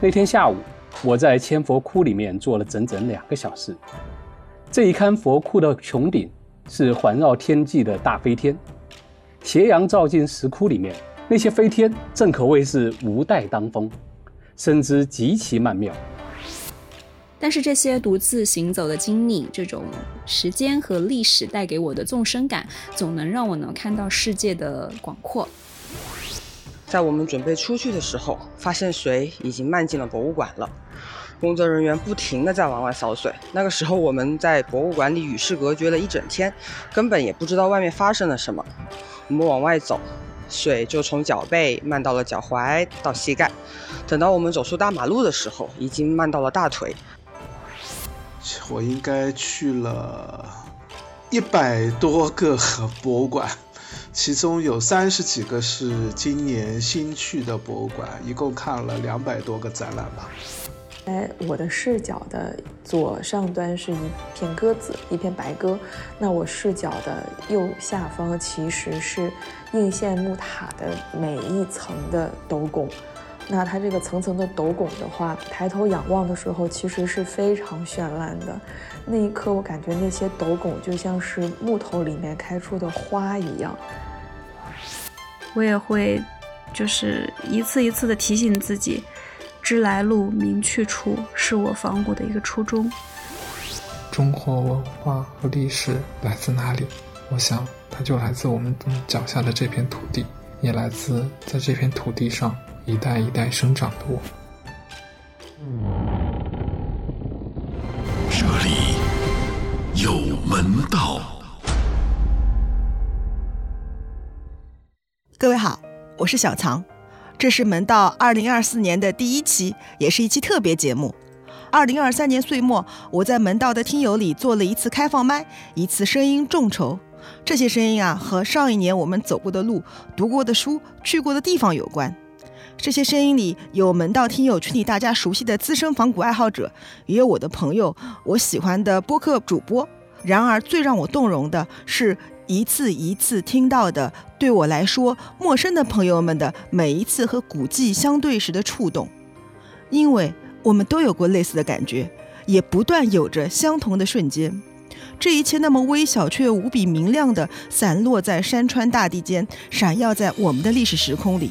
那天下午，我在千佛窟里面坐了整整两个小时。这一龛佛窟的穹顶是环绕天际的大飞天，斜阳照进石窟里面，那些飞天正可谓是无带当风，身姿极其曼妙。但是这些独自行走的经历，这种时间和历史带给我的纵深感，总能让我能看到世界的广阔。在我们准备出去的时候，发现水已经漫进了博物馆了。工作人员不停地在往外扫水。那个时候我们在博物馆里与世隔绝了一整天，根本也不知道外面发生了什么。我们往外走，水就从脚背漫到了脚踝到膝盖。等到我们走出大马路的时候，已经漫到了大腿。我应该去了一百多个博物馆，其中有三十几个是今年新去的博物馆，一共看了两百多个展览吧。在我的视角的左上端是一片鸽子，一片白鸽。那我视角的右下方其实是应县木塔的每一层的斗拱。那它这个层层的斗拱的话，抬头仰望的时候，其实是非常绚烂的。那一刻，我感觉那些斗拱就像是木头里面开出的花一样。我也会，就是一次一次的提醒自己，知来路，明去处，是我仿古的一个初衷。中国文化和历史来自哪里？我想，它就来自我们脚下的这片土地，也来自在这片土地上。一代一代生长的我，这里有门道。各位好，我是小藏，这是门道二零二四年的第一期，也是一期特别节目。二零二三年岁末，我在门道的听友里做了一次开放麦，一次声音众筹。这些声音啊，和上一年我们走过的路、读过的书、去过的地方有关。这些声音里有门道听友群里大家熟悉的资深仿古爱好者，也有我的朋友，我喜欢的播客主播。然而，最让我动容的是一次一次听到的对我来说陌生的朋友们的每一次和古迹相对时的触动，因为我们都有过类似的感觉，也不断有着相同的瞬间。这一切那么微小却又无比明亮的散落在山川大地间，闪耀在我们的历史时空里。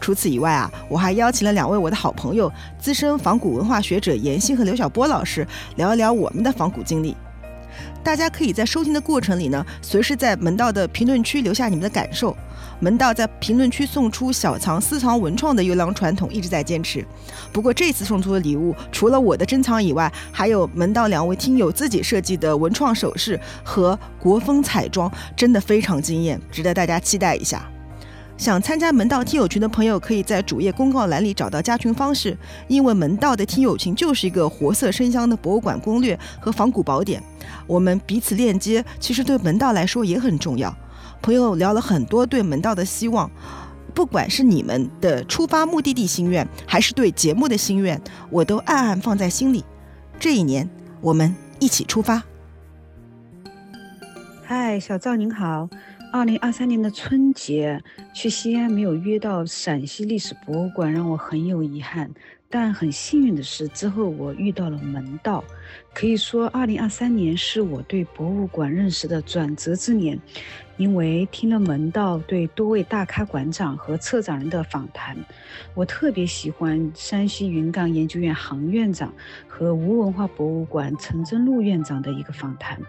除此以外啊，我还邀请了两位我的好朋友，资深仿古文化学者严欣和刘晓波老师，聊一聊我们的仿古经历。大家可以在收听的过程里呢，随时在门道的评论区留下你们的感受。门道在评论区送出小藏私藏文创的优良传统一直在坚持。不过这次送出的礼物，除了我的珍藏以外，还有门道两位听友自己设计的文创首饰和国风彩妆，真的非常惊艳，值得大家期待一下。想参加门道听友群的朋友，可以在主页公告栏里找到加群方式。因为门道的听友群就是一个活色生香的博物馆攻略和仿古宝典，我们彼此链接，其实对门道来说也很重要。朋友聊了很多对门道的希望，不管是你们的出发目的地心愿，还是对节目的心愿，我都暗暗放在心里。这一年，我们一起出发。嗨，小赵您好。二零二三年的春节去西安没有约到陕西历史博物馆，让我很有遗憾。但很幸运的是，之后我遇到了门道。可以说，二零二三年是我对博物馆认识的转折之年。因为听了门道对多位大咖馆长和策展人的访谈，我特别喜欢山西云冈研究院杭院长和吴文化博物馆陈真禄院长的一个访谈，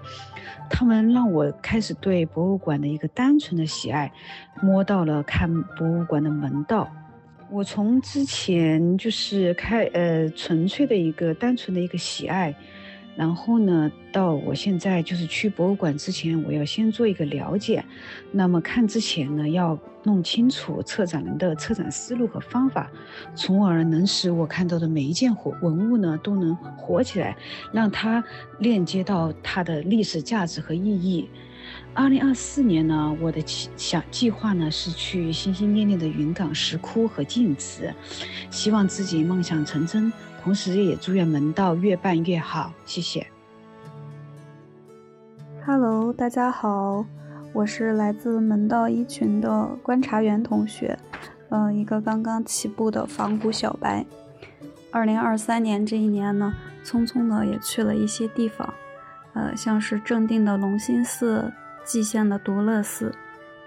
他们让我开始对博物馆的一个单纯的喜爱，摸到了看博物馆的门道。我从之前就是开呃纯粹的一个单纯的一个喜爱。然后呢，到我现在就是去博物馆之前，我要先做一个了解。那么看之前呢，要弄清楚策展人的策展思路和方法，从而能使我看到的每一件活文物呢都能活起来，让它链接到它的历史价值和意义。二零二四年呢，我的想计划呢是去心心念念的云冈石窟和晋祠，希望自己梦想成真。同时，也祝愿门道越办越好，谢谢。Hello，大家好，我是来自门道一群的观察员同学，嗯，一个刚刚起步的仿古小白。二零二三年这一年呢，匆匆的也去了一些地方，呃，像是正定的隆兴寺、蓟县的独乐寺、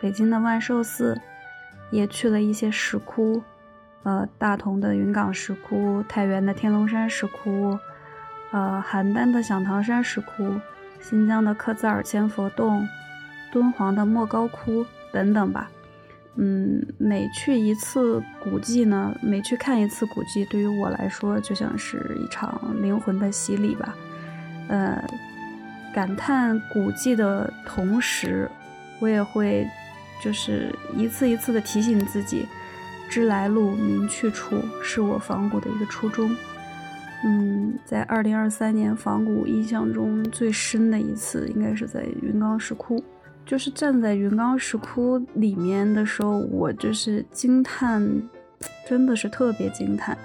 北京的万寿寺，也去了一些石窟，呃，大同的云冈石窟、太原的天龙山石窟，呃，邯郸的响堂山石窟、新疆的克孜尔千佛洞、敦煌的莫高窟等等吧。嗯，每去一次古迹呢，每去看一次古迹，对于我来说就像是一场灵魂的洗礼吧。呃，感叹古迹的同时，我也会就是一次一次的提醒自己，知来路，明去处，是我仿古的一个初衷。嗯，在二零二三年仿古印象中最深的一次，应该是在云冈石窟。就是站在云冈石窟里面的时候，我就是惊叹，真的是特别惊叹，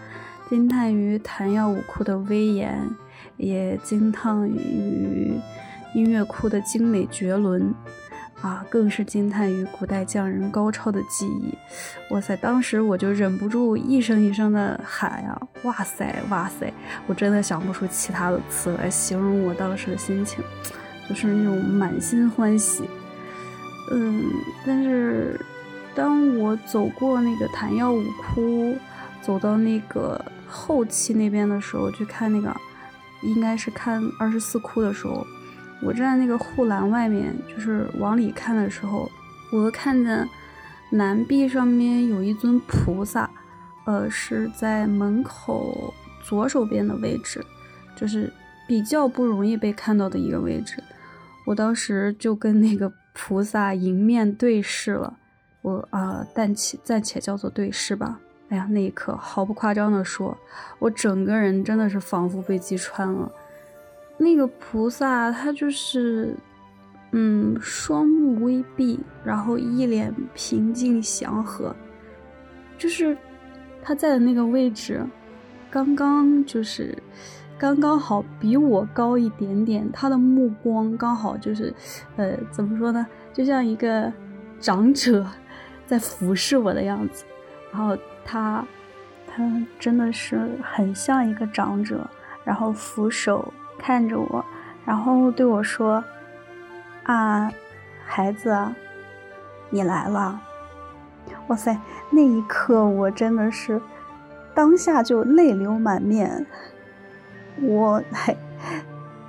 惊叹于昙曜武库的威严，也惊叹于音乐库的精美绝伦，啊，更是惊叹于古代匠人高超的技艺。哇塞，当时我就忍不住一声一声的喊呀，哇塞，哇塞！我真的想不出其他的词来形容我当时的心情，就是那种满心欢喜。嗯，但是当我走过那个昙曜五窟，走到那个后期那边的时候，去看那个，应该是看二十四窟的时候，我站在那个护栏外面，就是往里看的时候，我看见南壁上面有一尊菩萨，呃，是在门口左手边的位置，就是比较不容易被看到的一个位置。我当时就跟那个。菩萨迎面对视了，我啊，暂且暂且叫做对视吧。哎呀，那一刻毫不夸张的说，我整个人真的是仿佛被击穿了。那个菩萨他就是，嗯，双目微闭，然后一脸平静祥和，就是他在的那个位置，刚刚就是。刚刚好比我高一点点，他的目光刚好就是，呃，怎么说呢？就像一个长者在俯视我的样子。然后他，他真的是很像一个长者，然后俯首看着我，然后对我说：“啊，孩子，你来了。”哇塞，那一刻我真的是当下就泪流满面。我还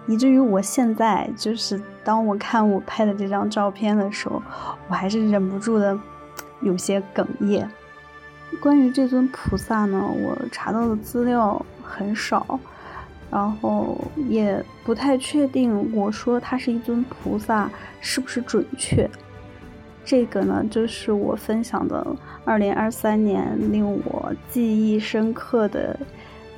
以至于我现在就是当我看我拍的这张照片的时候，我还是忍不住的有些哽咽。关于这尊菩萨呢，我查到的资料很少，然后也不太确定我说它是一尊菩萨是不是准确。这个呢，就是我分享的二零二三年令我记忆深刻的。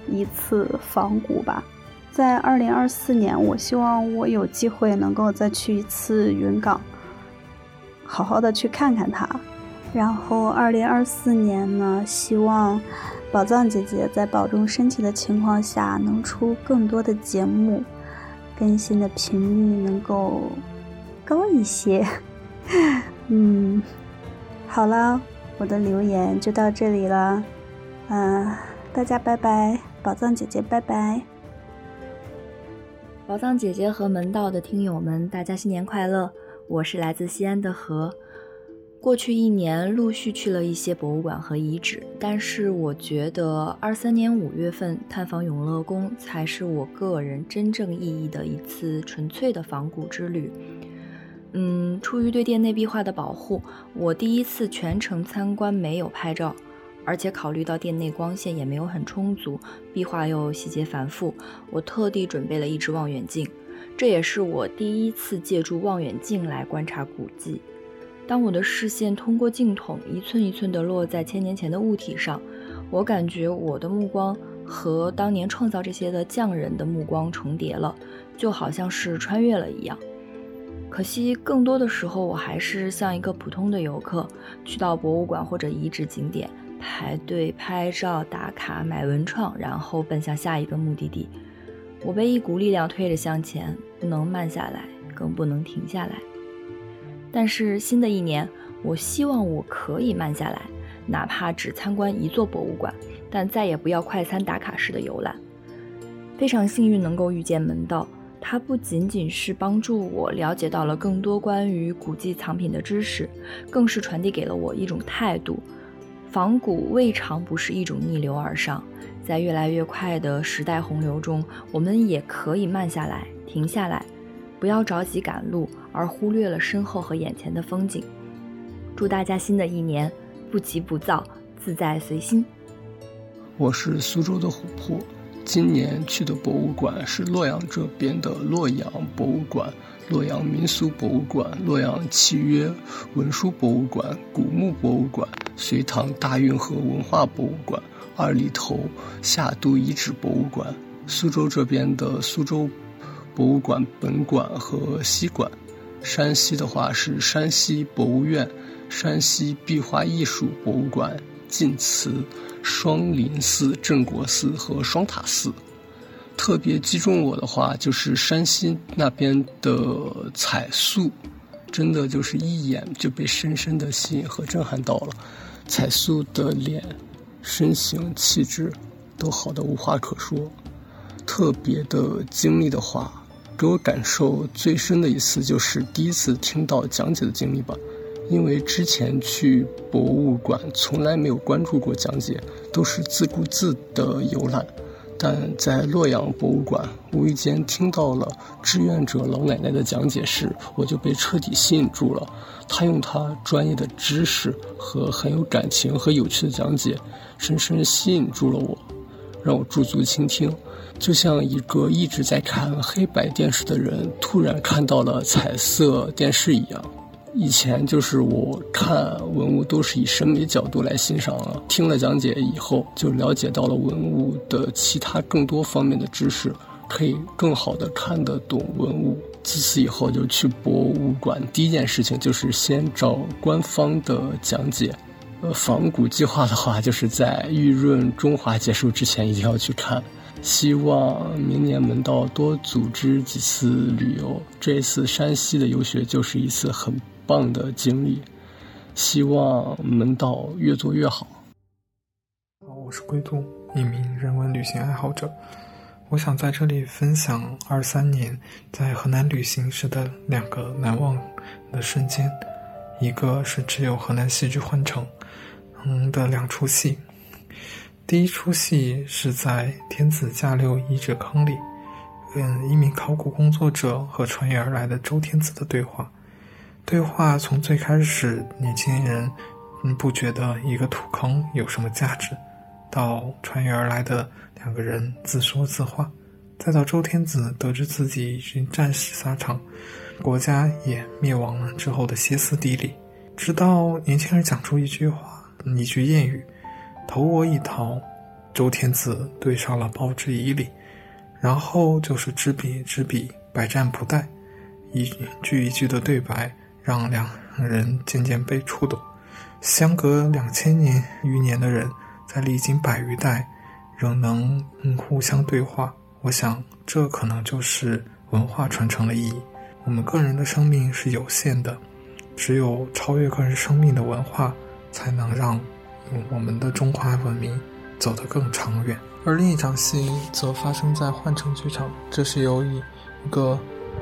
一次仿古吧，在二零二四年，我希望我有机会能够再去一次云冈，好好的去看看它。然后二零二四年呢，希望宝藏姐姐在保重身体的情况下，能出更多的节目，更新的频率能够高一些。嗯，好了，我的留言就到这里了，嗯，大家拜拜。宝藏姐姐，拜拜！宝藏姐姐和门道的听友们，大家新年快乐！我是来自西安的何。过去一年，陆续去了一些博物馆和遗址，但是我觉得二三年五月份探访永乐宫，才是我个人真正意义的一次纯粹的仿古之旅。嗯，出于对店内壁画的保护，我第一次全程参观没有拍照。而且考虑到店内光线也没有很充足，壁画又细节繁复，我特地准备了一支望远镜。这也是我第一次借助望远镜来观察古迹。当我的视线通过镜筒一寸一寸地落在千年前的物体上，我感觉我的目光和当年创造这些的匠人的目光重叠了，就好像是穿越了一样。可惜，更多的时候我还是像一个普通的游客，去到博物馆或者遗址景点。排队拍照打卡买文创，然后奔向下一个目的地。我被一股力量推着向前，不能慢下来，更不能停下来。但是新的一年，我希望我可以慢下来，哪怕只参观一座博物馆，但再也不要快餐打卡式的游览。非常幸运能够遇见门道，它不仅仅是帮助我了解到了更多关于古迹藏品的知识，更是传递给了我一种态度：仿古未尝不是一种逆流而上。在越来越快的时代洪流中，我们也可以慢下来，停下来，不要着急赶路，而忽略了身后和眼前的风景。祝大家新的一年不急不躁，自在随心。我是苏州的琥珀，今年去的博物馆是洛阳这边的洛阳博物馆、洛阳民俗博物馆、洛阳契约文书博物馆、古墓博物馆、隋唐大运河文化博物馆。二里头夏都遗址博物馆，苏州这边的苏州博物馆本馆和西馆，山西的话是山西博物院、山西壁画艺术博物馆、晋祠、双林寺、镇国寺和双塔寺。特别击中我的话，就是山西那边的彩塑，真的就是一眼就被深深的吸引和震撼到了，彩塑的脸。身形气质都好的无话可说，特别的经历的话，给我感受最深的一次就是第一次听到讲解的经历吧。因为之前去博物馆从来没有关注过讲解，都是自顾自的游览。但在洛阳博物馆，无意间听到了志愿者老奶奶的讲解时，我就被彻底吸引住了。她用她专业的知识和很有感情和有趣的讲解，深深吸引住了我，让我驻足倾听，就像一个一直在看黑白电视的人突然看到了彩色电视一样。以前就是我看文物都是以审美角度来欣赏了，听了讲解以后，就了解到了文物的其他更多方面的知识，可以更好的看得懂文物。自此以后，就去博物馆，第一件事情就是先找官方的讲解。呃，仿古计划的话，就是在玉润中华结束之前一定要去看。希望明年门道多组织几次旅游，这一次山西的游学就是一次很。棒的经历，希望门道越做越好。好，我是龟兔，一名人文旅行爱好者。我想在这里分享二三年在河南旅行时的两个难忘的瞬间。一个是只有河南戏剧幻城，嗯的两出戏。第一出戏是在天子驾六遗址坑里，嗯，一名考古工作者和穿越而来的周天子的对话。对话从最开始，年轻人嗯不觉得一个土坑有什么价值，到穿越而来的两个人自说自话，再到周天子得知自己已经战死沙场，国家也灭亡了之后的歇斯底里，直到年轻人讲出一句话，一句谚语：“投我一桃”，周天子对上了报之以礼，然后就是知彼知彼，百战不殆，一句一句的对白。让两人渐渐被触动，相隔两千年余年的人，在历经百余代，仍能互相对话。我想，这可能就是文化传承的意义。我们个人的生命是有限的，只有超越个人生命的文化，才能让我们的中华文明走得更长远。而另一场戏则发生在换城剧场，这是由一个。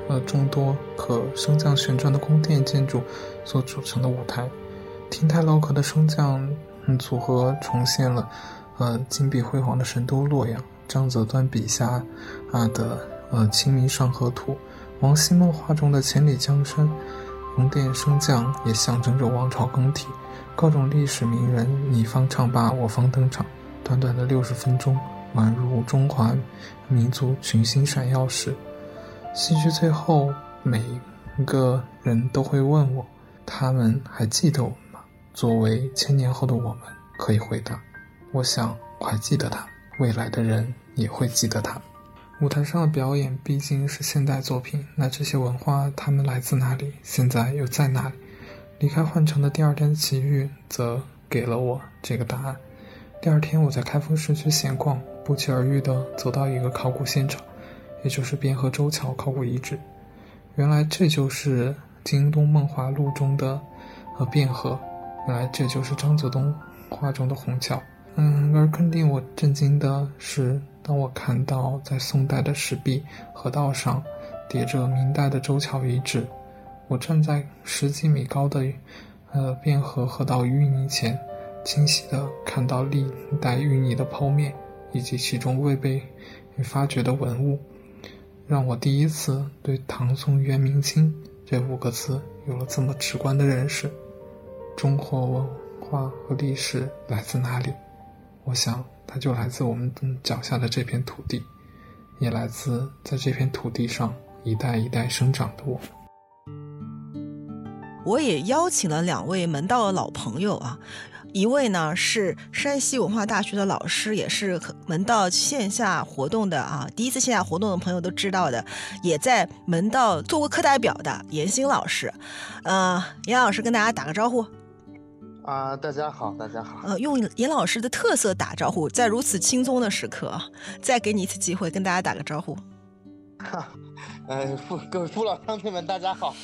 呃，众多可升降旋转的宫殿建筑所组成的舞台，亭台楼阁的升降组合重现了呃金碧辉煌的神都洛阳，张择端笔下啊的呃《清明上河图》，王希孟画中的千里江山，宫殿升降也象征着王朝更替，各种历史名人你方唱罢我方登场，短短的六十分钟，宛如中华民族群星闪耀时。戏剧最后，每一个人都会问我：“他们还记得我吗？”作为千年后的我们，可以回答：“我想我还记得他。”未来的人也会记得他。舞台上的表演毕竟是现代作品，那这些文化它们来自哪里？现在又在哪里？离开幻城的第二天的奇遇，则给了我这个答案。第二天，我在开封市区闲逛，不期而遇的走到一个考古现场。也就是汴河周桥考古遗址，原来这就是京东梦华录中的呃汴河，原来这就是张择端画中的虹桥。嗯，而更令我震惊的是，当我看到在宋代的石壁河道上叠着明代的周桥遗址，我站在十几米高的呃汴河河道淤泥前，清晰地看到历代淤泥的剖面以及其中未被发掘的文物，让我第一次对唐宋元明清这五个字有了这么直观的认识。中国文化和历史来自哪里？我想，它就来自我们脚下的这片土地，也来自在这片土地上一代一代生长的我。我也邀请了两位门道的老朋友啊，一位呢是山西文化大学的老师，也是门道线下活动的啊，第一次线下活动的朋友都知道的，也在门道做过课代表的严新老师。呃，严老师跟大家打个招呼。啊，大家好，大家好。呃，用严老师的特色打招呼，在如此轻松的时刻，再给你一次机会，跟大家打个招呼。哈，呃，父各位父老乡亲们，大家好。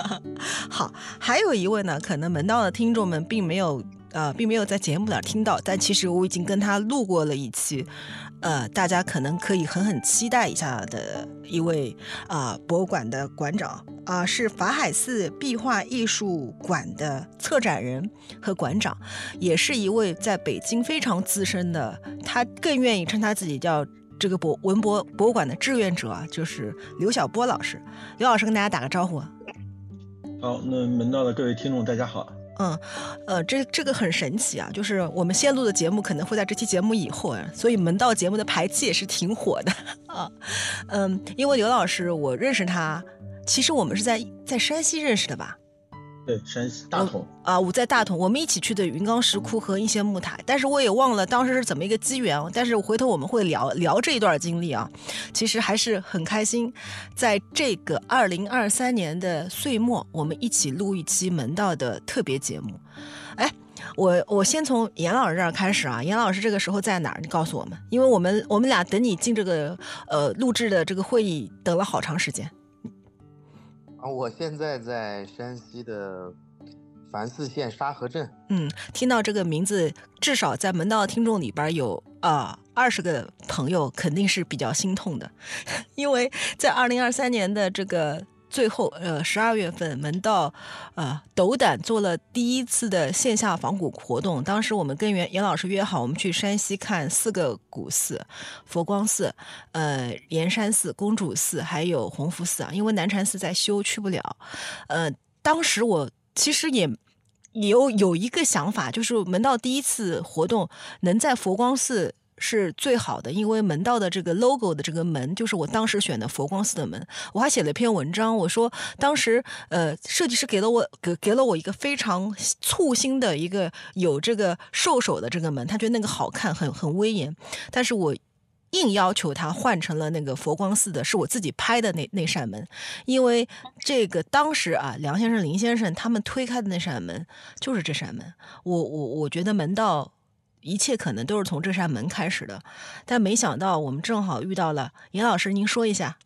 好，还有一位呢，可能门道的听众们并没有。呃，并没有在节目里听到，但其实我已经跟他录过了一期，呃，大家可能可以狠狠期待一下的一位啊，博物馆的馆长啊，是法海寺壁画艺术馆的策展人和馆长，也是一位在北京非常资深的，他更愿意称他自己叫这个博文博博物馆的志愿者，就是刘晓波老师。刘老师跟大家打个招呼。好，那门道的各位听众，大家好。嗯，呃，这这个很神奇啊，就是我们先录的节目可能会在这期节目以后，所以门道节目的排期也是挺火的啊。嗯，因为刘老师我认识他，其实我们是在在山西认识的吧。对，山西大同啊，我在大同，我们一起去的云冈石窟和应县木塔，但是我也忘了当时是怎么一个机缘。但是回头我们会聊聊这一段经历啊，其实还是很开心，在这个二零二三年的岁末，我们一起录一期门道的特别节目。哎，我我先从严老师这儿开始啊，严老师这个时候在哪儿？你告诉我们，因为我们我们俩等你进这个呃录制的这个会议等了好长时间。啊，我现在在山西的繁峙县沙河镇。嗯，听到这个名字，至少在门道听众里边有啊二十个朋友，肯定是比较心痛的，因为在二零二三年的这个。最后，呃，十二月份，门道，呃，斗胆做了第一次的线下仿古活动。当时我们跟袁严老师约好，我们去山西看四个古寺：佛光寺、呃，盐山寺、公主寺，还有弘福寺啊。因为南禅寺在修，去不了。呃，当时我其实也有有一个想法，就是门道第一次活动能在佛光寺。是最好的，因为门道的这个 logo 的这个门，就是我当时选的佛光寺的门。我还写了一篇文章，我说当时呃，设计师给了我给给了我一个非常簇新的一个有这个兽首的这个门，他觉得那个好看，很很威严。但是我硬要求他换成了那个佛光寺的，是我自己拍的那那扇门，因为这个当时啊，梁先生、林先生他们推开的那扇门就是这扇门。我我我觉得门道。一切可能都是从这扇门开始的，但没想到我们正好遇到了严老师。您说一下，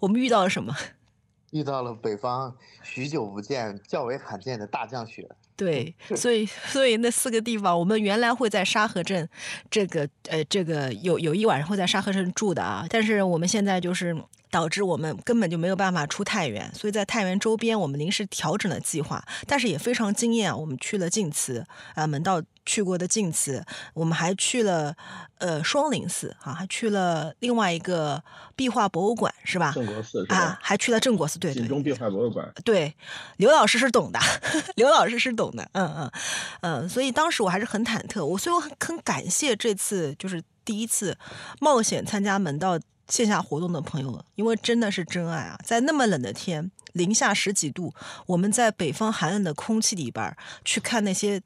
我们遇到了什么？遇到了北方许久不见、较为罕见的大降雪。对，所以所以那四个地方，我们原来会在沙河镇，这个呃，这个有有一晚上会在沙河镇住的啊，但是我们现在就是。导致我们根本就没有办法出太原，所以在太原周边我们临时调整了计划，但是也非常惊艳啊！我们去了晋祠啊，门道去过的晋祠，我们还去了呃双林寺啊，还去了另外一个壁画博物馆是吧？正国寺啊，还去了郑国寺，对对。晋中壁画博物馆。对，刘老师是懂的，刘老师是懂的，嗯嗯嗯，所以当时我还是很忐忑，我所以我很很感谢这次就是第一次冒险参加门道。线下活动的朋友们，因为真的是真爱啊！在那么冷的天，零下十几度，我们在北方寒冷的空气里边去看那些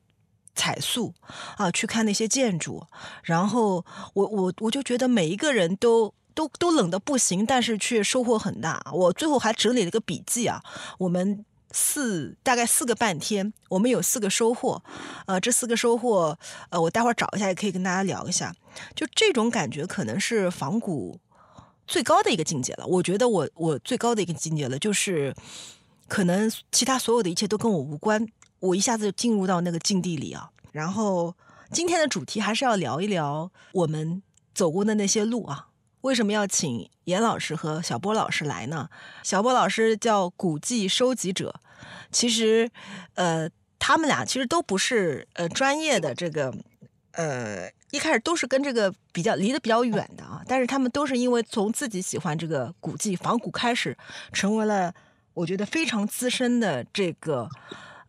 彩塑啊，去看那些建筑，然后我我我就觉得每一个人都都都冷的不行，但是却收获很大。我最后还整理了个笔记啊，我们四大概四个半天，我们有四个收获，呃，这四个收获，呃，我待会儿找一下也可以跟大家聊一下。就这种感觉，可能是仿古。最高的一个境界了，我觉得我我最高的一个境界了，就是可能其他所有的一切都跟我无关，我一下子进入到那个境地里啊。然后今天的主题还是要聊一聊我们走过的那些路啊。为什么要请严老师和小波老师来呢？小波老师叫古迹收集者，其实，呃，他们俩其实都不是呃专业的这个，呃，一开始都是跟这个比较离得比较远的啊，但是他们都是因为从自己喜欢这个古迹仿古开始，成为了我觉得非常资深的这个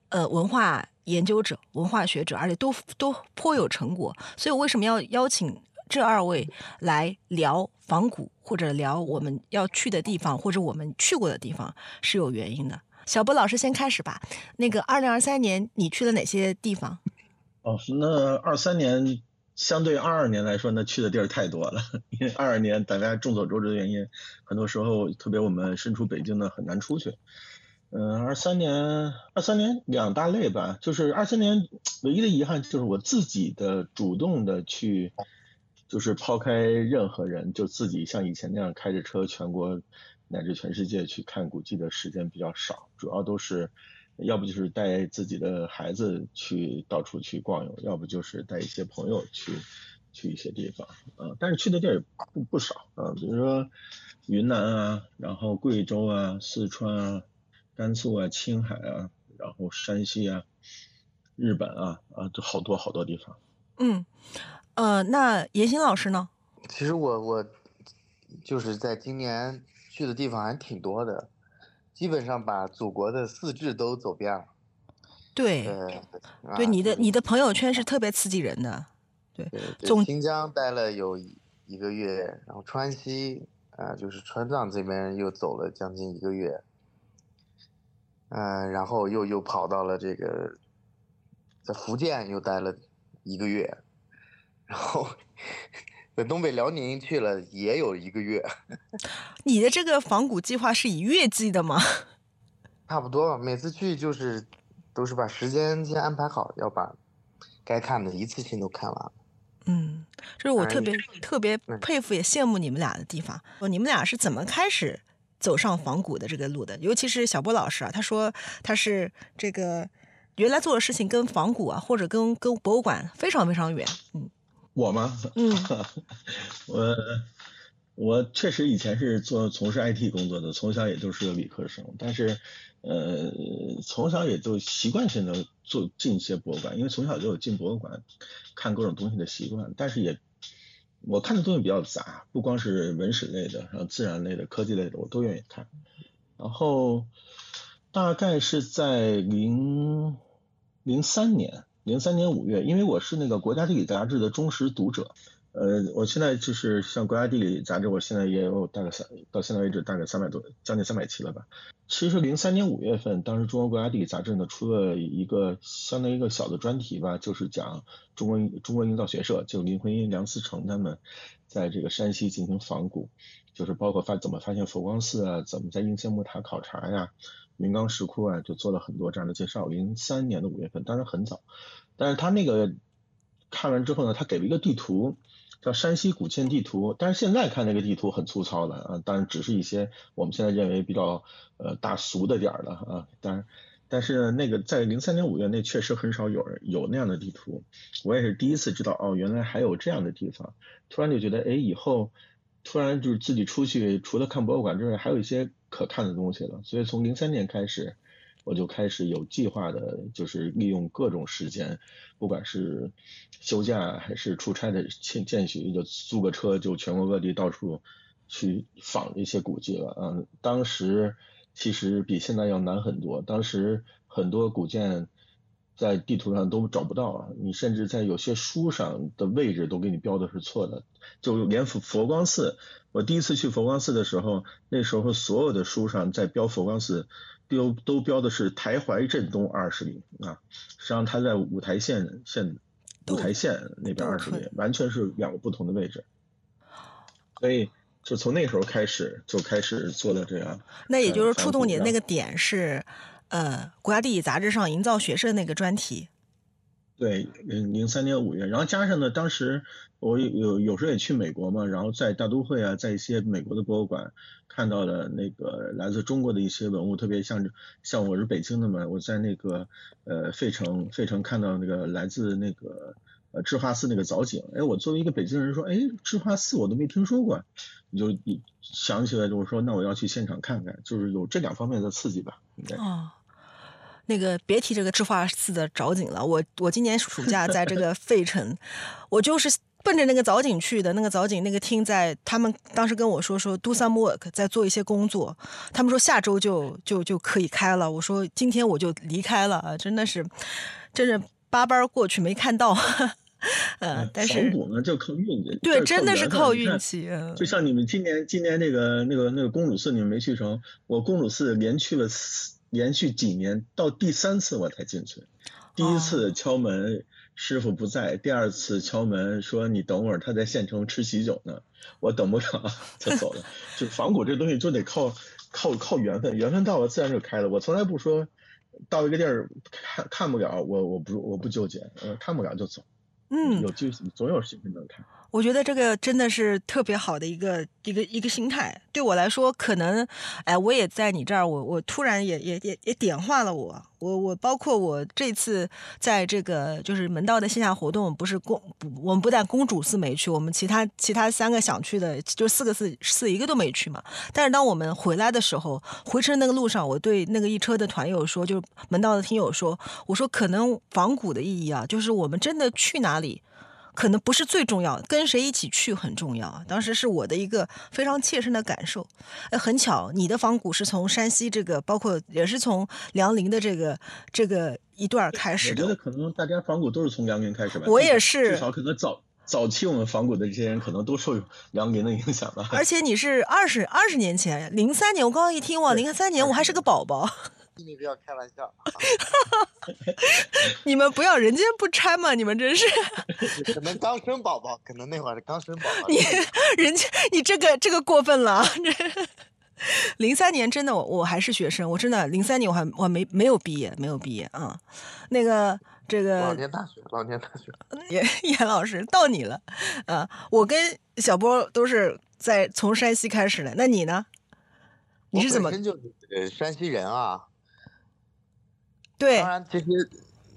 呃文化研究者、文化学者，而且都都颇有成果。所以，我为什么要邀请？这二位来聊仿古，或者聊我们要去的地方，或者我们去过的地方，是有原因的。小波老师先开始吧。那个二零二三年你去了哪些地方？哦，那二三年相对二二年来说，那去的地儿太多了。因为二二年大家众所周知的原因，很多时候特别我们身处北京的很难出去。嗯，二三年二三年两大类吧，就是二三年唯一的遗憾就是我自己的主动的去。就是抛开任何人，就自己像以前那样开着车全国乃至全世界去看古迹的时间比较少，主要都是要不就是带自己的孩子去到处去逛游，要不就是带一些朋友去去一些地方啊。但是去的地儿不不少啊，比如说云南啊，然后贵州啊、四川啊、甘肃啊、青海啊，然后山西啊、日本啊啊，都好多好多地方。嗯。呃，那严鑫老师呢？其实我我就是在今年去的地方还挺多的，基本上把祖国的四至都走遍了。对，对，你的你的朋友圈是特别刺激人的。对，总新疆待了有一个月，然后川西啊，就是川藏这边又走了将近一个月，嗯，然后又又跑到了这个在福建又待了一个月。然后在东北辽宁去了也有一个月。你的这个仿古计划是以月计的吗？差不多，每次去就是都是把时间先安排好，要把该看的一次性都看完。嗯，这是我特别特别佩服也羡慕你们俩的地方。你们俩是怎么开始走上仿古的这个路的？尤其是小波老师啊，他说他是这个原来做的事情跟仿古啊，或者跟跟博物馆非常非常远。嗯。我吗？嗯，我我确实以前是做从事 IT 工作的，从小也都是个理科生，但是呃，从小也就习惯性的做进一些博物馆，因为从小就有进博物馆看各种东西的习惯，但是也我看的东西比较杂，不光是文史类的，然后自然类的、科技类的我都愿意看，然后大概是在零零三年。零三年五月，因为我是那个国家地理杂志的忠实读者，呃，我现在就是像国家地理杂志，我现在也有大概三到现在为止大概三百多，将近三百期了吧。其实零三年五月份，当时中国国家地理杂志呢出了一个相当于一个小的专题吧，就是讲中国中国营造学社，就林徽因、梁思成他们在这个山西进行仿古，就是包括发怎么发现佛光寺啊，怎么在应县木塔考察呀。云冈石窟啊，就做了很多这样的介绍。零三年的五月份，当然很早，但是他那个看完之后呢，他给了一个地图，叫山西古建地图。但是现在看那个地图很粗糙了啊，当然只是一些我们现在认为比较呃大俗的点儿了啊。当然，但是那个在零三年五月那确实很少有人有那样的地图。我也是第一次知道哦，原来还有这样的地方。突然就觉得哎，以后突然就是自己出去，除了看博物馆之外，还有一些。可看的东西了，所以从零三年开始，我就开始有计划的，就是利用各种时间，不管是休假还是出差的间间隙，就租个车就全国各地到处去访一些古迹了。嗯，当时其实比现在要难很多，当时很多古建。在地图上都找不到啊！你甚至在有些书上的位置都给你标的是错的，就连佛佛光寺，我第一次去佛光寺的时候，那时候所有的书上在标佛光寺，标都标的是台怀镇东二十里啊，实际上它在五台县县五台县那边二十里，完全是两个不同的位置。所以就从那时候开始就开始做了这样。那也就是触动你的那个点是。呃，国家地理杂志上营造学社那个专题，对，零零三年五月，然后加上呢，当时我有有时候也去美国嘛，然后在大都会啊，在一些美国的博物馆看到了那个来自中国的一些文物，特别像像我是北京的嘛，我在那个呃费城费城看到那个来自那个呃智化寺那个藻井，哎，我作为一个北京人说，哎，智化寺我都没听说过，你就想起来就是说，那我要去现场看看，就是有这两方面的刺激吧。哦，那个别提这个智化寺的藻井了，我我今年暑假在这个 费城，我就是。奔着那个藻井去的，那个藻井那个厅在他们当时跟我说说 do some work，在做一些工作。他们说下周就就就可以开了。我说今天我就离开了啊，真的是，真是八班过去没看到。呃，但是仿古呢就靠运气，对，真的是靠运气。就像你们今年今年那个那个那个公主寺你们没去成，我公主寺连去了连续几年，到第三次我才进去，第一次敲门。师傅不在，第二次敲门说你等会儿，他在县城吃喜酒呢，我等不了就走了。就仿古这东西就得靠靠靠缘分，缘分到了自然就开了。我从来不说到一个地儿看看不了，我我不我不纠结，呃看不了就走。嗯，有就总有时间能看。我觉得这个真的是特别好的一个一个一个心态。对我来说，可能，哎，我也在你这儿，我我突然也也也也点化了我。我我包括我这次在这个就是门道的线下活动，不是公，我们不但公主寺没去，我们其他其他三个想去的，就四个寺寺一个都没去嘛。但是当我们回来的时候，回程那个路上，我对那个一车的团友说，就是门道的听友说，我说可能仿古的意义啊，就是我们真的去哪里。可能不是最重要，跟谁一起去很重要。当时是我的一个非常切身的感受。哎，很巧，你的仿古是从山西这个，包括也是从梁林的这个这个一段开始的。我觉得可能大家仿古都是从梁林开始吧。我也是，至少可能早早期我们仿古的这些人，可能都受梁林的影响吧。而且你是二十二十年前，零三年，我刚刚一听哇，零三年我还是个宝宝。你不要开玩笑，你们不要人间不拆嘛！你们真是，可能刚生宝宝，可能那会儿刚生宝宝。你人家你这个这个过分了。零三年真的我我还是学生，我真的零三年我还我没没有毕业，没有毕业啊。那个这个老年大学，老年大学。严严老师到你了啊！我跟小波都是在从山西开始的，那你呢？你是怎么？本身就是山西人啊。对，当然，其实，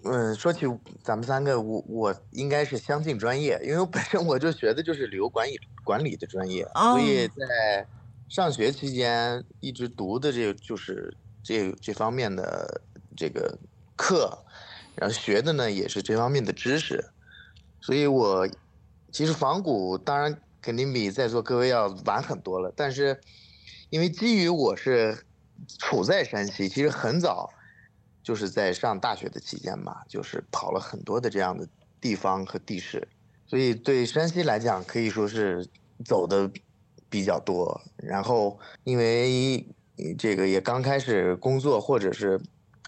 嗯，说起咱们三个，我我应该是相近专业，因为我本身我就学的就是旅游管理管理的专业，所以在上学期间一直读的这就是这这方面的这个课，然后学的呢也是这方面的知识，所以我其实仿古当然肯定比在座各位要晚很多了，但是因为基于我是处在山西，其实很早。就是在上大学的期间吧，就是跑了很多的这样的地方和地市，所以对山西来讲可以说是走的比较多。然后因为这个也刚开始工作，或者是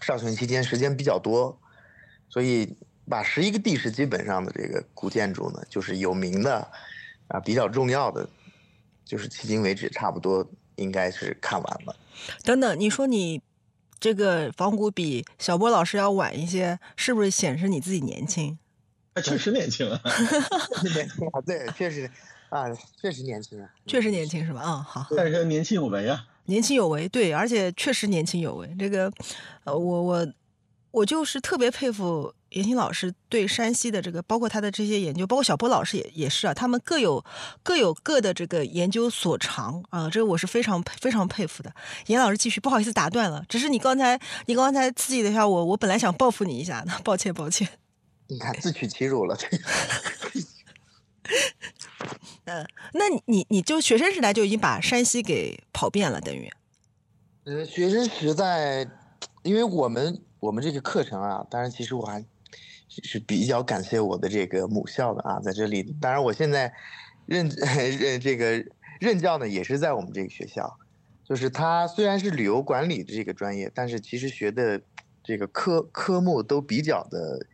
上学期间时间比较多，所以把十一个地市基本上的这个古建筑呢，就是有名的啊比较重要的，就是迄今为止差不多应该是看完了。等等，你说你。这个仿古比小波老师要晚一些，是不是显示你自己年轻？啊 确实年轻啊，年轻啊，对，确实啊，确实年轻啊，确实年轻是吧？嗯，好。但是年轻有为啊，年轻有为，对，而且确实年轻有为。这个，呃，我我我就是特别佩服。严青老师对山西的这个，包括他的这些研究，包括小波老师也也是啊，他们各有各有各的这个研究所长啊，这个我是非常非常佩服的。严老师继续，不好意思打断了，只是你刚才你刚才刺激了一下我，我本来想报复你一下的，抱歉抱歉。你看自取其辱了。这个嗯，那你你就学生时代就已经把山西给跑遍了，等于。呃，学生时代，因为我们我们这个课程啊，当然其实我还。是比较感谢我的这个母校的啊，在这里，当然我现在任 任这个任教呢，也是在我们这个学校，就是它虽然是旅游管理的这个专业，但是其实学的这个科科目都比较的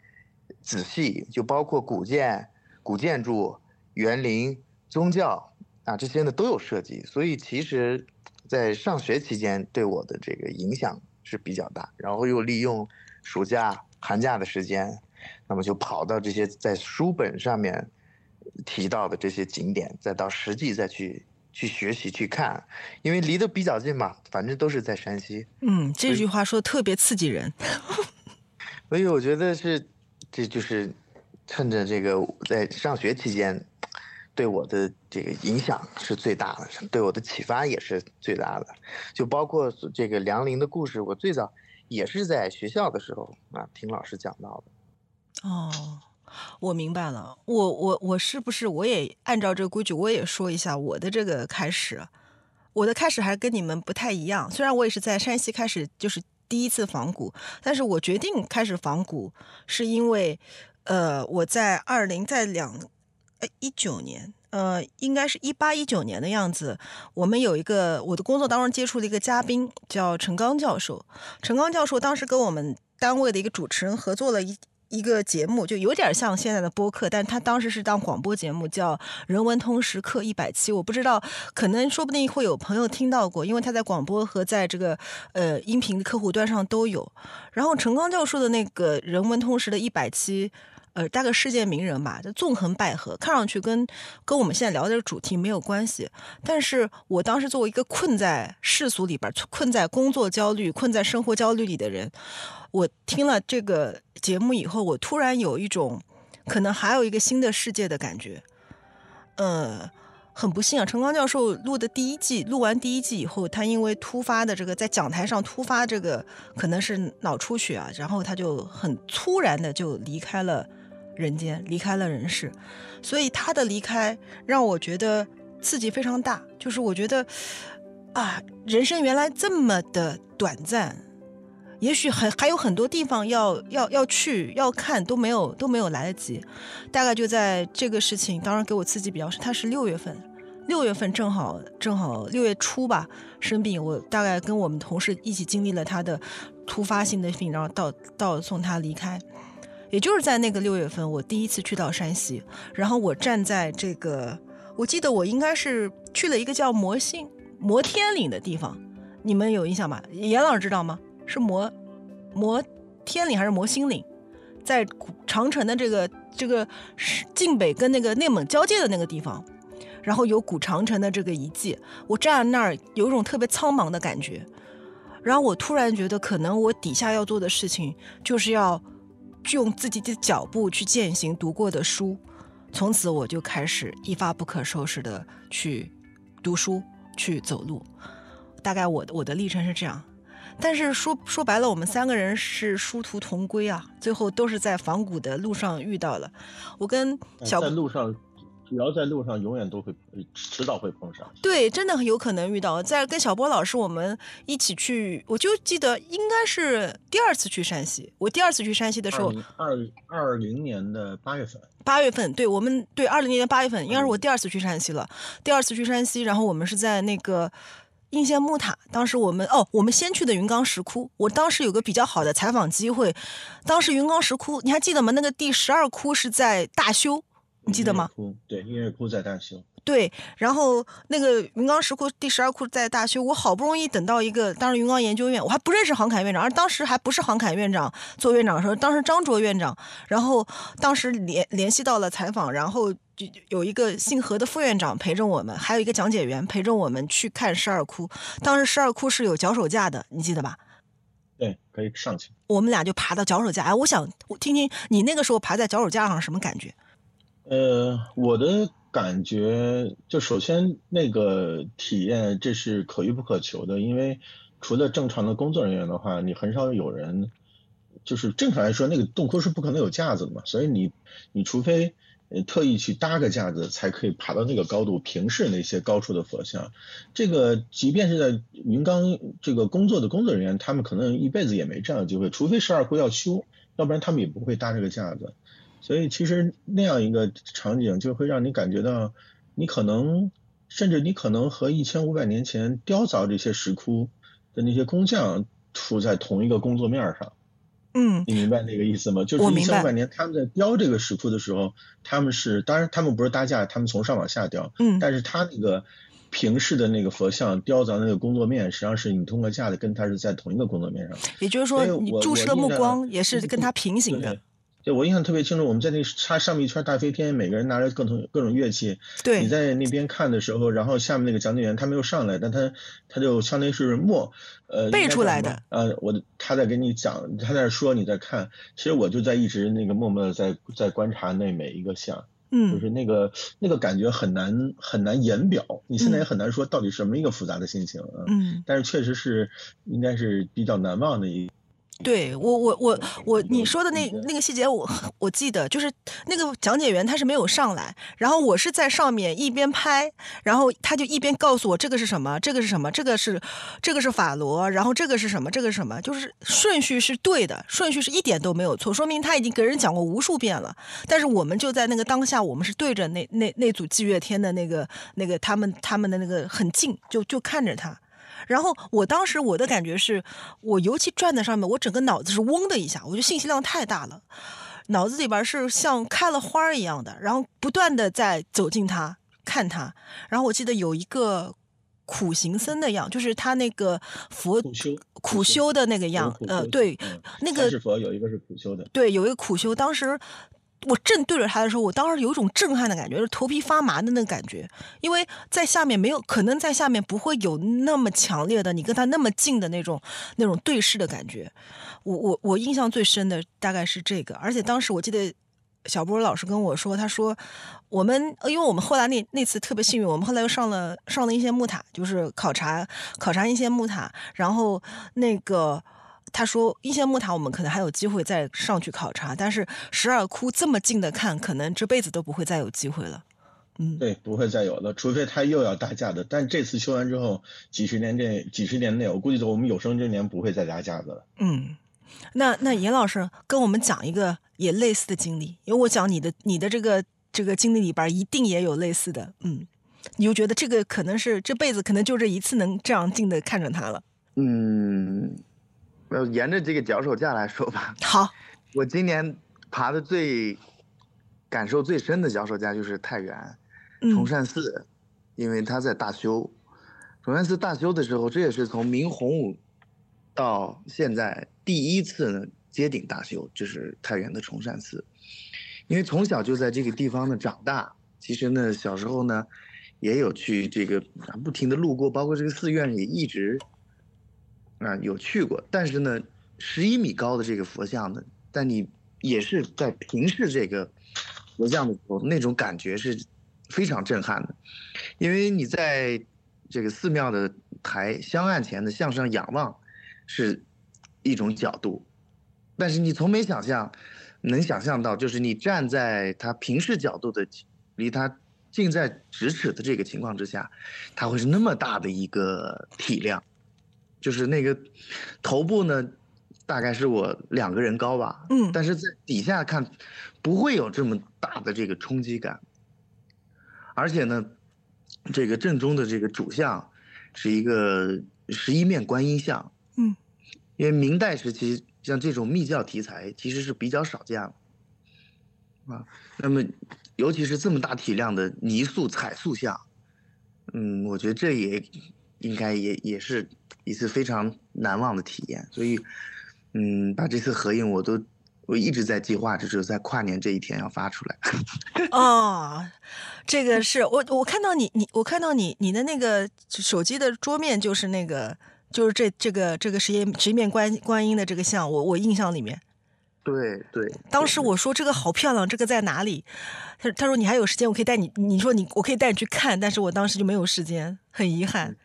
仔细，就包括古建、古建筑、园林、宗教啊这些呢都有涉及，所以其实，在上学期间对我的这个影响是比较大，然后又利用暑假、寒假的时间。那么就跑到这些在书本上面提到的这些景点，再到实际再去去学习去看，因为离得比较近嘛，反正都是在山西。嗯，这句话说的特别刺激人。所以我觉得是，这就是趁着这个在上学期间，对我的这个影响是最大的，对我的启发也是最大的。就包括这个梁林的故事，我最早也是在学校的时候啊听老师讲到的。哦，我明白了。我我我是不是我也按照这个规矩，我也说一下我的这个开始。我的开始还跟你们不太一样，虽然我也是在山西开始，就是第一次仿古，但是我决定开始仿古，是因为，呃，我在二零在两，呃一九年，呃，应该是一八一九年的样子，我们有一个我的工作当中接触了一个嘉宾，叫陈刚教授，陈刚教授当时跟我们单位的一个主持人合作了一。一个节目就有点像现在的播客，但他当时是当广播节目，叫《人文通识课一百期》。我不知道，可能说不定会有朋友听到过，因为他在广播和在这个呃音频的客户端上都有。然后陈刚教授的那个《人文通识的一百期》。呃，大概世界名人吧，就纵横捭阖，看上去跟跟我们现在聊的这个主题没有关系。但是我当时作为一个困在世俗里边、困在工作焦虑、困在生活焦虑里的人，我听了这个节目以后，我突然有一种可能还有一个新的世界的感觉。呃，很不幸啊，陈刚教授录的第一季，录完第一季以后，他因为突发的这个在讲台上突发这个可能是脑出血啊，然后他就很突然的就离开了。人间离开了人世，所以他的离开让我觉得刺激非常大。就是我觉得啊，人生原来这么的短暂，也许还还有很多地方要要要去要看都没有都没有来得及。大概就在这个事情，当然给我刺激比较深。他是六月份，六月份正好正好六月初吧生病，我大概跟我们同事一起经历了他的突发性的病，然后到到送他离开。也就是在那个六月份，我第一次去到山西，然后我站在这个，我记得我应该是去了一个叫摩星摩天岭的地方，你们有印象吗？严老师知道吗？是摩摩天岭还是摩星岭？在长城的这个这个晋北跟那个内蒙交界的那个地方，然后有古长城的这个遗迹，我站在那儿有一种特别苍茫的感觉，然后我突然觉得，可能我底下要做的事情就是要。用自己的脚步去践行读过的书，从此我就开始一发不可收拾的去读书、去走路。大概我的我的历程是这样，但是说说白了，我们三个人是殊途同归啊，最后都是在仿古的路上遇到了。我跟小在路上。只要在路上，永远都会迟早会碰上。对，真的很有可能遇到。在跟小波老师我们一起去，我就记得应该是第二次去山西。我第二次去山西的时候，二二零年的八月份。八月份，对我们对二零年八月份，应该是我第二次去山西了。第二次去山西，然后我们是在那个应县木塔。当时我们哦，我们先去的云冈石窟。我当时有个比较好的采访机会。当时云冈石窟，你还记得吗？那个第十二窟是在大修。你记得吗？对，音乐库在大修。对，然后那个云冈石窟第十二窟在大修，我好不容易等到一个，当时云冈研究院，我还不认识杭凯院长，而当时还不是杭凯院长做院长的时候，当时张卓院长，然后当时联联系到了采访，然后就有一个姓何的副院长陪着我们，还有一个讲解员陪着我们去看十二窟。当时十二窟是有脚手架的，你记得吧？对，可以上去。我们俩就爬到脚手架，哎，我想我听听你那个时候爬在脚手架上什么感觉。呃，我的感觉就首先那个体验，这是可遇不可求的，因为除了正常的工作人员的话，你很少有人，就是正常来说，那个洞窟是不可能有架子的嘛，所以你你除非特意去搭个架子，才可以爬到那个高度，平视那些高处的佛像。这个即便是在云冈这个工作的工作人员，他们可能一辈子也没这样的机会，除非十二窟要修，要不然他们也不会搭这个架子。所以其实那样一个场景就会让你感觉到，你可能甚至你可能和一千五百年前雕凿这些石窟的那些工匠处在同一个工作面上。嗯，你明白那个意思吗？就是一千五百年他们在雕这个石窟的时候，他们是当然他们不是搭架，他们从上往下雕。嗯，但是他那个平视的那个佛像雕凿那个工作面，实际上是你通过架子跟他是在同一个工作面上。也就是说，你注视的目光也是跟他平行的。对我印象特别清楚，我们在那插上面一圈大飞天，每个人拿着各种各种乐器。对。你在那边看的时候，然后下面那个讲解员他没有上来，但他他就相当于是默呃背出来的。呃，我他在给你讲，他在说，你在看。其实我就在一直那个默默的在在观察那每一个像。嗯。就是那个那个感觉很难很难言表，你现在也很难说到底什么一个复杂的心情啊。嗯。但是确实是应该是比较难忘的一。对我我我我你说的那那个细节我我记得，就是那个讲解员他是没有上来，然后我是在上面一边拍，然后他就一边告诉我这个是什么，这个是什么，这个是这个是法罗，然后这个是什么，这个是什么，就是顺序是对的，顺序是一点都没有错，说明他已经给人讲过无数遍了。但是我们就在那个当下，我们是对着那那那组霁月天的那个那个他们他们的那个很近，就就看着他。然后我当时我的感觉是，我尤其转在上面，我整个脑子是嗡的一下，我觉得信息量太大了，脑子里边是像开了花一样的，然后不断的在走近他看他。然后我记得有一个苦行僧的样，就是他那个佛苦修苦修的那个样，呃，对，那个是佛有一个是苦修的，对，有一个苦修，当时。我正对着他的时候，我当时有一种震撼的感觉，就是头皮发麻的那个感觉，因为在下面没有可能在下面不会有那么强烈的你跟他那么近的那种那种对视的感觉。我我我印象最深的大概是这个，而且当时我记得小波老师跟我说，他说我们因为我们后来那那次特别幸运，我们后来又上了上了一些木塔，就是考察考察一些木塔，然后那个。他说：“一线木塔，我们可能还有机会再上去考察，但是十二窟这么近的看，可能这辈子都不会再有机会了。”嗯，对，不会再有了，除非他又要搭架的。但这次修完之后，几十年这几十年内，我估计我们有生之年不会再搭架子了。嗯，那那严老师跟我们讲一个也类似的经历，因为我讲你的你的这个这个经历里边一定也有类似的。嗯，你就觉得这个可能是这辈子可能就这一次能这样近的看着他了。嗯。呃，沿着这个脚手架来说吧。好，我今年爬的最感受最深的脚手架就是太原崇善寺，因为它在大修。崇善寺大修的时候，这也是从明洪武到现在第一次呢接顶大修，就是太原的崇善寺。因为从小就在这个地方呢长大，其实呢小时候呢也有去这个不停的路过，包括这个寺院也一直。啊，有去过，但是呢，十一米高的这个佛像呢，但你也是在平视这个佛像的时候，那种感觉是非常震撼的，因为你在这个寺庙的台香案前的向上仰望，是一种角度，但是你从没想象，能想象到，就是你站在它平视角度的，离它近在咫尺的这个情况之下，它会是那么大的一个体量。就是那个头部呢，大概是我两个人高吧，嗯，但是在底下看，不会有这么大的这个冲击感。而且呢，这个正中的这个主像，是一个十一面观音像，嗯，因为明代时期像这种密教题材其实是比较少见了，啊，那么尤其是这么大体量的泥塑彩塑像，嗯，我觉得这也应该也也是。一次非常难忘的体验，所以，嗯，把这次合影我都我一直在计划，就是在跨年这一天要发出来。哦，这个是我我看到你你我看到你你的那个手机的桌面就是那个就是这这个这个十一十面观观音的这个像，我我印象里面。对对。当时我说这个好漂亮，这个在哪里？他他说你还有时间，我可以带你。你说你我可以带你去看，但是我当时就没有时间，很遗憾。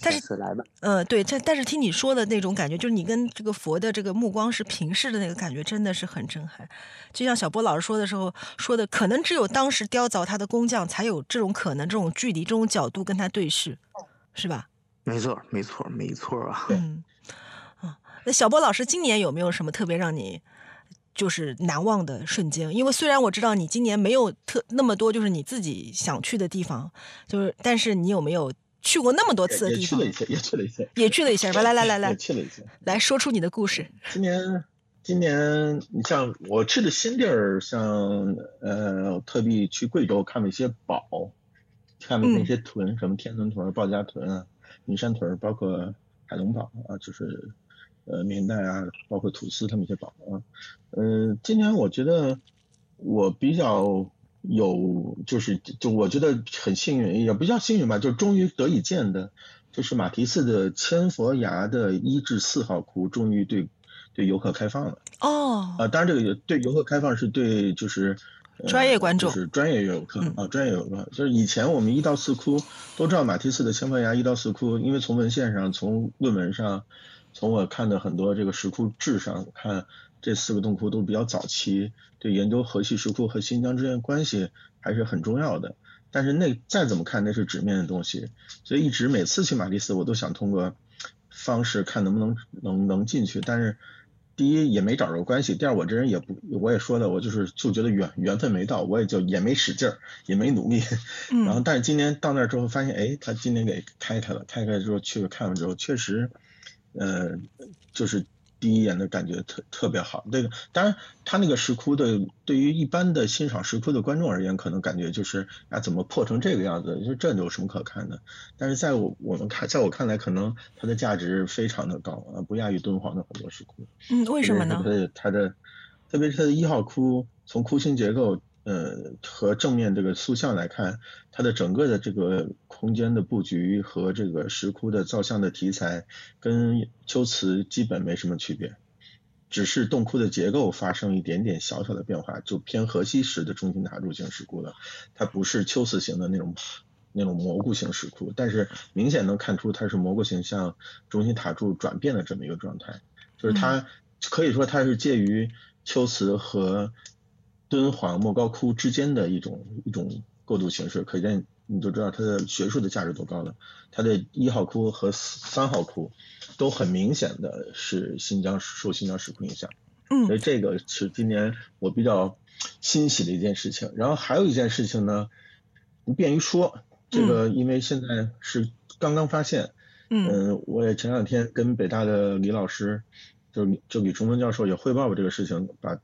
但是来吧，嗯，对，但但是听你说的那种感觉，就是你跟这个佛的这个目光是平视的那个感觉，真的是很震撼。就像小波老师说的时候说的，可能只有当时雕凿他的工匠才有这种可能，这种距离、这种角度跟他对视，是吧？没错，没错，没错啊。嗯，啊，那小波老师今年有没有什么特别让你就是难忘的瞬间？因为虽然我知道你今年没有特那么多就是你自己想去的地方，就是但是你有没有？去过那么多次的地方，也去了一些，也去了一些，也去了一些，是吧？来来来来，去了一些，来说出你的故事。今年，今年你像我去的新地儿，像呃，特地去贵州看了一些宝，看了那些屯，什么天屯屯、鲍家屯啊、云山屯，包括海龙堡啊，就是呃明代啊，包括土司他们一些宝啊。嗯，今年我觉得我比较有，就是就我觉得很幸运，也不叫幸运吧，就终于得以见的，就是马蹄寺的千佛崖的一至四号窟终于对对游客开放了。哦。啊，当然这个对游客开放是对就是专业观众，就是专业游客啊，专业游客。就是以前我们一到四窟都知道马蹄寺的千佛崖一到四窟，因为从文献上、从论文上、从我看的很多这个石窟志上看。这四个洞窟都比较早期，对研究河西石窟和新疆之间关系还是很重要的。但是那再怎么看，那是纸面的东西，所以一直每次去马蹄寺，我都想通过方式看能不能能能进去。但是第一也没找着关系，第二我这人也不，我也说的，我就是就觉得缘缘分没到，我也就也没使劲儿，也没努力。然后但是今年到那儿之后发现，哎，他今年给开开了，开开之后去看了之后，确实，呃，就是。第一眼的感觉特特别好，这个当然，他那个石窟的对于一般的欣赏石窟的观众而言，可能感觉就是啊，怎么破成这个样子？就这有什么可看的？但是在我我们看，在我看来，可能它的价值非常的高啊，不亚于敦煌的很多石窟。嗯，为什么呢？它的它的，特别是它的一号窟，从窟形结构。呃，和正面这个塑像来看，它的整个的这个空间的布局和这个石窟的造像的题材，跟秋瓷基本没什么区别，只是洞窟的结构发生一点点小小的变化，就偏河西式的中心塔柱形石窟了，它不是秋瓷型的那种那种蘑菇型石窟，但是明显能看出它是蘑菇形向中心塔柱转变的这么一个状态，就是它可以说它是介于秋瓷和。敦煌莫高窟之间的一种一种构筑形式，可见你就知道它的学术的价值多高了。它的一号窟和三号窟都很明显的是新疆受新疆石窟影响，嗯，所以这个是今年我比较欣喜的一件事情。然后还有一件事情呢，不便于说，这个因为现在是刚刚发现，嗯，我也前两天跟北大的李老师，就是就李崇文教授也汇报过这个事情，把。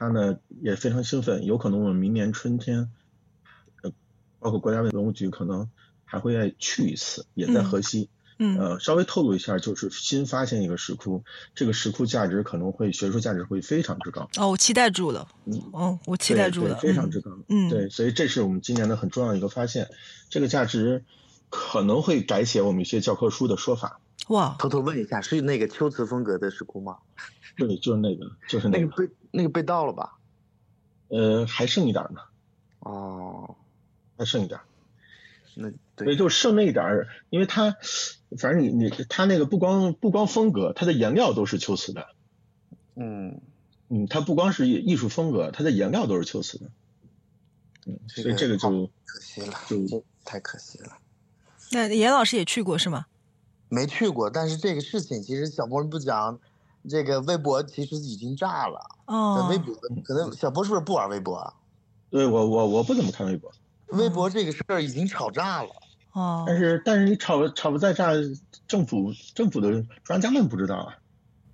他呢也非常兴奋，有可能我们明年春天，呃，包括国家文物局可能还会再去一次，也在河西。嗯。呃，稍微透露一下，就是新发现一个石窟，这个石窟价值可能会学术价值会非常之高。哦，我期待住了。嗯。哦，我期待住了。非常之高。嗯。对，所以这是我们今年的很重要的一个发现，这个价值可能会改写我们一些教科书的说法。哇！偷偷问一下，是那个秋瓷风格的石窟吗？对，就是那个，就是那个。被那个被盗了吧？呃，还剩一点呢。哦，还剩一点。那对，就剩那一点儿，因为它，反正你你它那个不光不光风格，它的颜料都是秋瓷的。嗯嗯，它不光是艺术风格，它的颜料都是秋瓷的。嗯，所以这个就可惜了，就太可惜了。那严老师也去过是吗？没去过，但是这个事情其实小波不讲。这个微博其实已经炸了哦。微博可能小波是不是不玩微博啊？对我我我不怎么看微博。微博这个事儿已经炒炸了哦。但是但是你炒炒不再炸，政府政府的专家们不知道啊。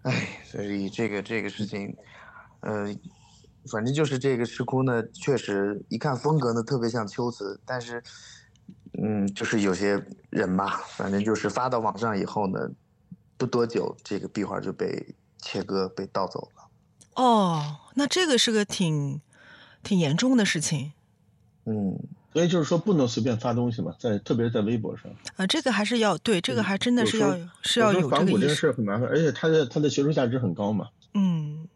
哎，所以这个这个事情，呃，反正就是这个石窟呢，确实一看风格呢特别像秋瓷，但是，嗯，就是有些人吧，反正就是发到网上以后呢。不多久，这个壁画就被切割、被盗走了。哦，那这个是个挺挺严重的事情。嗯，所以就是说不能随便发东西嘛，在特别是在微博上。啊，这个还是要对，这个还真的是要是要有这个意识。这个事很麻烦，而且它的它的学术价值很高嘛。嗯，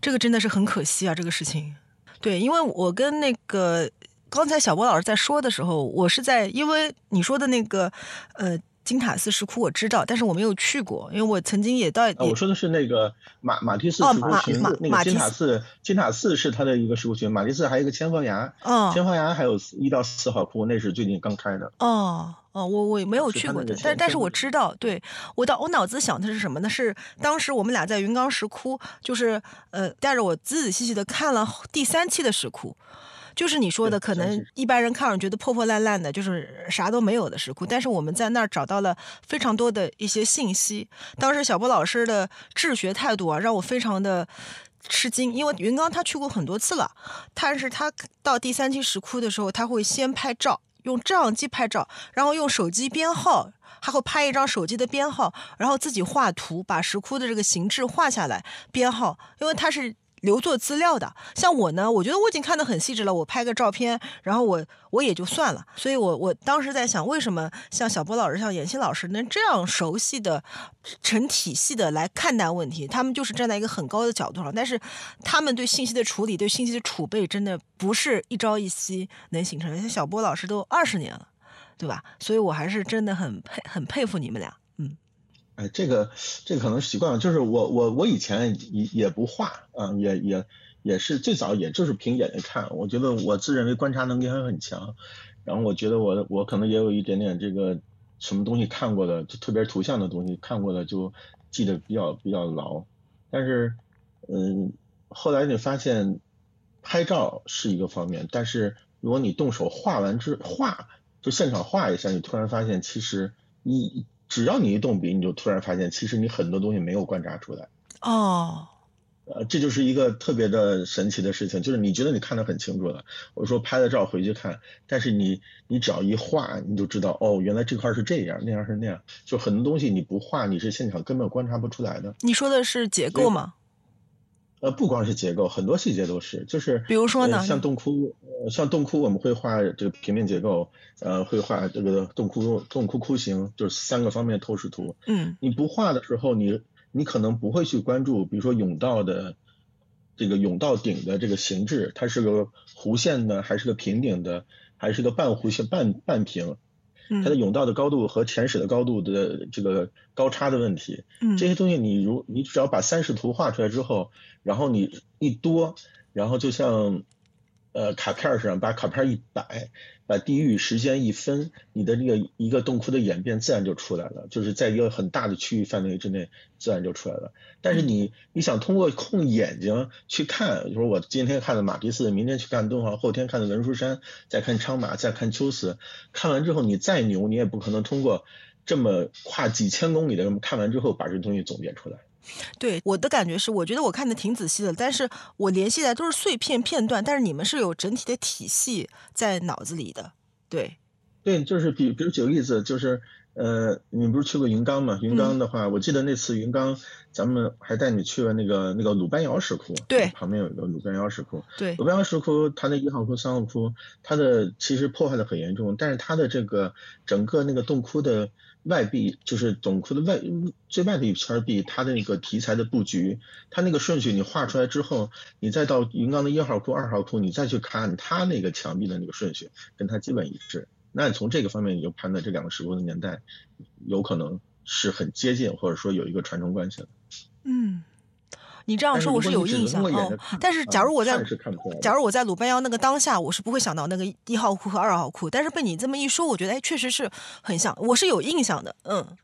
这个真的是很可惜啊，这个事情。对，因为我跟那个刚才小波老师在说的时候，我是在因为你说的那个呃。金塔寺石窟我知道，但是我没有去过，因为我曾经也到。我说的是那个马马蹄寺石窟群，那个金塔寺，金塔寺是它的一个石窟群，马蹄寺还有一个千佛崖，千佛崖还有一到四号窟，那是最近刚开的。哦哦，我我没有去过的，但但是我知道，对我到我脑子想的是什么呢？是当时我们俩在云冈石窟，就是呃带着我仔仔细细的看了第三期的石窟。就是你说的，可能一般人看上觉得破破烂烂的，就是啥都没有的石窟。但是我们在那儿找到了非常多的一些信息。当时小波老师的治学态度啊，让我非常的吃惊。因为云刚他去过很多次了，但是他到第三期石窟的时候，他会先拍照，用照相机拍照，然后用手机编号，他会拍一张手机的编号，然后自己画图，把石窟的这个形制画下来，编号，因为他是。留作资料的，像我呢，我觉得我已经看得很细致了。我拍个照片，然后我我也就算了。所以，我我当时在想，为什么像小波老师、像闫欣老师能这样熟悉的、成体系的来看待问题？他们就是站在一个很高的角度上，但是他们对信息的处理、对信息的储备，真的不是一朝一夕能形成的。像小波老师都二十年了，对吧？所以我还是真的很佩很佩服你们俩。哎，这个这个可能习惯了，就是我我我以前也也不画啊，也也也是最早也就是凭眼睛看，我觉得我自认为观察能力还很强，然后我觉得我我可能也有一点点这个什么东西看过的，就特别图像的东西看过的就记得比较比较牢，但是嗯，后来你发现拍照是一个方面，但是如果你动手画完之画就现场画一下，你突然发现其实你。只要你一动笔，你就突然发现，其实你很多东西没有观察出来。哦，呃，这就是一个特别的神奇的事情，就是你觉得你看得很清楚了，我说拍了照回去看，但是你你只要一画，你就知道，哦，原来这块是这样，那样是那样，就很多东西你不画，你是现场根本观察不出来的。你说的是结构吗？呃，不光是结构，很多细节都是，就是比如说呢，像洞窟，呃，像洞窟，我们会画这个平面结构，呃，会画这个洞窟洞窟窟形，就是三个方面透视图。嗯，你不画的时候，你你可能不会去关注，比如说甬道的这个甬道顶的这个形制，它是个弧线的，还是个平顶的，还是个半弧线半半平。它的甬道的高度和前史的高度的这个高差的问题，这些东西你如你只要把三视图画出来之后，然后你一多，然后就像呃卡片上把卡片一摆。把地域时间一分，你的这个一个洞窟的演变自然就出来了，就是在一个很大的区域范围之内，自然就出来了。但是你你想通过控眼睛去看，就是我今天看的马蹄寺，明天去看敦煌，后天看的文殊山，再看昌马，再看秋瓷，看完之后你再牛，你也不可能通过这么跨几千公里的看完之后把这东西总结出来。对我的感觉是，我觉得我看的挺仔细的，但是我联系的都是碎片片段，但是你们是有整体的体系在脑子里的，对，对，就是比比如举个例子，就是呃，你不是去过云冈嘛？云冈的话，我记得那次云冈，咱们还带你去了那个那个鲁班窑石窟，对，旁边有一个鲁班窑石窟，对，鲁班窑石窟它的一号窟、三号窟，它的其实破坏的很严重，但是它的这个整个那个洞窟的。外壁就是总库的外最外的一圈壁，它的那个题材的布局，它那个顺序你画出来之后，你再到云冈的一号窟、二号窟，你再去看它那个墙壁的那个顺序，跟它基本一致。那你从这个方面你就判断这两个石窟的年代有可能是很接近，或者说有一个传承关系的。嗯。你这样说我是有印象哦，但是假如我在，假如我在鲁班窑那个当下，我是不会想到那个一号库和二号库，但是被你这么一说，我觉得哎，确实是很像，我是有印象的，嗯。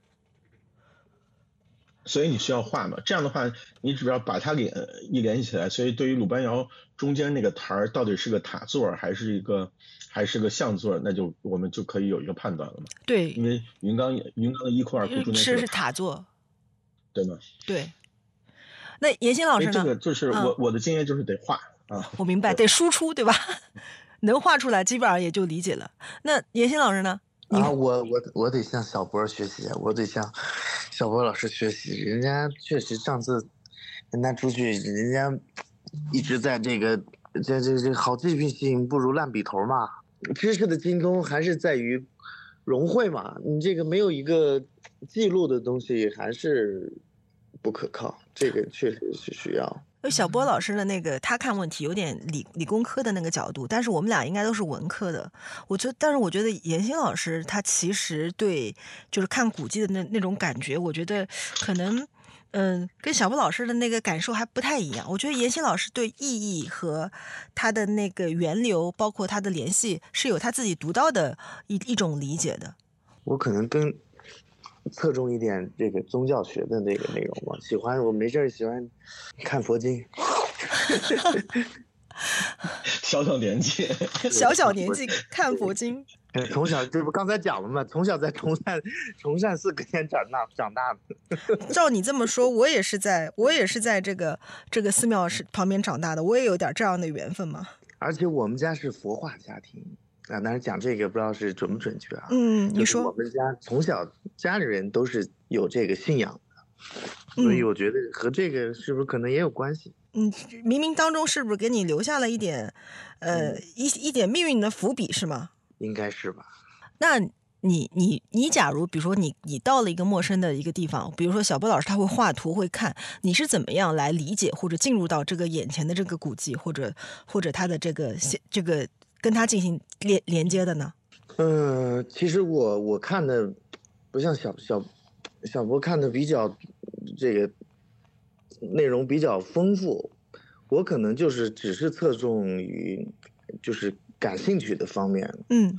所以你需要画嘛？这样的话，你只要把它给一联系起来，所以对于鲁班窑中间那个台儿到底是个塔座还是一个还是个像座，那就我们就可以有一个判断了嘛。对，因为云冈云冈的一库二库中间是是塔座，对吗？对。那严欣老师呢？这个就是我我的经验就是得画啊。我明白，得输出对吧？能画出来，基本上也就理解了。那严欣老师呢？啊，我我我得向小波学习，我得向小波老师学习。人家确实上次跟他出去，人家一直在这个这这这好记性不如烂笔头嘛。知识的精通还是在于融会嘛。你这个没有一个记录的东西，还是。不可靠，这个确实是需要。因为小波老师的那个，他看问题有点理理工科的那个角度，但是我们俩应该都是文科的。我觉得，但是我觉得严欣老师他其实对就是看古迹的那那种感觉，我觉得可能嗯，跟小波老师的那个感受还不太一样。我觉得严欣老师对意义和他的那个源流，包括他的联系，是有他自己独到的一一种理解的。我可能跟。侧重一点这个宗教学的那个内容嘛，喜欢我没事儿喜欢看佛经，小小年纪，小小年纪看佛经，从小这不刚才讲了嘛？从小在崇善崇善寺跟前长大长大的。照你这么说，我也是在我也是在这个这个寺庙是旁边长大的，我也有点这样的缘分嘛。而且我们家是佛化家庭，啊，当然讲这个不知道是准不准确啊。嗯，你说我们家从小家里人都是有这个信仰的，所以我觉得和这个是不是可能也有关系？嗯，冥冥当中是不是给你留下了一点，呃，一一点命运的伏笔是吗？应该是吧。那你你你，假如比如说你你到了一个陌生的一个地方，比如说小波老师他会画图会看，你是怎么样来理解或者进入到这个眼前的这个古迹，或者或者他的这个这个跟他进行连连接的呢？嗯，其实我我看的不像小小小博看的比较这个内容比较丰富，我可能就是只是侧重于就是感兴趣的方面，嗯。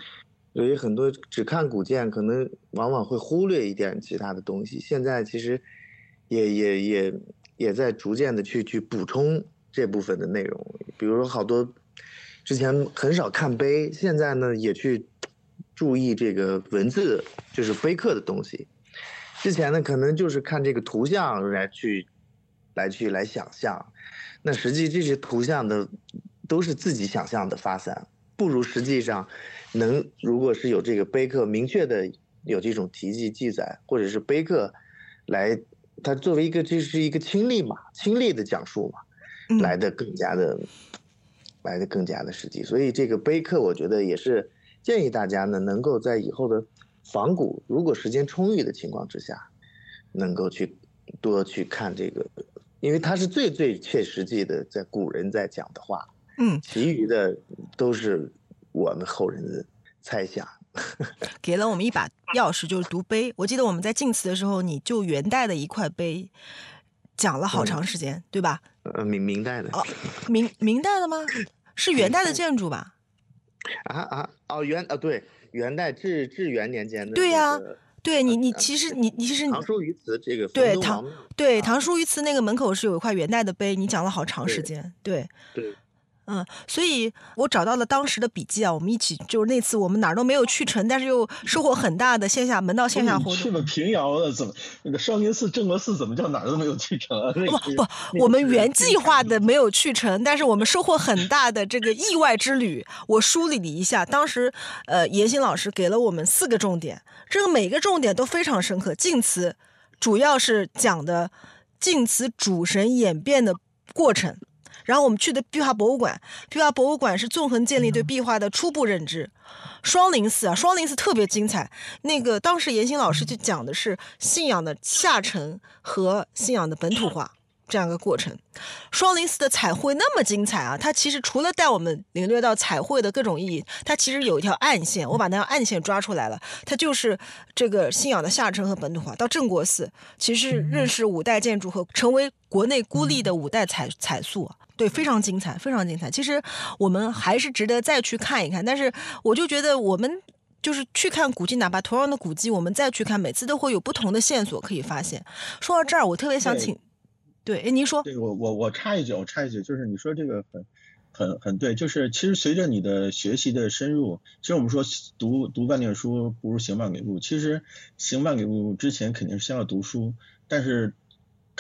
所以很多只看古建，可能往往会忽略一点其他的东西。现在其实也也也也在逐渐的去去补充这部分的内容。比如说好多之前很少看碑，现在呢也去注意这个文字，就是碑刻的东西。之前呢可能就是看这个图像来去来去来想象，那实际这些图像的都是自己想象的发散，不如实际上。能，如果是有这个碑刻明确的有这种题记记载，或者是碑刻来，它作为一个这是一个亲历嘛，亲历的讲述嘛，来的更加的，来的更加的实际。所以这个碑刻，我觉得也是建议大家呢，能够在以后的仿古，如果时间充裕的情况之下，能够去多去看这个，因为它是最最切实际的，在古人在讲的话，嗯，其余的都是。我们后人的猜想，给了我们一把钥匙，就是读碑。我记得我们在晋祠的时候，你就元代的一块碑讲了好长时间，对吧？呃，明明代的哦，明明代的吗？是元代的建筑吧？啊啊哦，元啊对，元代至至元年间的。对呀，对你你其实你你其实唐叔于祠这个对唐对唐叔虞祠那个门口是有一块元代的碑，你讲了好长时间，对对。嗯，所以我找到了当时的笔记啊，我们一起就是那次我们哪儿都没有去成，但是又收获很大的线下门到线下活动。去了平遥了，怎么那个少林寺、镇国寺怎么叫哪儿都没有去成啊？不不，我们原计划的没有去成，但是我们收获很大的这个意外之旅。我梳理了一下，当时呃，严欣老师给了我们四个重点，这个每个重点都非常深刻。晋祠主要是讲的晋祠主神演变的过程。然后我们去的壁画博物馆，壁画博物馆是纵横建立对壁画的初步认知。双林寺啊，双林寺特别精彩。那个当时严新老师就讲的是信仰的下沉和信仰的本土化这样一个过程。双林寺的彩绘那么精彩啊，它其实除了带我们领略到彩绘的各种意义，它其实有一条暗线，我把那条暗线抓出来了，它就是这个信仰的下沉和本土化。到镇国寺，其实认识五代建筑和成为国内孤立的五代彩彩塑。对，非常精彩，非常精彩。其实我们还是值得再去看一看。但是我就觉得，我们就是去看古迹，哪怕同样的古迹，我们再去看，每次都会有不同的线索可以发现。说到这儿，我特别想请，对，哎，您说，对我我我插一句，我插一句，就是你说这个很很很对，就是其实随着你的学习的深入，其实我们说读读万卷书不如行万里路。其实行万里路之前肯定是先要读书，但是。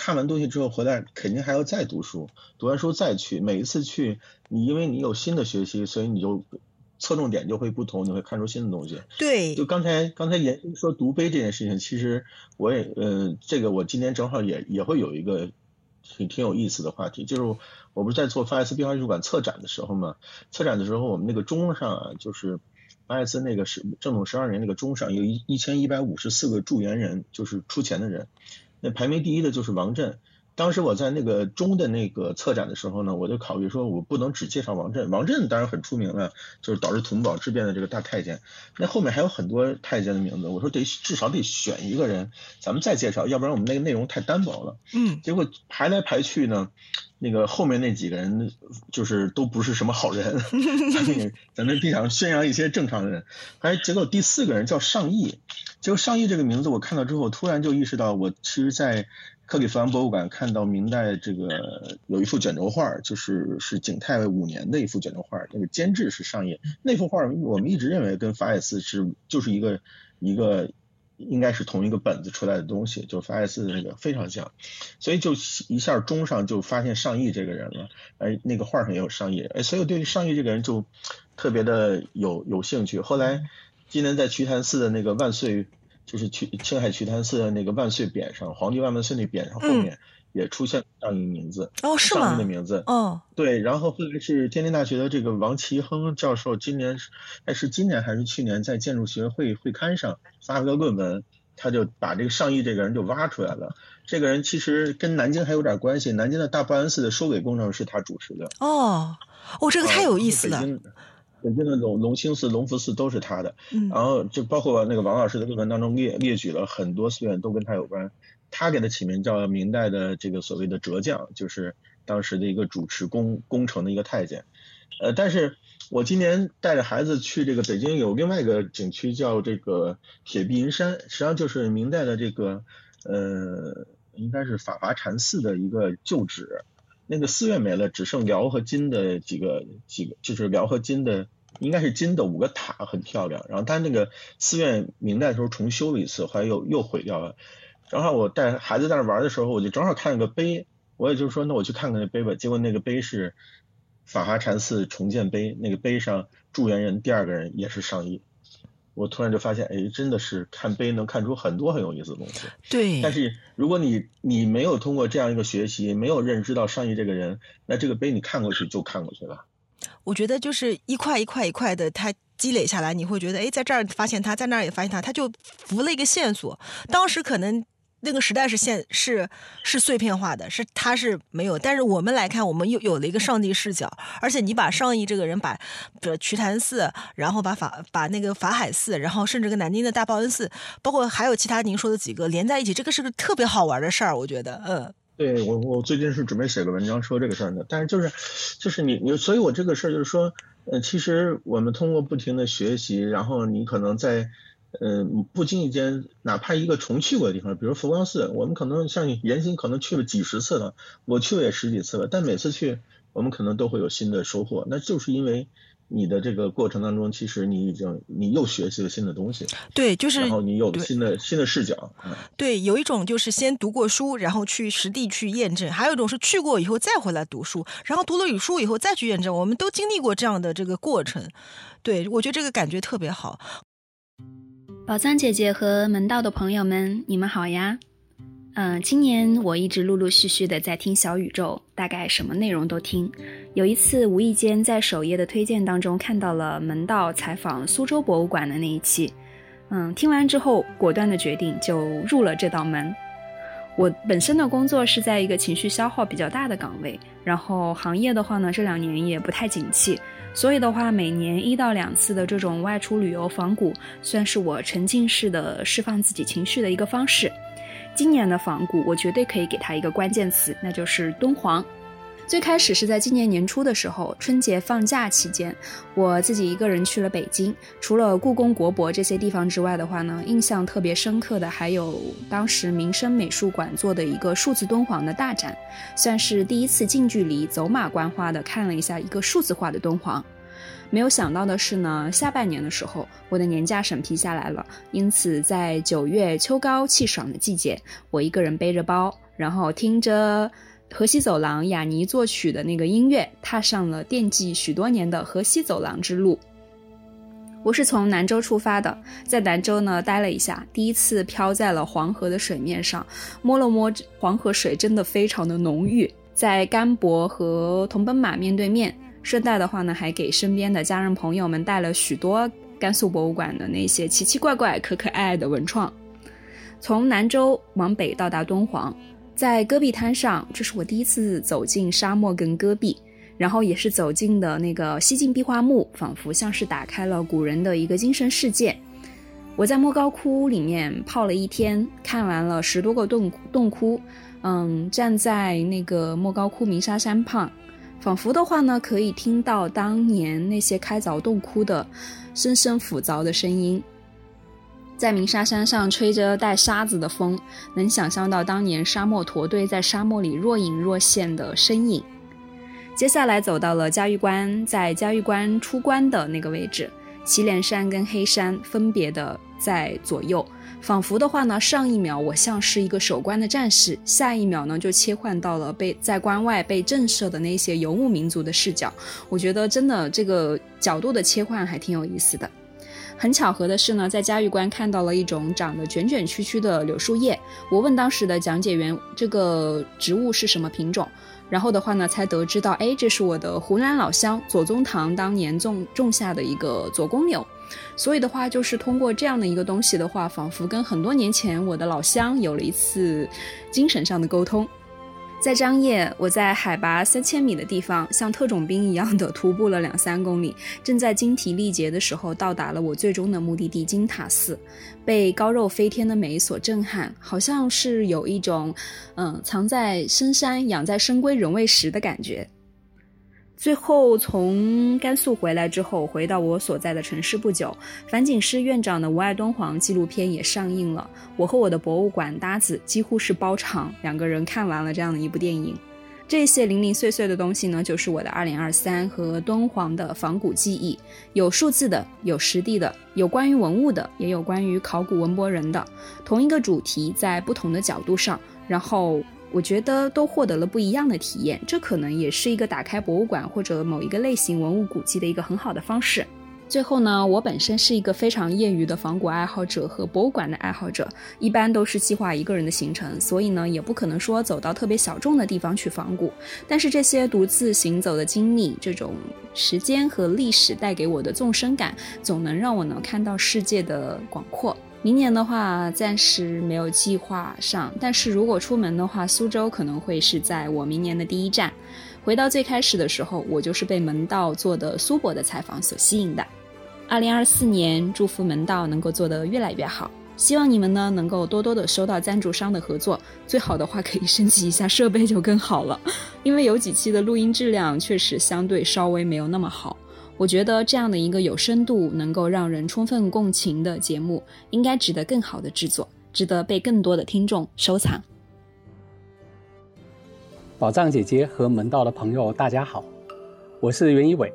看完东西之后回来肯定还要再读书，读完书再去。每一次去，你因为你有新的学习，所以你就侧重点就会不同，你会看出新的东西。对，就刚才刚才严说读碑这件事情，其实我也呃，这个我今天正好也也会有一个挺挺有意思的话题，就是我不是在做法斯壁画艺术馆策展的时候嘛，策展的时候我们那个钟上啊，就是法斯那个是正统十二年那个钟上有一一千一百五十四个助缘人，就是出钱的人。那排名第一的就是王震。当时我在那个中的那个策展的时候呢，我就考虑说，我不能只介绍王振。王振当然很出名了，就是导致土木堡之变的这个大太监。那后面还有很多太监的名字，我说得至少得选一个人，咱们再介绍，要不然我们那个内容太单薄了。嗯。结果排来排去呢，那个后面那几个人就是都不是什么好人，咱们咱们地上宣扬一些正常人。还结果第四个人叫尚义，结果尚义这个名字我看到之后，突然就意识到，我其实，在。克里夫兰博物馆看到明代这个有一幅卷轴画，就是是景泰五年的一幅卷轴画，那个监制是上页。那幅画我们一直认为跟法海寺是就是一个一个应该是同一个本子出来的东西，就法海寺的那个非常像，所以就一下中上就发现上亿这个人了，哎，那个画上也有上亿，哎，所以我对上亿这个人就特别的有有兴趣。后来今年在瞿昙寺的那个万岁，就是去青海瞿昙寺的那个万岁匾上，皇帝万万岁那匾上后面也出现这样一个名字，哦，是吗？上亿的名字，哦，对，然后后来是天津大学的这个王其亨教授，今年是哎是今年还是去年在建筑学会会刊上。发了个论文，他就把这个上亿这个人就挖出来了。这个人其实跟南京还有点关系，南京的大报恩寺的收尾工程是他主持的。哦，哦，这个太有意思了。北京，的龙龙兴寺、隆福寺都是他的。嗯。然后就包括那个王老师的论文当中列列举了很多寺院都跟他有关。他给他起名叫明代的这个所谓的哲将，就是当时的一个主持工工程的一个太监。呃，但是。我今年带着孩子去这个北京有另外一个景区叫这个铁壁银山，实际上就是明代的这个呃应该是法华禅寺的一个旧址，那个寺院没了，只剩辽和金的几个几个，就是辽和金的应该是金的五个塔很漂亮，然后它那个寺院明代的时候重修了一次，后来又又毁掉了。正好我带孩子在那玩的时候，我就正好看了个碑，我也就是说那我去看看那碑吧，结果那个碑是。法华禅寺重建碑，那个碑上祝愿人第二个人也是上亿。我突然就发现，哎，真的是看碑能看出很多很有意思的东西。对。但是如果你你没有通过这样一个学习，没有认知到上亿这个人，那这个碑你看过去就看过去了。我觉得就是一块一块一块的，它积累下来，你会觉得，哎，在这儿发现他，在那儿也发现他，他就浮了一个线索。当时可能。那个时代是现是是碎片化的，是他是没有，但是我们来看，我们又有了一个上帝视角，而且你把上亿这个人把，比如瞿昙寺，然后把法把那个法海寺，然后甚至跟南京的大报恩寺，包括还有其他您说的几个连在一起，这个是个特别好玩的事儿，我觉得，嗯，对我我最近是准备写个文章说这个事儿的，但是就是就是你你，所以我这个事儿就是说，呃，其实我们通过不停的学习，然后你可能在。嗯，不经意间，哪怕一个重去过的地方，比如佛光寺，我们可能像严心可能去了几十次了，我去了也十几次了，但每次去，我们可能都会有新的收获，那就是因为你的这个过程当中，其实你已经你又学习了新的东西，对，就是然后你有了新的新的视角，对，有一种就是先读过书，然后去实地去验证，还有一种是去过以后再回来读书，然后读了语书以后再去验证，我们都经历过这样的这个过程，对我觉得这个感觉特别好。宝藏姐姐和门道的朋友们，你们好呀！嗯，今年我一直陆陆续续的在听小宇宙，大概什么内容都听。有一次无意间在首页的推荐当中看到了门道采访苏州博物馆的那一期，嗯，听完之后果断的决定就入了这道门。我本身的工作是在一个情绪消耗比较大的岗位，然后行业的话呢，这两年也不太景气。所以的话，每年一到两次的这种外出旅游仿古，算是我沉浸式的释放自己情绪的一个方式。今年的仿古，我绝对可以给它一个关键词，那就是敦煌。最开始是在今年年初的时候，春节放假期间，我自己一个人去了北京。除了故宫、国博这些地方之外的话呢，印象特别深刻的还有当时民生美术馆做的一个数字敦煌的大展，算是第一次近距离走马观花的看了一下一个数字化的敦煌。没有想到的是呢，下半年的时候，我的年假审批下来了，因此在九月秋高气爽的季节，我一个人背着包，然后听着。河西走廊，雅尼作曲的那个音乐，踏上了惦记许多年的河西走廊之路。我是从南州出发的，在南州呢待了一下，第一次漂在了黄河的水面上，摸了摸黄河水，真的非常的浓郁。在甘博和桐奔马面对面，顺带的话呢，还给身边的家人朋友们带了许多甘肃博物馆的那些奇奇怪怪、可可爱爱的文创。从南州往北到达敦煌。在戈壁滩上，这是我第一次走进沙漠跟戈壁，然后也是走进的那个西晋壁画墓，仿佛像是打开了古人的一个精神世界。我在莫高窟里面泡了一天，看完了十多个洞洞窟，嗯，站在那个莫高窟鸣沙山旁，仿佛的话呢，可以听到当年那些开凿洞窟的声声斧凿的声音。在鸣沙山上吹着带沙子的风，能想象到当年沙漠驼队在沙漠里若隐若现的身影。接下来走到了嘉峪关，在嘉峪关出关的那个位置，祁连山跟黑山分别的在左右。仿佛的话呢，上一秒我像是一个守关的战士，下一秒呢就切换到了被在关外被震慑的那些游牧民族的视角。我觉得真的这个角度的切换还挺有意思的。很巧合的是呢，在嘉峪关看到了一种长得卷卷曲曲的柳树叶。我问当时的讲解员，这个植物是什么品种？然后的话呢，才得知到，哎，这是我的湖南老乡左宗棠当年种种下的一个左公柳。所以的话，就是通过这样的一个东西的话，仿佛跟很多年前我的老乡有了一次精神上的沟通。在张掖，我在海拔三千米的地方，像特种兵一样的徒步了两三公里，正在精疲力竭的时候，到达了我最终的目的地金塔寺，被高肉飞天的美所震撼，好像是有一种，嗯，藏在深山养在深闺人未识的感觉。最后从甘肃回来之后，回到我所在的城市不久，樊锦诗院长的《无爱敦煌》纪录片也上映了。我和我的博物馆搭子几乎是包场，两个人看完了这样的一部电影。这些零零碎碎的东西呢，就是我的2023和敦煌的仿古记忆，有数字的，有实地的，有关于文物的，也有关于考古文博人的。同一个主题，在不同的角度上，然后。我觉得都获得了不一样的体验，这可能也是一个打开博物馆或者某一个类型文物古迹的一个很好的方式。最后呢，我本身是一个非常业余的仿古爱好者和博物馆的爱好者，一般都是计划一个人的行程，所以呢，也不可能说走到特别小众的地方去仿古。但是这些独自行走的经历，这种时间和历史带给我的纵深感，总能让我能看到世界的广阔。明年的话，暂时没有计划上，但是如果出门的话，苏州可能会是在我明年的第一站。回到最开始的时候，我就是被门道做的苏博的采访所吸引的。二零二四年，祝福门道能够做得越来越好，希望你们呢能够多多的收到赞助商的合作，最好的话可以升级一下设备就更好了，因为有几期的录音质量确实相对稍微没有那么好。我觉得这样的一个有深度、能够让人充分共情的节目，应该值得更好的制作，值得被更多的听众收藏。宝藏姐姐和门道的朋友，大家好，我是袁一伟。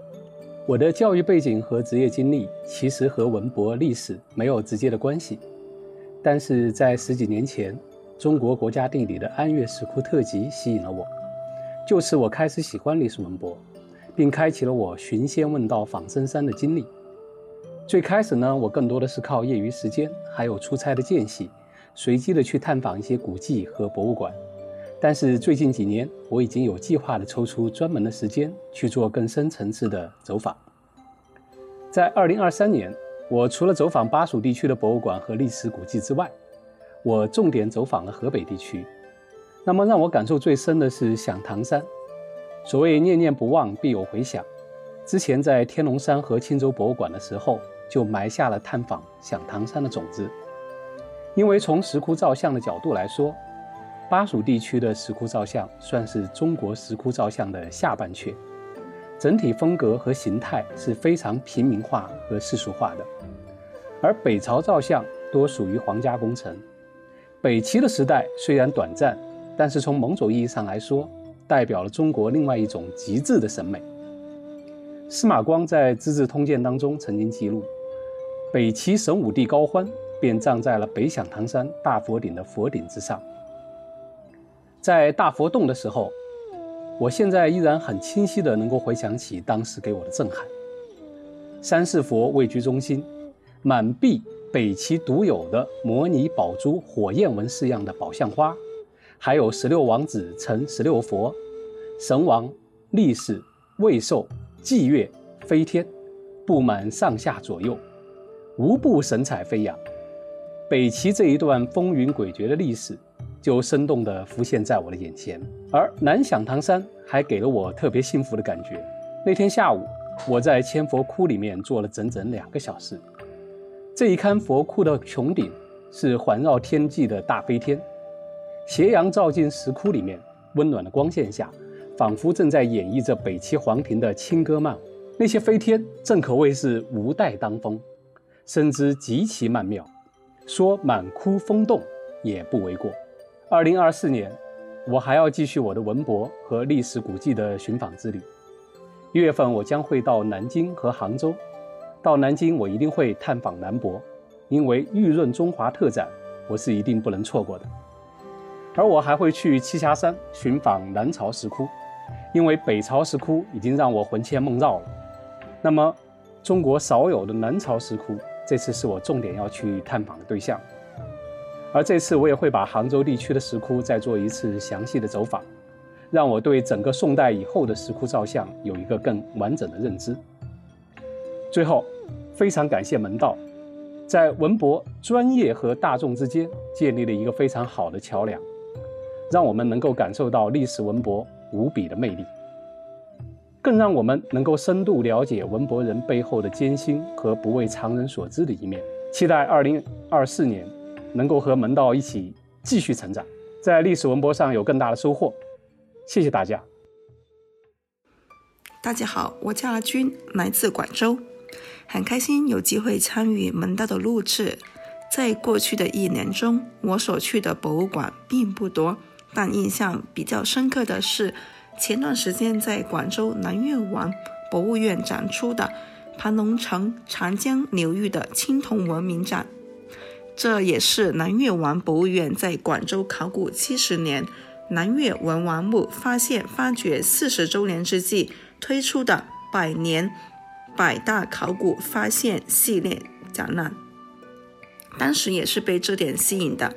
我的教育背景和职业经历其实和文博历史没有直接的关系，但是在十几年前，中国国家地理的安岳石窟特辑吸引了我，就此我开始喜欢历史文博。并开启了我寻仙问道访深山的经历。最开始呢，我更多的是靠业余时间，还有出差的间隙，随机的去探访一些古迹和博物馆。但是最近几年，我已经有计划的抽出专门的时间去做更深层次的走访。在二零二三年，我除了走访巴蜀地区的博物馆和历史古迹之外，我重点走访了河北地区。那么让我感受最深的是响堂山。所谓念念不忘，必有回响。之前在天龙山和青州博物馆的时候，就埋下了探访响堂山的种子。因为从石窟造像的角度来说，巴蜀地区的石窟造像算是中国石窟造像的下半阙，整体风格和形态是非常平民化和世俗化的。而北朝造像多属于皇家工程。北齐的时代虽然短暂，但是从某种意义上来说，代表了中国另外一种极致的审美。司马光在《资治通鉴》当中曾经记录，北齐神武帝高欢便葬在了北响堂山大佛顶的佛顶之上。在大佛洞的时候，我现在依然很清晰的能够回想起当时给我的震撼。三世佛位居中心，满壁北齐独有的摩尼宝珠火焰纹式样的宝相花。还有十六王子乘十六佛，神王、力士、卫兽、祭月、飞天，布满上下左右，无不神采飞扬。北齐这一段风云诡谲的历史，就生动地浮现在我的眼前。而南响堂山还给了我特别幸福的感觉。那天下午，我在千佛窟里面坐了整整两个小时。这一龛佛窟的穹顶是环绕天际的大飞天。斜阳照进石窟里面，温暖的光线下，仿佛正在演绎着北齐皇庭的轻歌曼舞。那些飞天正可谓是无带当风，身姿极其曼妙，说满窟风动也不为过。二零二四年，我还要继续我的文博和历史古迹的寻访之旅。一月份，我将会到南京和杭州，到南京我一定会探访南博，因为玉润中华特展我是一定不能错过的。而我还会去栖霞山寻访南朝石窟，因为北朝石窟已经让我魂牵梦绕了。那么，中国少有的南朝石窟，这次是我重点要去探访的对象。而这次我也会把杭州地区的石窟再做一次详细的走访，让我对整个宋代以后的石窟造像有一个更完整的认知。最后，非常感谢门道，在文博专业和大众之间建立了一个非常好的桥梁，让我们能够感受到历史文博无比的魅力，更让我们能够深度了解文博人背后的艰辛和不为常人所知的一面。期待二零二四年。能够和门道一起继续成长，在历史文博上有更大的收获。谢谢大家。大家好，我叫阿军，来自广州，很开心有机会参与门道的录制。在过去的一年中，我所去的博物馆并不多，但印象比较深刻的是前段时间在广州南越王博物院展出的盘龙城长江流域的青铜文明展。这也是南越王博物院在广州考古七十年南越文王墓发现发掘四十周年之际推出的百年百大考古发现系列展览。当时也是被这点吸引的，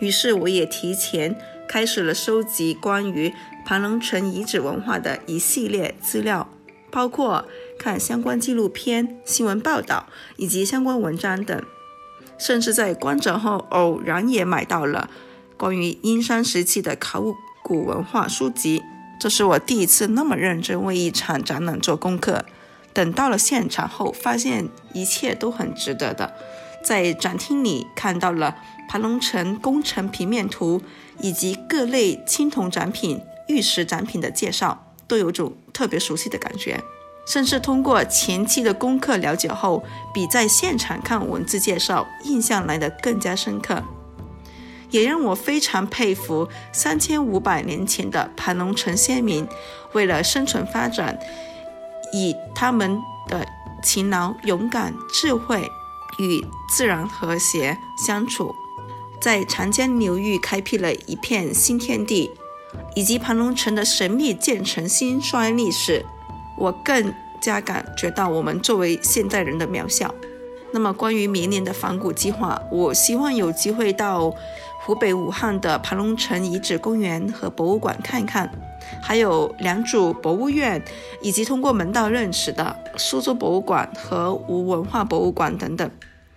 于是我也提前开始了收集关于盘龙城遗址文化的一系列资料，包括看相关纪录片、新闻报道以及相关文章等。甚至在观展后，偶然也买到了关于殷商时期的考古文化书籍。这是我第一次那么认真为一场展览做功课。等到了现场后，发现一切都很值得的。在展厅里看到了盘龙城工程平面图，以及各类青铜展品、玉石展品的介绍，都有种特别熟悉的感觉。甚至通过前期的功课了解后，比在现场看文字介绍印象来得更加深刻，也让我非常佩服三千五百年前的盘龙城先民，为了生存发展，以他们的勤劳、勇敢、智慧与自然和谐相处，在长江流域开辟了一片新天地，以及盘龙城的神秘建成兴衰历史。我更加感觉到我们作为现代人的渺小。那么，关于明年的仿古计划，我希望有机会到湖北武汉的盘龙城遗址公园和博物馆看看，还有良渚博物院，以及通过门道认识的苏州博物馆和吴文化博物馆等等。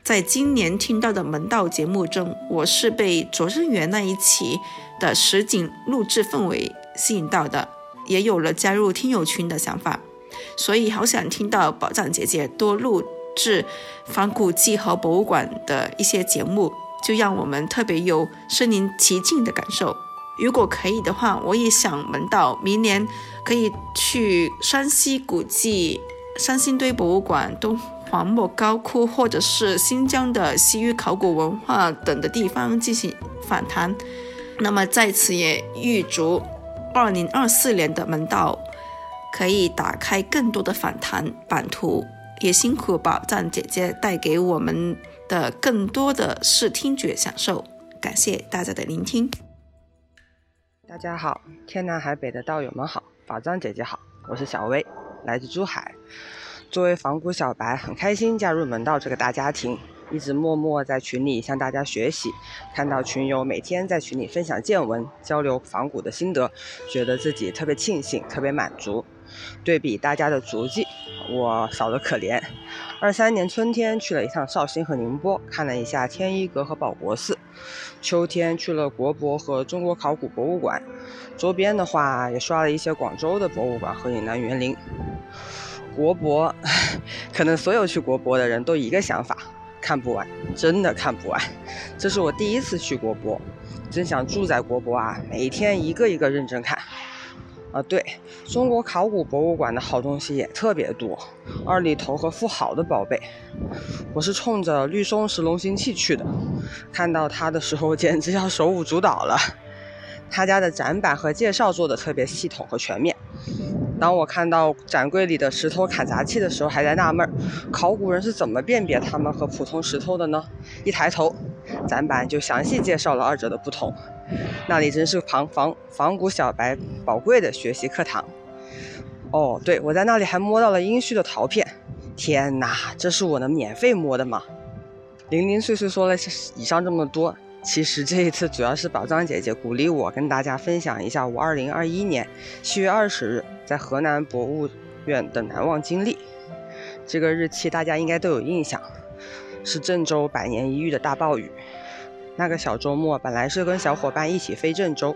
在今年听到的门道节目中，我是被卓正元那一期的实景录制氛围吸引到的，也有了加入听友群的想法。所以，好想听到宝藏姐姐多录制仿古记和博物馆的一些节目，就让我们特别有身临其境的感受。如果可以的话，我也想门到明年可以去山西古迹、三星堆博物馆、东黄莫高窟，或者是新疆的西域考古文化等的地方进行访谈。那么在此也预祝二零二四年的门道。可以打开更多的访谈版图，也辛苦宝藏姐姐带给我们的更多的视听觉享受。感谢大家的聆听。大家好，天南海北的道友们好，宝藏姐姐好，我是小薇，来自珠海。作为仿古小白，很开心加入门道这个大家庭，一直默默在群里向大家学习。看到群友每天在群里分享见闻，交流仿古的心得，觉得自己特别庆幸，特别满足。对比大家的足迹，我少得可怜。二三年春天去了一趟绍兴和宁波，看了一下天一阁和保国寺；秋天去了国博和中国考古博物馆。周边的话也刷了一些广州的博物馆和岭南园林。国博，可能所有去国博的人都一个想法：看不完，真的看不完。这是我第一次去国博，真想住在国博啊，每天一个一个认真看。啊，对中国考古博物馆的好东西也特别多，二里头和富豪的宝贝。我是冲着绿松石龙形器去的，看到它的时候简直要手舞足蹈了。他家的展板和介绍做的特别系统和全面，当我看到展柜里的石头砍砸器的时候，还在纳闷，考古人是怎么辨别它们和普通石头的呢？一抬头，展板就详细介绍了二者的不同。那里真是仿仿仿古小白宝贵的学习课堂。哦，对，我在那里还摸到了殷墟的陶片。天哪，这是我能免费摸的吗？零零碎碎说了以上这么多，其实这一次主要是宝藏姐姐鼓励我跟大家分享一下我二零二一年七月二十日在河南博物院的难忘经历。这个日期大家应该都有印象，是郑州百年一遇的大暴雨。那个小周末本来是跟小伙伴一起飞郑州，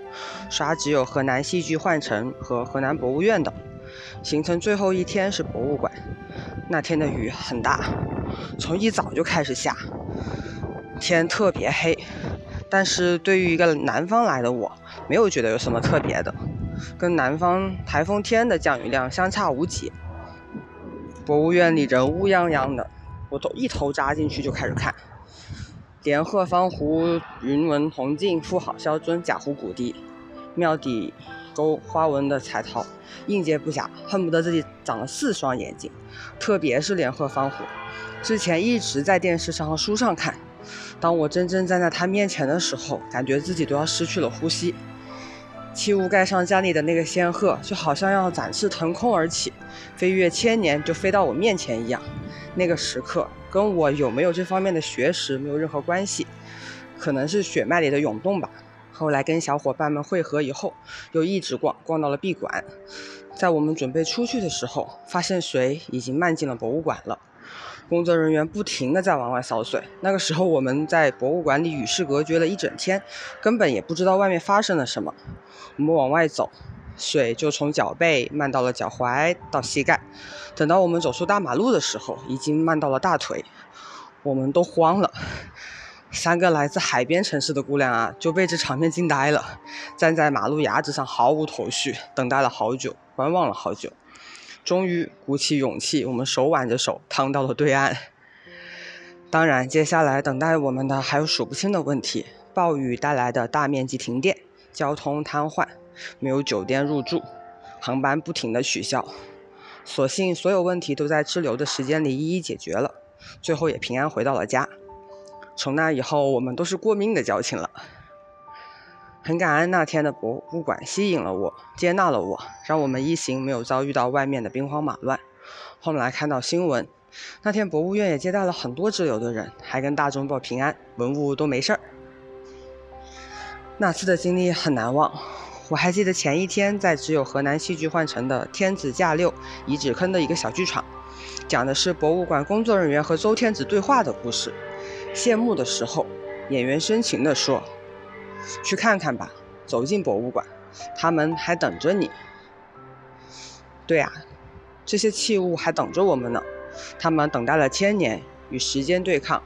刷只有河南戏剧幻城和河南博物院的行程，最后一天是博物馆。那天的雨很大，从一早就开始下，天特别黑。但是对于一个南方来的我，没有觉得有什么特别的，跟南方台风天的降雨量相差无几。博物院里人乌泱泱的，我都一头扎进去就开始看。连鹤方壶、云纹铜镜、妇好肖尊、贾湖骨笛，庙底沟花纹的彩陶，应接不暇，恨不得自己长了四双眼睛。特别是连鹤方壶，之前一直在电视上和书上看，当我真正站在他面前的时候，感觉自己都要失去了呼吸。器物盖上家里的那个仙鹤，就好像要展翅腾空而起，飞越千年就飞到我面前一样。那个时刻。跟我有没有这方面的学识没有任何关系，可能是血脉里的涌动吧。后来跟小伙伴们汇合以后，又一直逛逛到了闭馆。在我们准备出去的时候，发现水已经漫进了博物馆了。工作人员不停地在往外扫水。那个时候我们在博物馆里与世隔绝了一整天，根本也不知道外面发生了什么。我们往外走。水就从脚背漫到了脚踝到膝盖，等到我们走出大马路的时候，已经漫到了大腿，我们都慌了。三个来自海边城市的姑娘啊，就被这场面惊呆了，站在马路牙子上毫无头绪，等待了好久，观望了好久，终于鼓起勇气，我们手挽着手趟到了对岸。当然，接下来等待我们的还有数不清的问题：暴雨带来的大面积停电，交通瘫痪。没有酒店入住，航班不停的取消，所幸所有问题都在滞留的时间里一一解决了，最后也平安回到了家。从那以后，我们都是过命的交情了。很感恩那天的博物馆吸引了我，接纳了我，让我们一行没有遭遇到外面的兵荒马乱。后来看到新闻，那天博物院也接待了很多滞留的人，还跟大众报平安，文物都没事儿。那次的经历很难忘。我还记得前一天在只有河南戏剧幻城的天子驾六遗址坑的一个小剧场，讲的是博物馆工作人员和周天子对话的故事。谢幕的时候，演员深情地说：“去看看吧，走进博物馆，他们还等着你。”对啊，这些器物还等着我们呢。他们等待了千年，与时间对抗，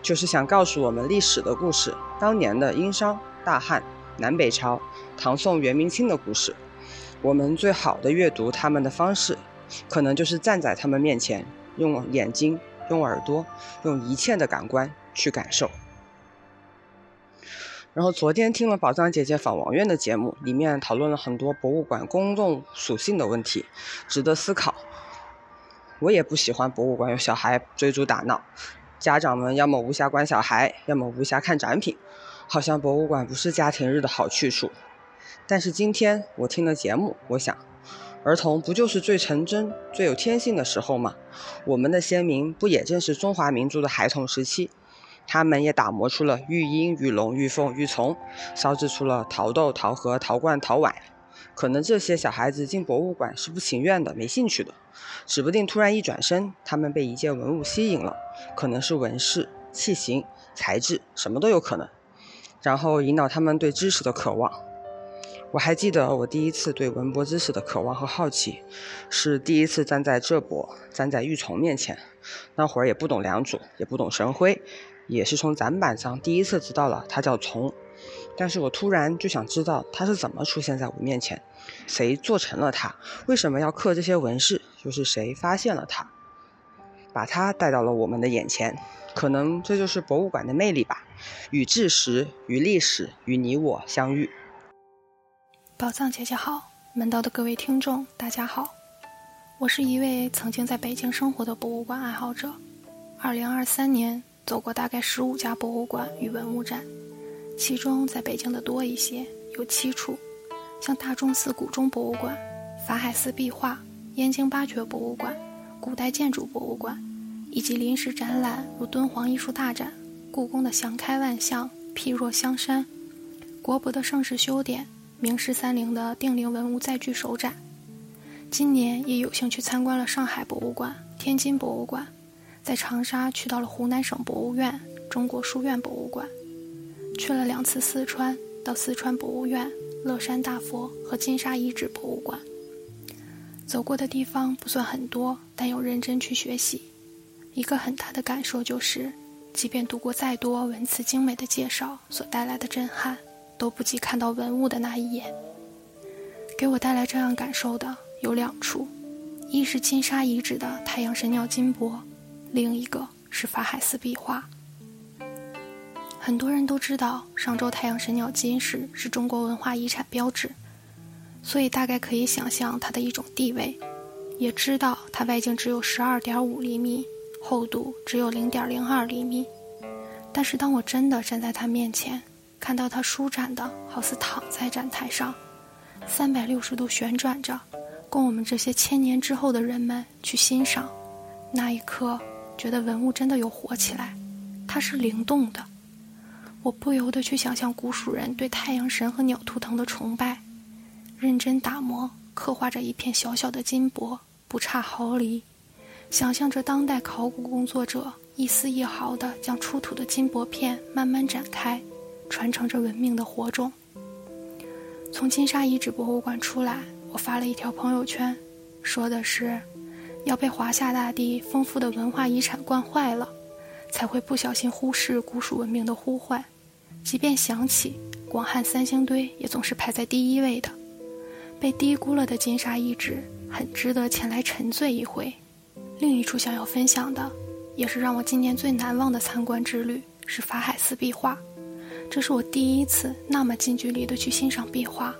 就是想告诉我们历史的故事，当年的殷商、大汉、南北朝。唐宋元明清的故事，我们最好的阅读他们的方式，可能就是站在他们面前，用眼睛、用耳朵、用一切的感官去感受。然后昨天听了宝藏姐姐访王院的节目，里面讨论了很多博物馆公众属性的问题，值得思考。我也不喜欢博物馆有小孩追逐打闹，家长们要么无暇管小孩，要么无暇看展品，好像博物馆不是家庭日的好去处。但是今天我听了节目，我想，儿童不就是最纯真、最有天性的时候吗？我们的先民不也正是中华民族的孩童时期？他们也打磨出了玉鹰、玉龙、玉凤、玉琮，烧制出了陶豆、陶盒、陶罐、陶碗。可能这些小孩子进博物馆是不情愿的、没兴趣的，指不定突然一转身，他们被一件文物吸引了，可能是纹饰、器型、材质，什么都有可能，然后引导他们对知识的渴望。我还记得我第一次对文博知识的渴望和好奇，是第一次站在这博，站在玉琮面前。那会儿也不懂良渚，也不懂神徽，也是从展板上第一次知道了它叫琮。但是我突然就想知道它是怎么出现在我面前，谁做成了它？为什么要刻这些纹饰？又是谁发现了它，把它带到了我们的眼前？可能这就是博物馆的魅力吧，与知识、与历史、与你我相遇。宝藏姐姐好，门道的各位听众，大家好，我是一位曾经在北京生活的博物馆爱好者。二零二三年走过大概十五家博物馆与文物展，其中在北京的多一些，有七处，像大钟寺古钟博物馆、法海寺壁画、燕京八绝博物馆、古代建筑博物馆，以及临时展览如敦煌艺术大展、故宫的祥开万象、譬若香山、国博的盛世修典。明十三陵的定陵文物再具首展，今年也有幸去参观了上海博物馆、天津博物馆，在长沙去到了湖南省博物院、中国书院博物馆，去了两次四川，到四川博物院、乐山大佛和金沙遗址博物馆。走过的地方不算很多，但有认真去学习。一个很大的感受就是，即便读过再多文辞精美的介绍所带来的震撼。都不及看到文物的那一眼。给我带来这样感受的有两处，一是金沙遗址的太阳神鸟金箔，另一个是法海寺壁画。很多人都知道上周太阳神鸟金饰是中国文化遗产标志，所以大概可以想象它的一种地位，也知道它外径只有十二点五厘米，厚度只有零点零二厘米。但是当我真的站在它面前，看到它舒展的，好似躺在展台上，三百六十度旋转着，供我们这些千年之后的人们去欣赏。那一刻，觉得文物真的有活起来，它是灵动的。我不由得去想象古蜀人对太阳神和鸟图腾的崇拜，认真打磨，刻画着一片小小的金箔，不差毫厘。想象着当代考古工作者一丝一毫地将出土的金箔片慢慢展开。传承着文明的火种。从金沙遗址博物馆出来，我发了一条朋友圈，说的是要被华夏大地丰富的文化遗产惯坏了，才会不小心忽视古蜀文明的呼唤。即便想起，广汉三星堆也总是排在第一位的。被低估了的金沙遗址，很值得前来沉醉一回。另一处想要分享的，也是让我今年最难忘的参观之旅，是法海寺壁画。这是我第一次那么近距离的去欣赏壁画，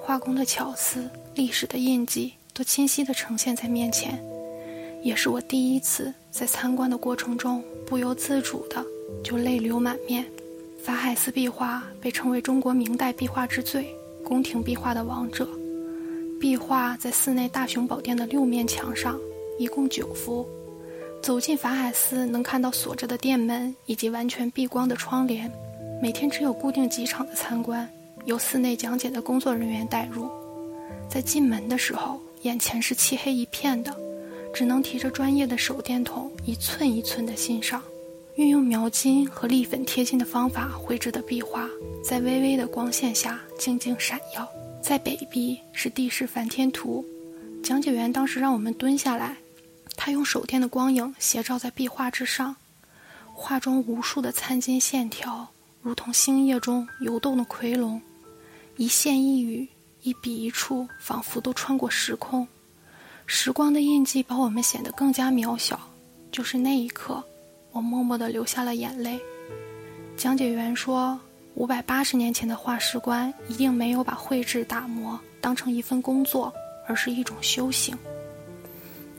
画工的巧思、历史的印记都清晰的呈现在面前，也是我第一次在参观的过程中不由自主的就泪流满面。法海寺壁画被称为中国明代壁画之最，宫廷壁画的王者。壁画在寺内大雄宝殿的六面墙上，一共九幅。走进法海寺，能看到锁着的殿门以及完全闭光的窗帘。每天只有固定几场的参观，由寺内讲解的工作人员带入。在进门的时候，眼前是漆黑一片的，只能提着专业的手电筒一寸一寸的欣赏。运用描金和立粉贴金的方法绘制的壁画，在微微的光线下静静闪耀。在北壁是地势梵天图，讲解员当时让我们蹲下来，他用手电的光影斜照在壁画之上，画中无数的参金线条。如同星夜中游动的夔龙，一线一语，一笔一触，仿佛都穿过时空。时光的印记把我们显得更加渺小。就是那一刻，我默默地流下了眼泪。讲解员说，五百八十年前的画师官一定没有把绘制打磨当成一份工作，而是一种修行。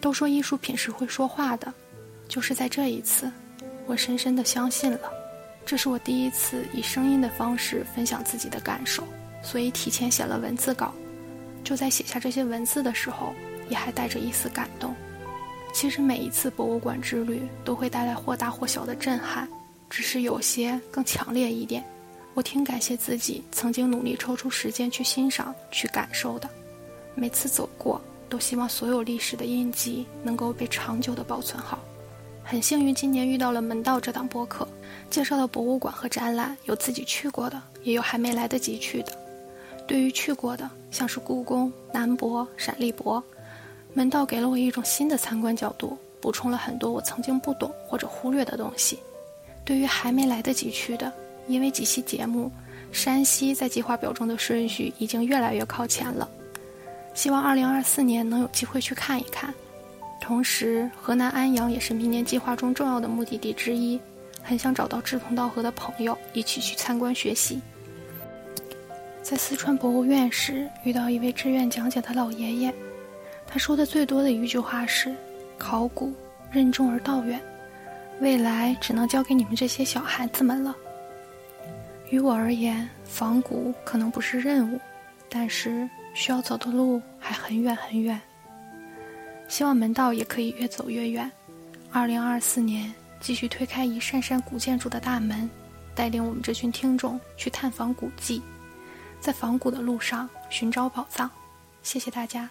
都说艺术品是会说话的，就是在这一次，我深深地相信了。这是我第一次以声音的方式分享自己的感受，所以提前写了文字稿。就在写下这些文字的时候，也还带着一丝感动。其实每一次博物馆之旅都会带来或大或小的震撼，只是有些更强烈一点。我挺感谢自己曾经努力抽出时间去欣赏、去感受的。每次走过，都希望所有历史的印记能够被长久的保存好。很幸运，今年遇到了门道这档播客。介绍的博物馆和展览有自己去过的，也有还没来得及去的。对于去过的，像是故宫、南博、陕历博，门道给了我一种新的参观角度，补充了很多我曾经不懂或者忽略的东西。对于还没来得及去的，因为几期节目，山西在计划表中的顺序已经越来越靠前了。希望2024年能有机会去看一看。同时，河南安阳也是明年计划中重要的目的地之一。很想找到志同道合的朋友，一起去参观学习。在四川博物院时，遇到一位志愿讲解的老爷爷，他说的最多的一句话是：“考古任重而道远，未来只能交给你们这些小孩子们了。”于我而言，仿古可能不是任务，但是需要走的路还很远很远。希望门道也可以越走越远。二零二四年，继续推开一扇扇古建筑的大门，带领我们这群听众去探访古迹，在仿古的路上寻找宝藏。谢谢大家。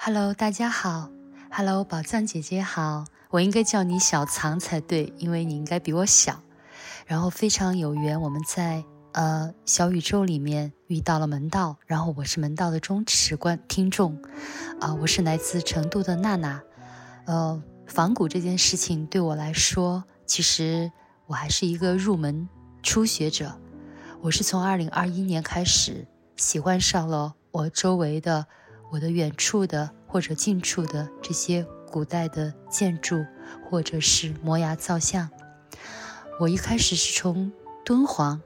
Hello，大家好。Hello，宝藏姐姐好。我应该叫你小藏才对，因为你应该比我小。然后非常有缘，我们在呃小宇宙里面遇到了门道，然后我是门道的忠实观听众，啊，我是来自成都的娜娜，呃，仿古这件事情对我来说，其实我还是一个入门初学者，我是从二零二一年开始喜欢上了我周围的、我的远处的或者近处的这些古代的建筑，或者是摩崖造像。我一开始是从敦煌，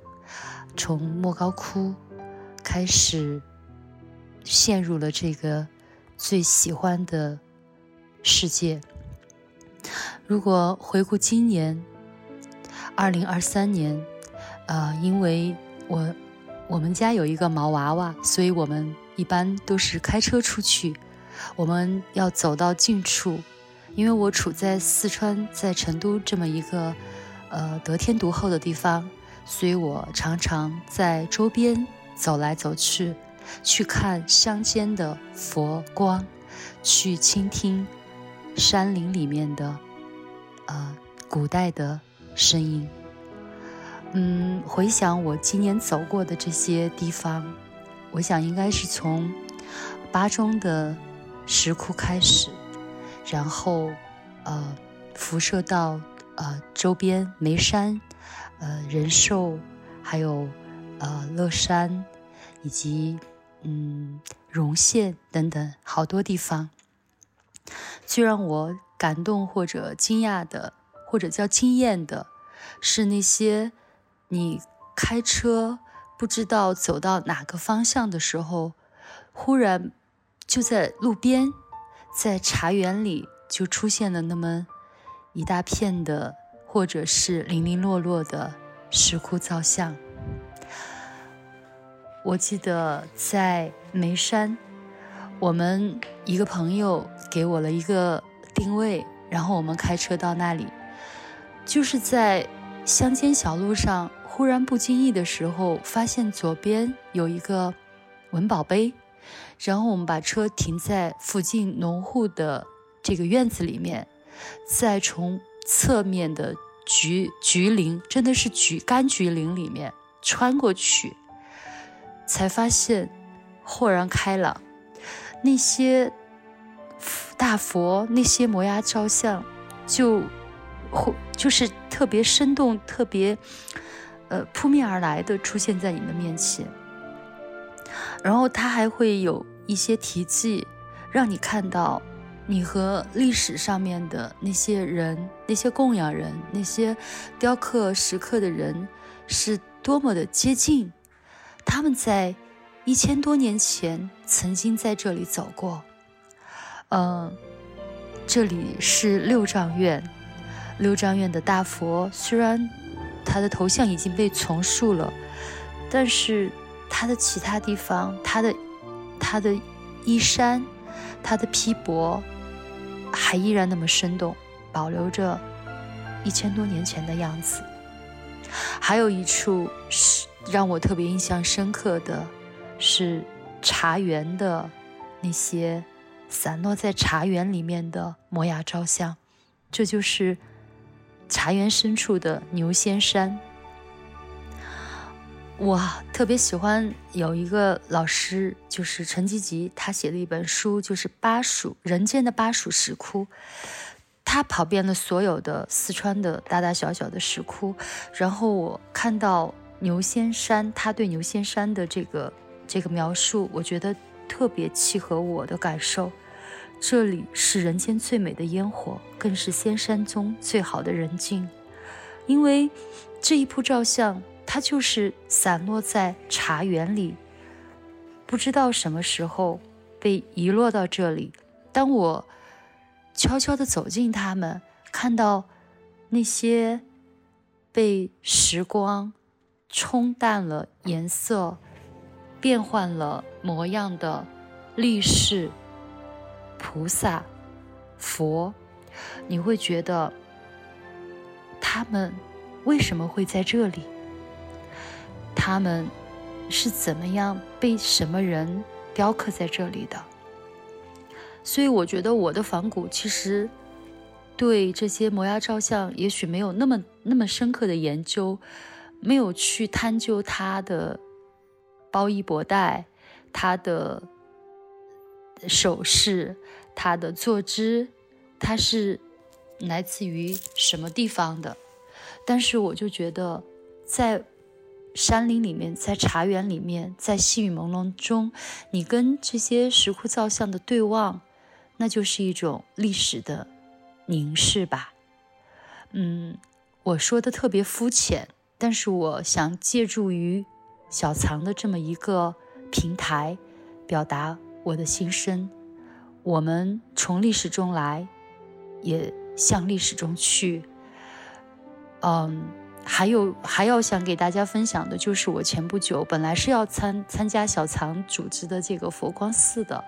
从莫高窟开始，陷入了这个最喜欢的世界。如果回顾今年，二零二三年，呃，因为我我们家有一个毛娃娃，所以我们一般都是开车出去。我们要走到近处，因为我处在四川，在成都这么一个。呃，得天独厚的地方，所以我常常在周边走来走去，去看乡间的佛光，去倾听山林里面的呃古代的声音。嗯，回想我今年走过的这些地方，我想应该是从巴中的石窟开始，然后呃辐射到。呃，周边眉山、呃仁寿，还有呃乐山，以及嗯荣县等等好多地方。最让我感动或者惊讶的，或者叫惊艳的，是那些你开车不知道走到哪个方向的时候，忽然就在路边，在茶园里就出现了那么。一大片的，或者是零零落落的石窟造像。我记得在眉山，我们一个朋友给我了一个定位，然后我们开车到那里，就是在乡间小路上，忽然不经意的时候，发现左边有一个文保碑，然后我们把车停在附近农户的这个院子里面。再从侧面的橘橘林，真的是橘柑橘林里面穿过去，才发现豁然开朗。那些大佛，那些摩崖造像，就或就是特别生动、特别呃扑面而来的出现在你的面前。然后它还会有一些题记，让你看到。你和历史上面的那些人、那些供养人、那些雕刻石刻的人，是多么的接近。他们在一千多年前曾经在这里走过。嗯，这里是六丈院，六丈院的大佛，虽然他的头像已经被重塑了，但是他的其他地方，他的他的衣衫，他的披帛。还依然那么生动，保留着一千多年前的样子。还有一处是让我特别印象深刻的，是茶园的那些散落在茶园里面的摩崖造像，这就是茶园深处的牛仙山。我特别喜欢有一个老师，就是陈吉吉，他写的一本书，就是巴蜀人间的巴蜀石窟。他跑遍了所有的四川的大大小小的石窟，然后我看到牛仙山，他对牛仙山的这个这个描述，我觉得特别契合我的感受。这里是人间最美的烟火，更是仙山中最好的人境，因为这一幅照相。它就是散落在茶园里，不知道什么时候被遗落到这里。当我悄悄地走进它们，看到那些被时光冲淡了颜色、变换了模样的历史菩萨、佛，你会觉得他们为什么会在这里？他们是怎么样被什么人雕刻在这里的？所以我觉得我的仿古其实对这些摩崖造像也许没有那么那么深刻的研究，没有去探究它的包衣博带、它的首饰、它的坐姿，它是来自于什么地方的。但是我就觉得在。山林里面，在茶园里面，在细雨朦胧中，你跟这些石窟造像的对望，那就是一种历史的凝视吧。嗯，我说的特别肤浅，但是我想借助于小藏的这么一个平台，表达我的心声。我们从历史中来，也向历史中去。嗯。还有还要想给大家分享的就是，我前不久本来是要参参加小藏组织的这个佛光寺的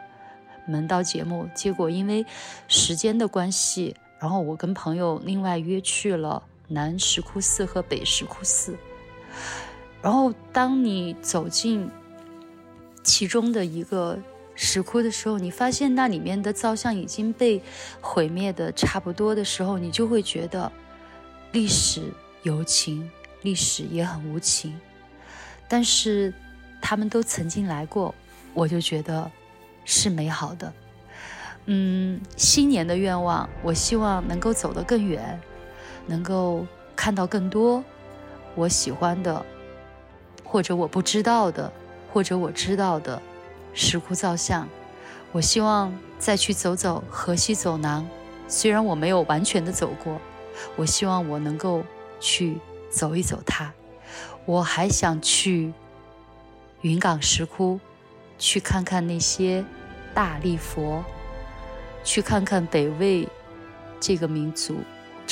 门道节目，结果因为时间的关系，然后我跟朋友另外约去了南石窟寺和北石窟寺。然后当你走进其中的一个石窟的时候，你发现那里面的造像已经被毁灭的差不多的时候，你就会觉得历史。有情，历史也很无情，但是他们都曾经来过，我就觉得是美好的。嗯，新年的愿望，我希望能够走得更远，能够看到更多我喜欢的，或者我不知道的，或者我知道的石窟造像。我希望再去走走河西走廊，虽然我没有完全的走过，我希望我能够。去走一走它，我还想去云冈石窟，去看看那些大力佛，去看看北魏这个民族，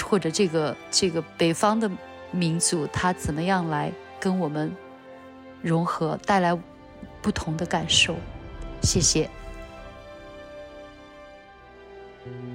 或者这个这个北方的民族，他怎么样来跟我们融合，带来不同的感受。谢谢。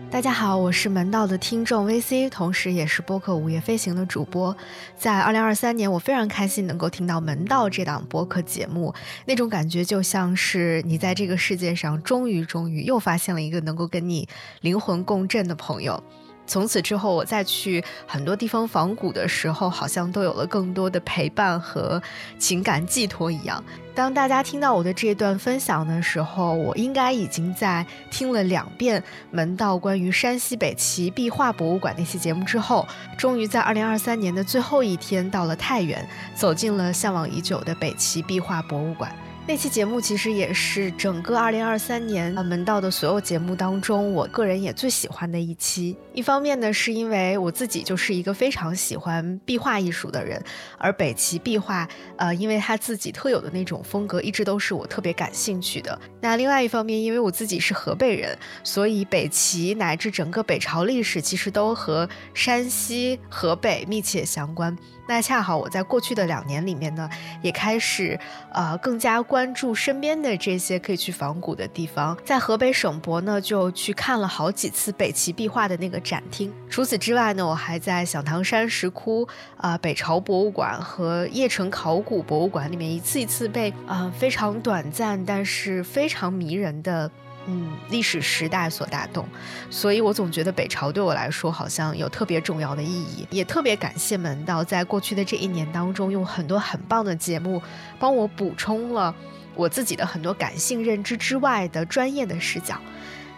大家好，我是门道的听众 VC，同时也是播客《午夜飞行》的主播。在二零二三年，我非常开心能够听到门道这档播客节目，那种感觉就像是你在这个世界上终于终于又发现了一个能够跟你灵魂共振的朋友。从此之后，我再去很多地方访古的时候，好像都有了更多的陪伴和情感寄托一样。当大家听到我的这段分享的时候，我应该已经在听了两遍门道关于山西北齐壁画博物馆那期节目之后，终于在二零二三年的最后一天到了太原，走进了向往已久的北齐壁画博物馆。那期节目其实也是整个二零二三年门道的所有节目当中，我个人也最喜欢的一期。一方面呢，是因为我自己就是一个非常喜欢壁画艺术的人，而北齐壁画，呃，因为他自己特有的那种风格，一直都是我特别感兴趣的。那另外一方面，因为我自己是河北人，所以北齐乃至整个北朝历史，其实都和山西、河北密切相关。那恰好我在过去的两年里面呢，也开始呃更加关注身边的这些可以去仿古的地方。在河北省博呢，就去看了好几次北齐壁画的那个展厅。除此之外呢，我还在响堂山石窟、啊北朝博物馆和邺城考古博物馆里面一次一次被啊非常短暂但是非常迷人的。嗯，历史时代所打动，所以我总觉得北朝对我来说好像有特别重要的意义，也特别感谢门道在过去的这一年当中，用很多很棒的节目帮我补充了我自己的很多感性认知之外的专业的视角。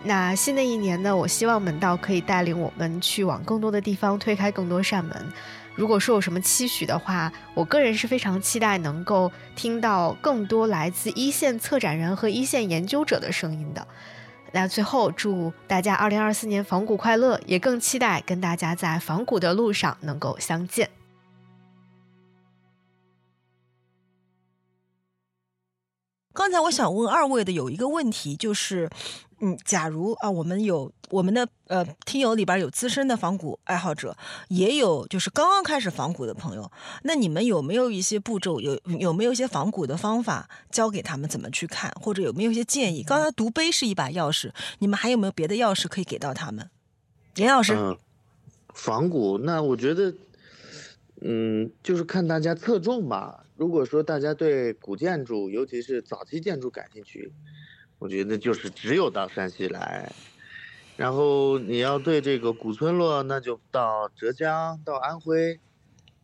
那新的一年呢，我希望门道可以带领我们去往更多的地方，推开更多扇门。如果说有什么期许的话我个人是非常期待能够听到更多来自一线策展人和一线研究者的声音的。那最后祝大家二零二四年仿古快乐也更期待跟大家在仿古的路上能够相见。刚才我想问二位的有一个问题就是嗯，假如啊，我们有我们的呃听友里边有资深的仿古爱好者，也有就是刚刚开始仿古的朋友，那你们有没有一些步骤，有有没有一些仿古的方法教给他们怎么去看，或者有没有一些建议？刚才读碑是一把钥匙，你们还有没有别的钥匙可以给到他们？严老师，仿古，那我觉得，嗯，就是看大家侧重吧。如果说大家对古建筑，尤其是早期建筑感兴趣，我觉得就是只有到山西来。然后你要对这个古村落，那就到浙江、到安徽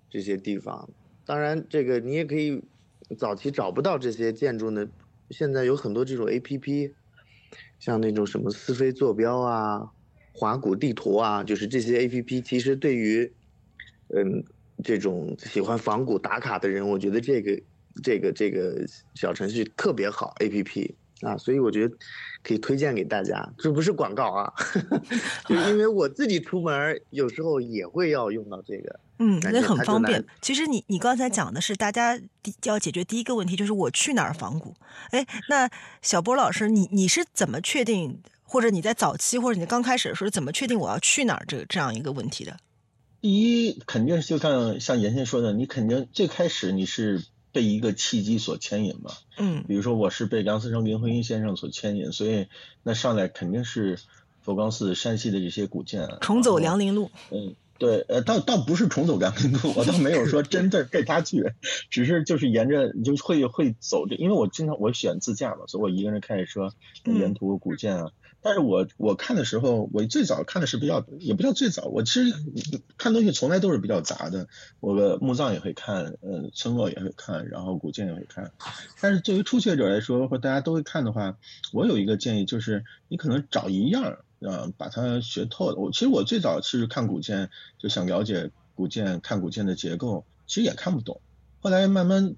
这些地方。当然，这个你也可以早期找不到这些建筑呢。现在有很多这种 A P P，像那种什么四飞坐标啊、华古地图啊，就是这些 A P P，其实对于，嗯。这种喜欢仿古打卡的人，我觉得这个这个这个小程序特别好，A P P 啊，所以我觉得可以推荐给大家。这不是广告啊，就因为我自己出门有时候也会要用到这个，嗯，那很方便。其实你你刚才讲的是大家要解决第一个问题，就是我去哪儿仿古？哎，那小波老师，你你是怎么确定，或者你在早期或者你刚开始的时候怎么确定我要去哪儿这这样一个问题的？第一，肯定是就像像严先说的，你肯定最开始你是被一个契机所牵引嘛。嗯。比如说我是被梁思成、林徽因先生所牵引，所以那上来肯定是佛光寺、山西的这些古建。重走梁林路。嗯，对，呃，倒倒不是重走梁林路，我倒没有说真的被他去，只是就是沿着就会会走这，因为我经常我喜欢自驾嘛，所以我一个人开着车沿途古建啊。但是我我看的时候，我最早看的是比较，也不叫最早，我其实看东西从来都是比较杂的。我的墓葬也会看，呃，村落也会看，然后古建也会看。但是作为初学者来说，或大家都会看的话，我有一个建议，就是你可能找一样，呃，把它学透。我其实我最早是看古建，就想了解古建，看古建的结构，其实也看不懂。后来慢慢。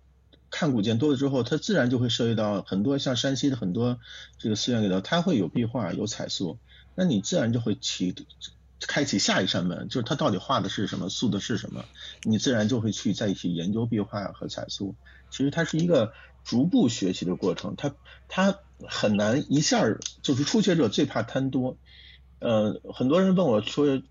看古建多了之后，它自然就会涉及到很多像山西的很多这个寺院里头，它会有壁画、有彩塑，那你自然就会启开启下一扇门，就是它到底画的是什么、塑的是什么，你自然就会去在一起研究壁画和彩塑。其实它是一个逐步学习的过程，它它很难一下就是初学者最怕贪多。呃，很多人问我说。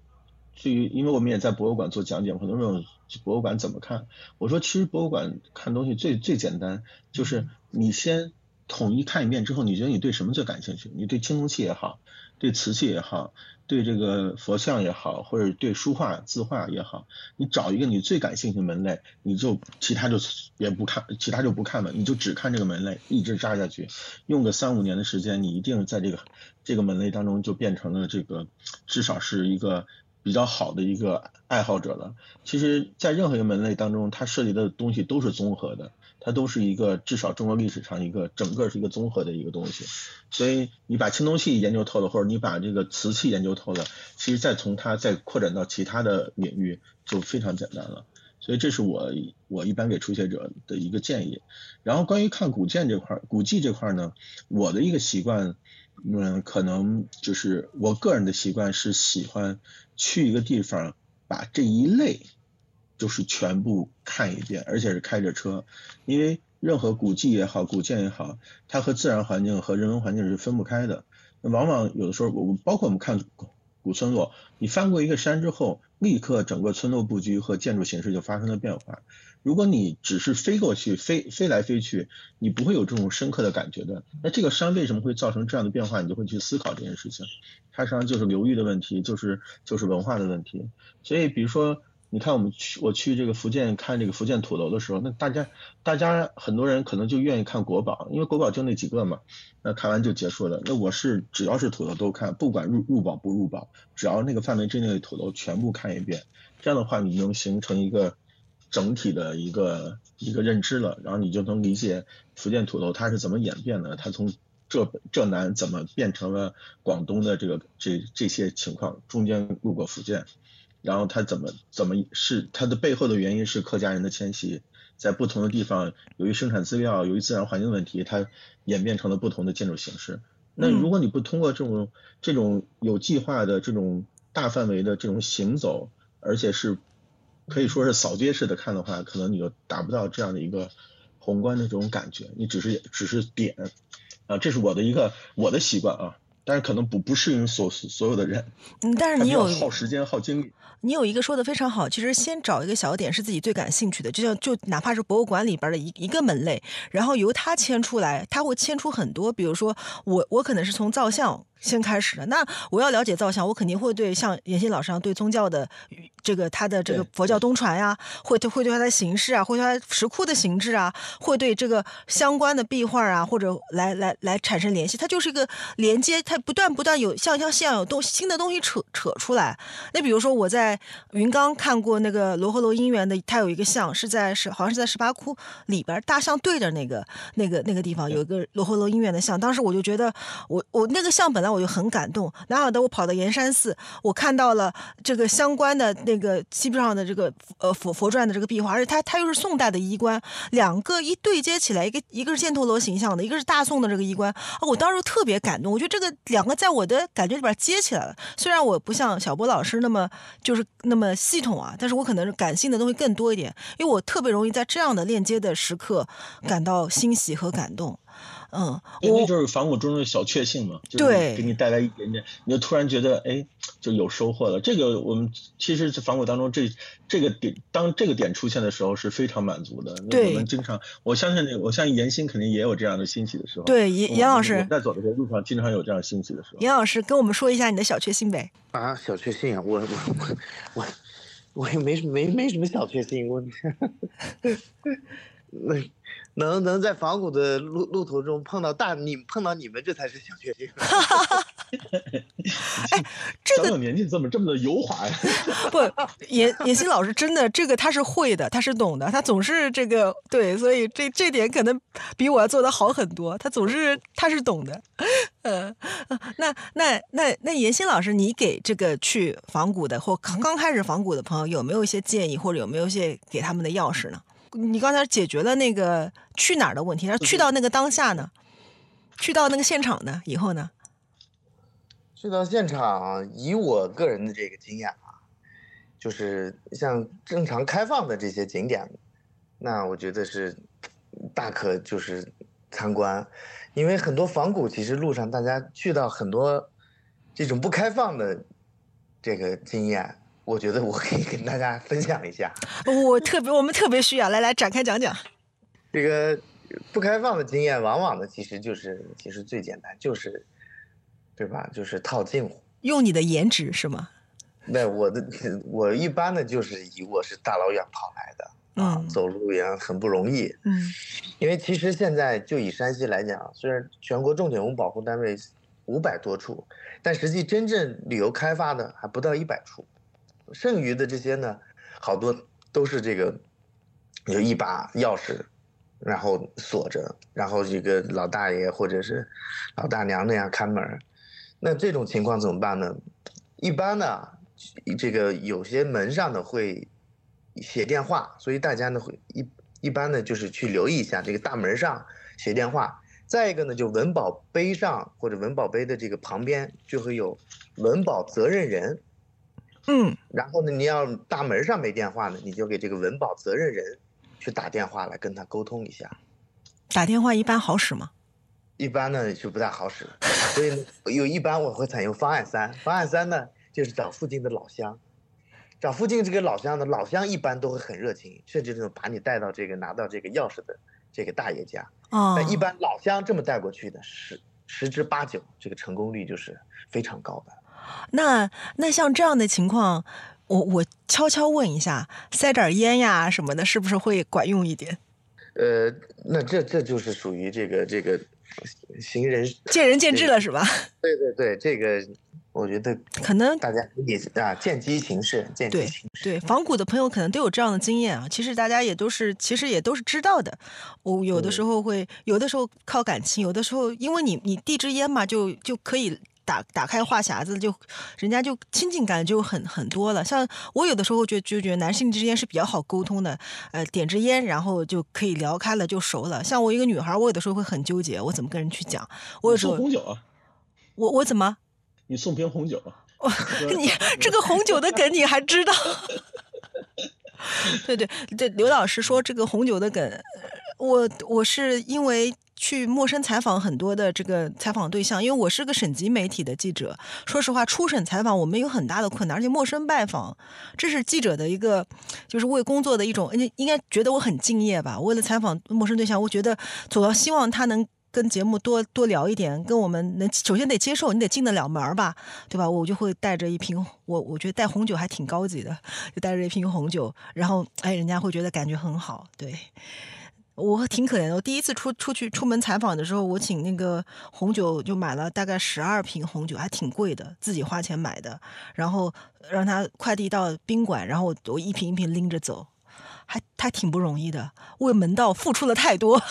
至于，因为我们也在博物馆做讲解，很多人博物馆怎么看？我说，其实博物馆看东西最最简单，就是你先统一看一遍之后，你觉得你对什么最感兴趣？你对青铜器也好，对瓷器也好，对这个佛像也好，或者对书画字画也好，你找一个你最感兴趣的门类，你就其他就也不看，其他就不看了，你就只看这个门类，一直扎下去，用个三五年的时间，你一定在这个这个门类当中就变成了这个至少是一个。比较好的一个爱好者了。其实，在任何一个门类当中，它涉及的东西都是综合的，它都是一个至少中国历史上一个整个是一个综合的一个东西。所以，你把青铜器研究透了，或者你把这个瓷器研究透了，其实再从它再扩展到其他的领域就非常简单了。所以，这是我我一般给初学者的一个建议。然后，关于看古建这块、古迹这块呢，我的一个习惯。嗯，可能就是我个人的习惯是喜欢去一个地方，把这一类就是全部看一遍，而且是开着车，因为任何古迹也好，古建也好，它和自然环境和人文环境是分不开的。那往往有的时候，我包括我们看古村落，你翻过一个山之后，立刻整个村落布局和建筑形式就发生了变化。如果你只是飞过去，飞飞来飞去，你不会有这种深刻的感觉的。那这个山为什么会造成这样的变化？你就会去思考这件事情。它实际上就是流域的问题，就是就是文化的问题。所以，比如说，你看我们去我去这个福建看这个福建土楼的时候，那大家大家很多人可能就愿意看国宝，因为国宝就那几个嘛，那看完就结束了。那我是只要是土楼都看，不管入入宝不入宝，只要那个范围之内的土楼全部看一遍。这样的话，你能形成一个。整体的一个一个认知了，然后你就能理解福建土楼它是怎么演变的，它从浙浙南怎么变成了广东的这个这这些情况，中间路过福建，然后它怎么怎么是它的背后的原因是客家人的迁徙，在不同的地方由于生产资料，由于自然环境问题，它演变成了不同的建筑形式。那如果你不通过这种这种有计划的这种大范围的这种行走，而且是可以说是扫街式的看的话，可能你就达不到这样的一个宏观的这种感觉，你只是只是点，啊，这是我的一个我的习惯啊，但是可能不不适应所所有的人。嗯，但是你有耗时间耗精力。你有一个说的非常好，其实先找一个小点是自己最感兴趣的，就像就哪怕是博物馆里边的一一个门类，然后由他牵出来，他会牵出很多，比如说我我可能是从造像。先开始的，那我要了解造像，我肯定会对像严新老师对宗教的这个他的这个佛教东传呀，会会对它的形式啊，会对它石窟的形制啊，会对这个相关的壁画啊，或者来来来产生联系，它就是一个连接，它不断不断有像像像有东新的东西扯扯出来。那比如说我在云冈看过那个罗河楼姻缘的，它有一个像是在是好像是在十八窟里边大象对着那个那个那个地方有一个罗河楼姻缘的像，当时我就觉得我我那个像本来。我就很感动，哪晓得我跑到岩山寺，我看到了这个相关的那个基本上的这个呃佛佛传的这个壁画，而且它它又是宋代的衣冠，两个一对接起来，一个一个是犍陀罗形象的，一个是大宋的这个衣冠，啊，我当时特别感动，我觉得这个两个在我的感觉里边接起来了。虽然我不像小波老师那么就是那么系统啊，但是我可能感性的东西更多一点，因为我特别容易在这样的链接的时刻感到欣喜和感动。嗯，因为就是仿古中的小确幸嘛，对，给你带来一点点，你就突然觉得哎，就有收获了。这个我们其实是仿古当中这这个点，当这个点出现的时候是非常满足的。对，我们经常，我相信，我相信严欣肯定也有这样的欣喜的时候。对，严严老师在走的时候路上经常有这样欣喜的时候。严老师跟我们说一下你的小确幸呗。啊，小确幸啊，我我我我也没没没什么小确幸，我那。能能在仿古的路路途中碰到大你碰到你们，这才是小确幸。哎，这个年纪怎么这么的油滑呀？不，严严欣老师真的这个他是会的，他是懂的，他总是这个对，所以这这点可能比我要做的好很多。他总是他是懂的。嗯，那那那那严欣老师，你给这个去仿古的或刚刚开始仿古的朋友有没有一些建议，或者有没有一些给他们的钥匙呢？你刚才解决了那个去哪儿的问题，那去到那个当下呢？去到那个现场呢？以后呢？去到现场，以我个人的这个经验啊，就是像正常开放的这些景点，那我觉得是大可就是参观，因为很多仿古其实路上大家去到很多这种不开放的这个经验。我觉得我可以跟大家分享一下，我特别我们特别需要来来展开讲讲。这个不开放的经验，往往呢其实就是其实最简单，就是对吧？就是套近乎，用你的颜值是吗？那我的我一般呢就是以我是大老远跑来的啊，走路也很不容易。嗯，因为其实现在就以山西来讲，虽然全国重点文物保护单位五百多处，但实际真正旅游开发的还不到一百处。剩余的这些呢，好多都是这个有一把钥匙，然后锁着，然后这个老大爷或者是老大娘那样看门。那这种情况怎么办呢？一般呢，这个有些门上呢会写电话，所以大家呢会一一般呢就是去留意一下这个大门上写电话。再一个呢，就文保碑上或者文保碑的这个旁边就会有文保责任人。嗯，然后呢，你要大门上没电话呢，你就给这个文保责任人去打电话来跟他沟通一下。打电话一般好使吗？一般呢就不太好使，所以有一般我会采用方案三。方案三呢就是找附近的老乡，找附近这个老乡呢老乡一般都会很热情，甚至能把你带到这个拿到这个钥匙的这个大爷家。哦。那一般老乡这么带过去的十十之八九，这个成功率就是非常高的。那那像这样的情况，我我悄悄问一下，塞点烟呀什么的，是不是会管用一点？呃，那这这就是属于这个这个行人见仁见智了，是吧？对对对，这个我觉得可能大家也啊见机行事，见机行事。对仿古的朋友可能都有这样的经验啊。其实大家也都是，其实也都是知道的。我有的时候会，有的时候靠感情，有的时候因为你你递支烟嘛，就就可以。打打开话匣子，就人家就亲近感就很很多了。像我有的时候就就觉得男性之间是比较好沟通的，呃，点支烟，然后就可以聊开了，就熟了。像我一个女孩，我有的时候会很纠结，我怎么跟人去讲？我有时候送红酒啊，我我怎么？你送瓶红酒？你 这个红酒的梗你还知道？对对对，刘老师说这个红酒的梗。我我是因为去陌生采访很多的这个采访对象，因为我是个省级媒体的记者。说实话，出省采访我们有很大的困难，而且陌生拜访，这是记者的一个就是为工作的一种，应该觉得我很敬业吧。为了采访陌生对象，我觉得主要希望他能。跟节目多多聊一点，跟我们能首先得接受，你得进得了门儿吧，对吧？我就会带着一瓶，我我觉得带红酒还挺高级的，就带着一瓶红酒，然后哎，人家会觉得感觉很好。对我挺可怜的我第一次出出去出门采访的时候我请那个红酒就买了大概十二瓶红酒还挺贵的自己花钱买的。然后让他快递到宾馆然后我一瓶一瓶拎着走还他挺不容易的为门道付出了太多。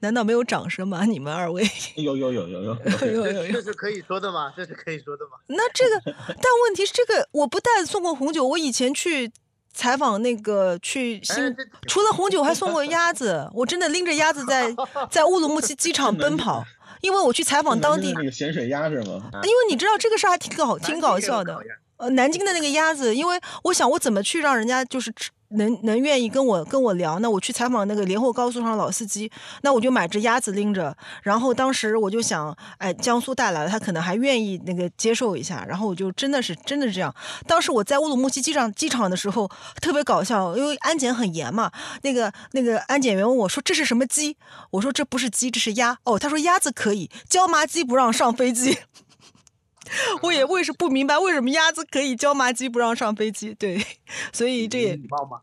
难道没有掌声吗？你们二位？有有有有有 有有。这是可以说的吗？这是可以说的吗？那这个但问题是这个我不但送过红酒我以前去采访那个去新，除了红酒还送过 鸭子，我真的拎着鸭子在在乌鲁木齐机场奔跑，因为我去采访当地那个咸水鸭是吗？因为你知道这个事儿还挺搞挺搞笑的，呃，南京的那个鸭子，因为我想我怎么去让人家就是吃。能能愿意跟我跟我聊，那我去采访那个连霍高速上老司机，那我就买只鸭子拎着。然后当时我就想，哎，江苏带来的，他可能还愿意那个接受一下。然后我就真的是真的是这样。当时我在乌鲁木齐机场机场的时候特别搞笑，因为安检很严嘛。那个那个安检员问我说：“这是什么鸡？”我说：“这不是鸡，这是鸭。”哦，他说：“鸭子可以，椒麻鸡不让上飞机。” 我也我也是不明白为什么鸭子可以，椒麻鸡不让上飞机。对，所以这也礼貌吗？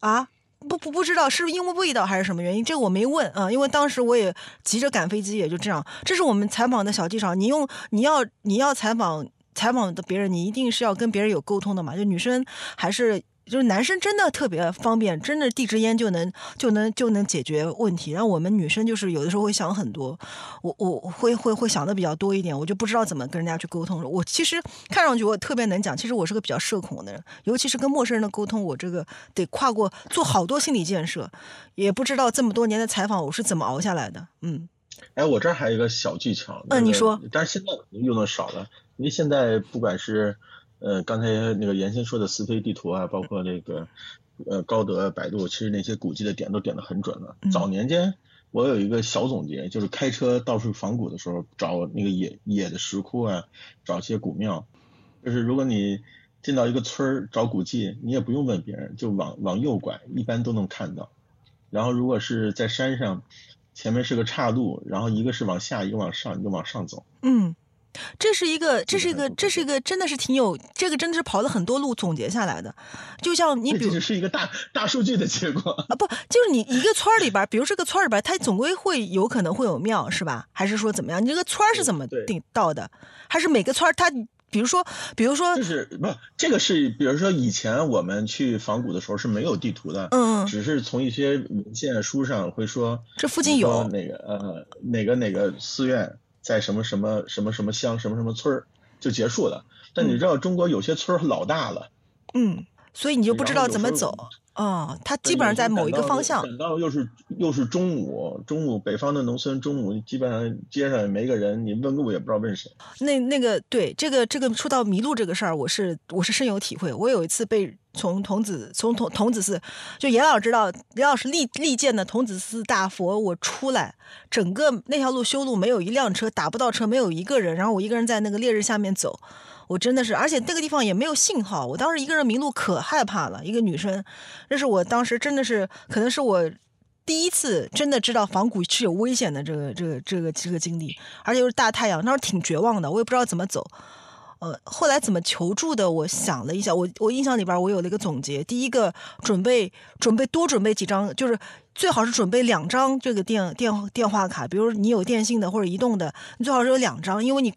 啊，不不不知道是因为味道还是什么原因，这个我没问啊，因为当时我也急着赶飞机，也就这样。这是我们采访的小技巧，你用你要你要采访采访的别人，你一定是要跟别人有沟通的嘛，就女生还是。就是男生真的特别方便，真的递支烟就能就能就能解决问题。然后我们女生就是有的时候会想很多，我我会会会想的比较多一点，我就不知道怎么跟人家去沟通。我其实看上去我特别能讲，其实我是个比较社恐的人，尤其是跟陌生人的沟通，我这个得跨过做好多心理建设，也不知道这么多年的采访我是怎么熬下来的。嗯，哎，我这儿还有一个小技巧，嗯，你说，但是现在用的少了，因为现在不管是。呃，刚才那个严先说的四飞地图啊，包括那个呃高德、百度，其实那些古迹的点都点得很准了。早年间我有一个小总结，就是开车到处访古的时候，找那个野野的石窟啊，找些古庙，就是如果你进到一个村儿找古迹，你也不用问别人，就往往右拐，一般都能看到。然后如果是在山上，前面是个岔路，然后一个是往下，一个往上，你就往上走。嗯。这是一个，这是一个，这是一个，真的是挺有，这个真的是跑了很多路总结下来的。就像你，比如是一个大大数据的结果啊，不，就是你一个村里边，比如这个村里边，它总归会有可能会有庙，是吧？还是说怎么样？你这个村是怎么定到的？还是每个村它，比如说，比如说，就是不，这个是，比如说以前我们去仿古的时候是没有地图的，嗯，只是从一些文献书上会说这附近有哪个呃哪个哪个寺院。在什么什么什么什么乡什么什么村儿就结束了，但你知道中国有些村儿老大了，嗯，所以你就不知道怎么走啊。它基本上在某一个方向。等到又是又是中午，中午北方的农村中午基本上街上也没个人，你问路也不知道问谁。那那个对这个这个说到迷路这个事儿，我是我是深有体会。我有一次被。从童子从童童子寺，就严老知道，严老师力力荐的童子寺大佛，我出来，整个那条路修路没有一辆车，打不到车，没有一个人，然后我一个人在那个烈日下面走，我真的是，而且那个地方也没有信号，我当时一个人迷路可害怕了，一个女生，那是我当时真的是，可能是我第一次真的知道仿古是有危险的这个这个这个这个经历，而且又是大太阳，那时候挺绝望的，我也不知道怎么走。呃，后来怎么求助的？我想了一下，我我印象里边我有了一个总结。第一个，准备准备多准备几张，就是最好是准备两张这个电电电话卡，比如你有电信的或者移动的，你最好是有两张，因为你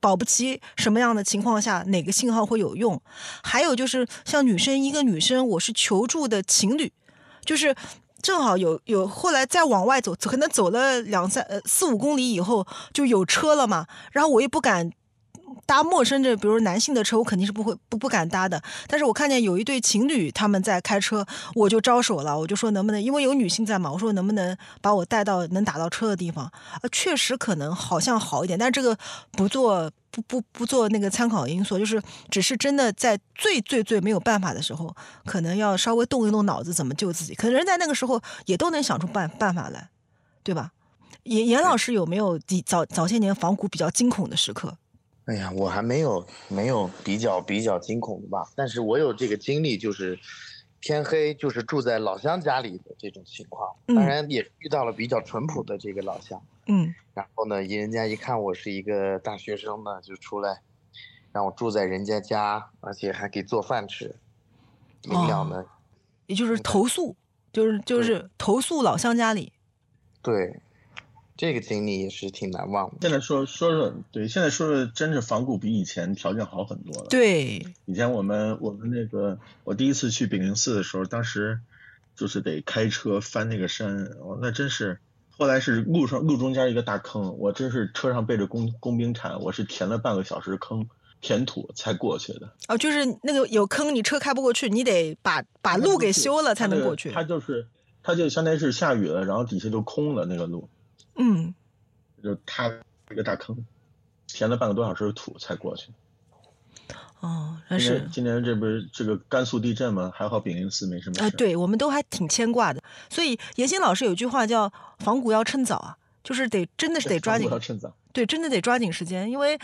保不齐什么样的情况下哪个信号会有用。还有就是像女生，一个女生我是求助的情侣，就是正好有有后来再往外走，可能走了两三呃四五公里以后就有车了嘛，然后我也不敢。搭陌生的，比如男性的车，我肯定是不会不不敢搭的。但是我看见有一对情侣他们在开车，我就招手了，我就说能不能，因为有女性在嘛，我说能不能把我带到能打到车的地方？呃，确实可能好像好一点，但这个不做不不不做那个参考因素，就是只是真的在最最最没有办法的时候，可能要稍微动一动脑子怎么救自己。可能人在那个时候也都能想出办办法来，对吧？严严老师有没有早早些年仿古比较惊恐的时刻？哎呀，我还没有没有比较比较惊恐的吧，但是我有这个经历，就是天黑就是住在老乡家里的这种情况，当然也遇到了比较淳朴的这个老乡，嗯，然后呢，人家一看我是一个大学生呢，就出来让我住在人家家，而且还给做饭吃，临了呢，也就是投诉，就是就是投诉老乡家里，对。这个经历也是挺难忘的。现在说说说，对，现在说说，真是仿古比以前条件好很多了。对，以前我们我们那个，我第一次去炳灵寺的时候，当时就是得开车翻那个山，哦，那真是。后来是路上路中间一个大坑，我真是车上背着工工兵铲，我是填了半个小时坑，填土才过去的。哦，就是那个有坑，你车开不过去，你得把把路给修了才能过去。它就是，它就相当于是下雨了，然后底下就空了那个路。嗯，就塌一个大坑，填了半个多小时的土才过去。哦，但是今年这不是这个甘肃地震吗？还好炳灵寺没什么事。啊，对我们都还挺牵挂的。所以严新老师有句话叫“仿古要趁早”啊，就是得真的是得抓紧。要趁早。对，真的得抓紧时间，因为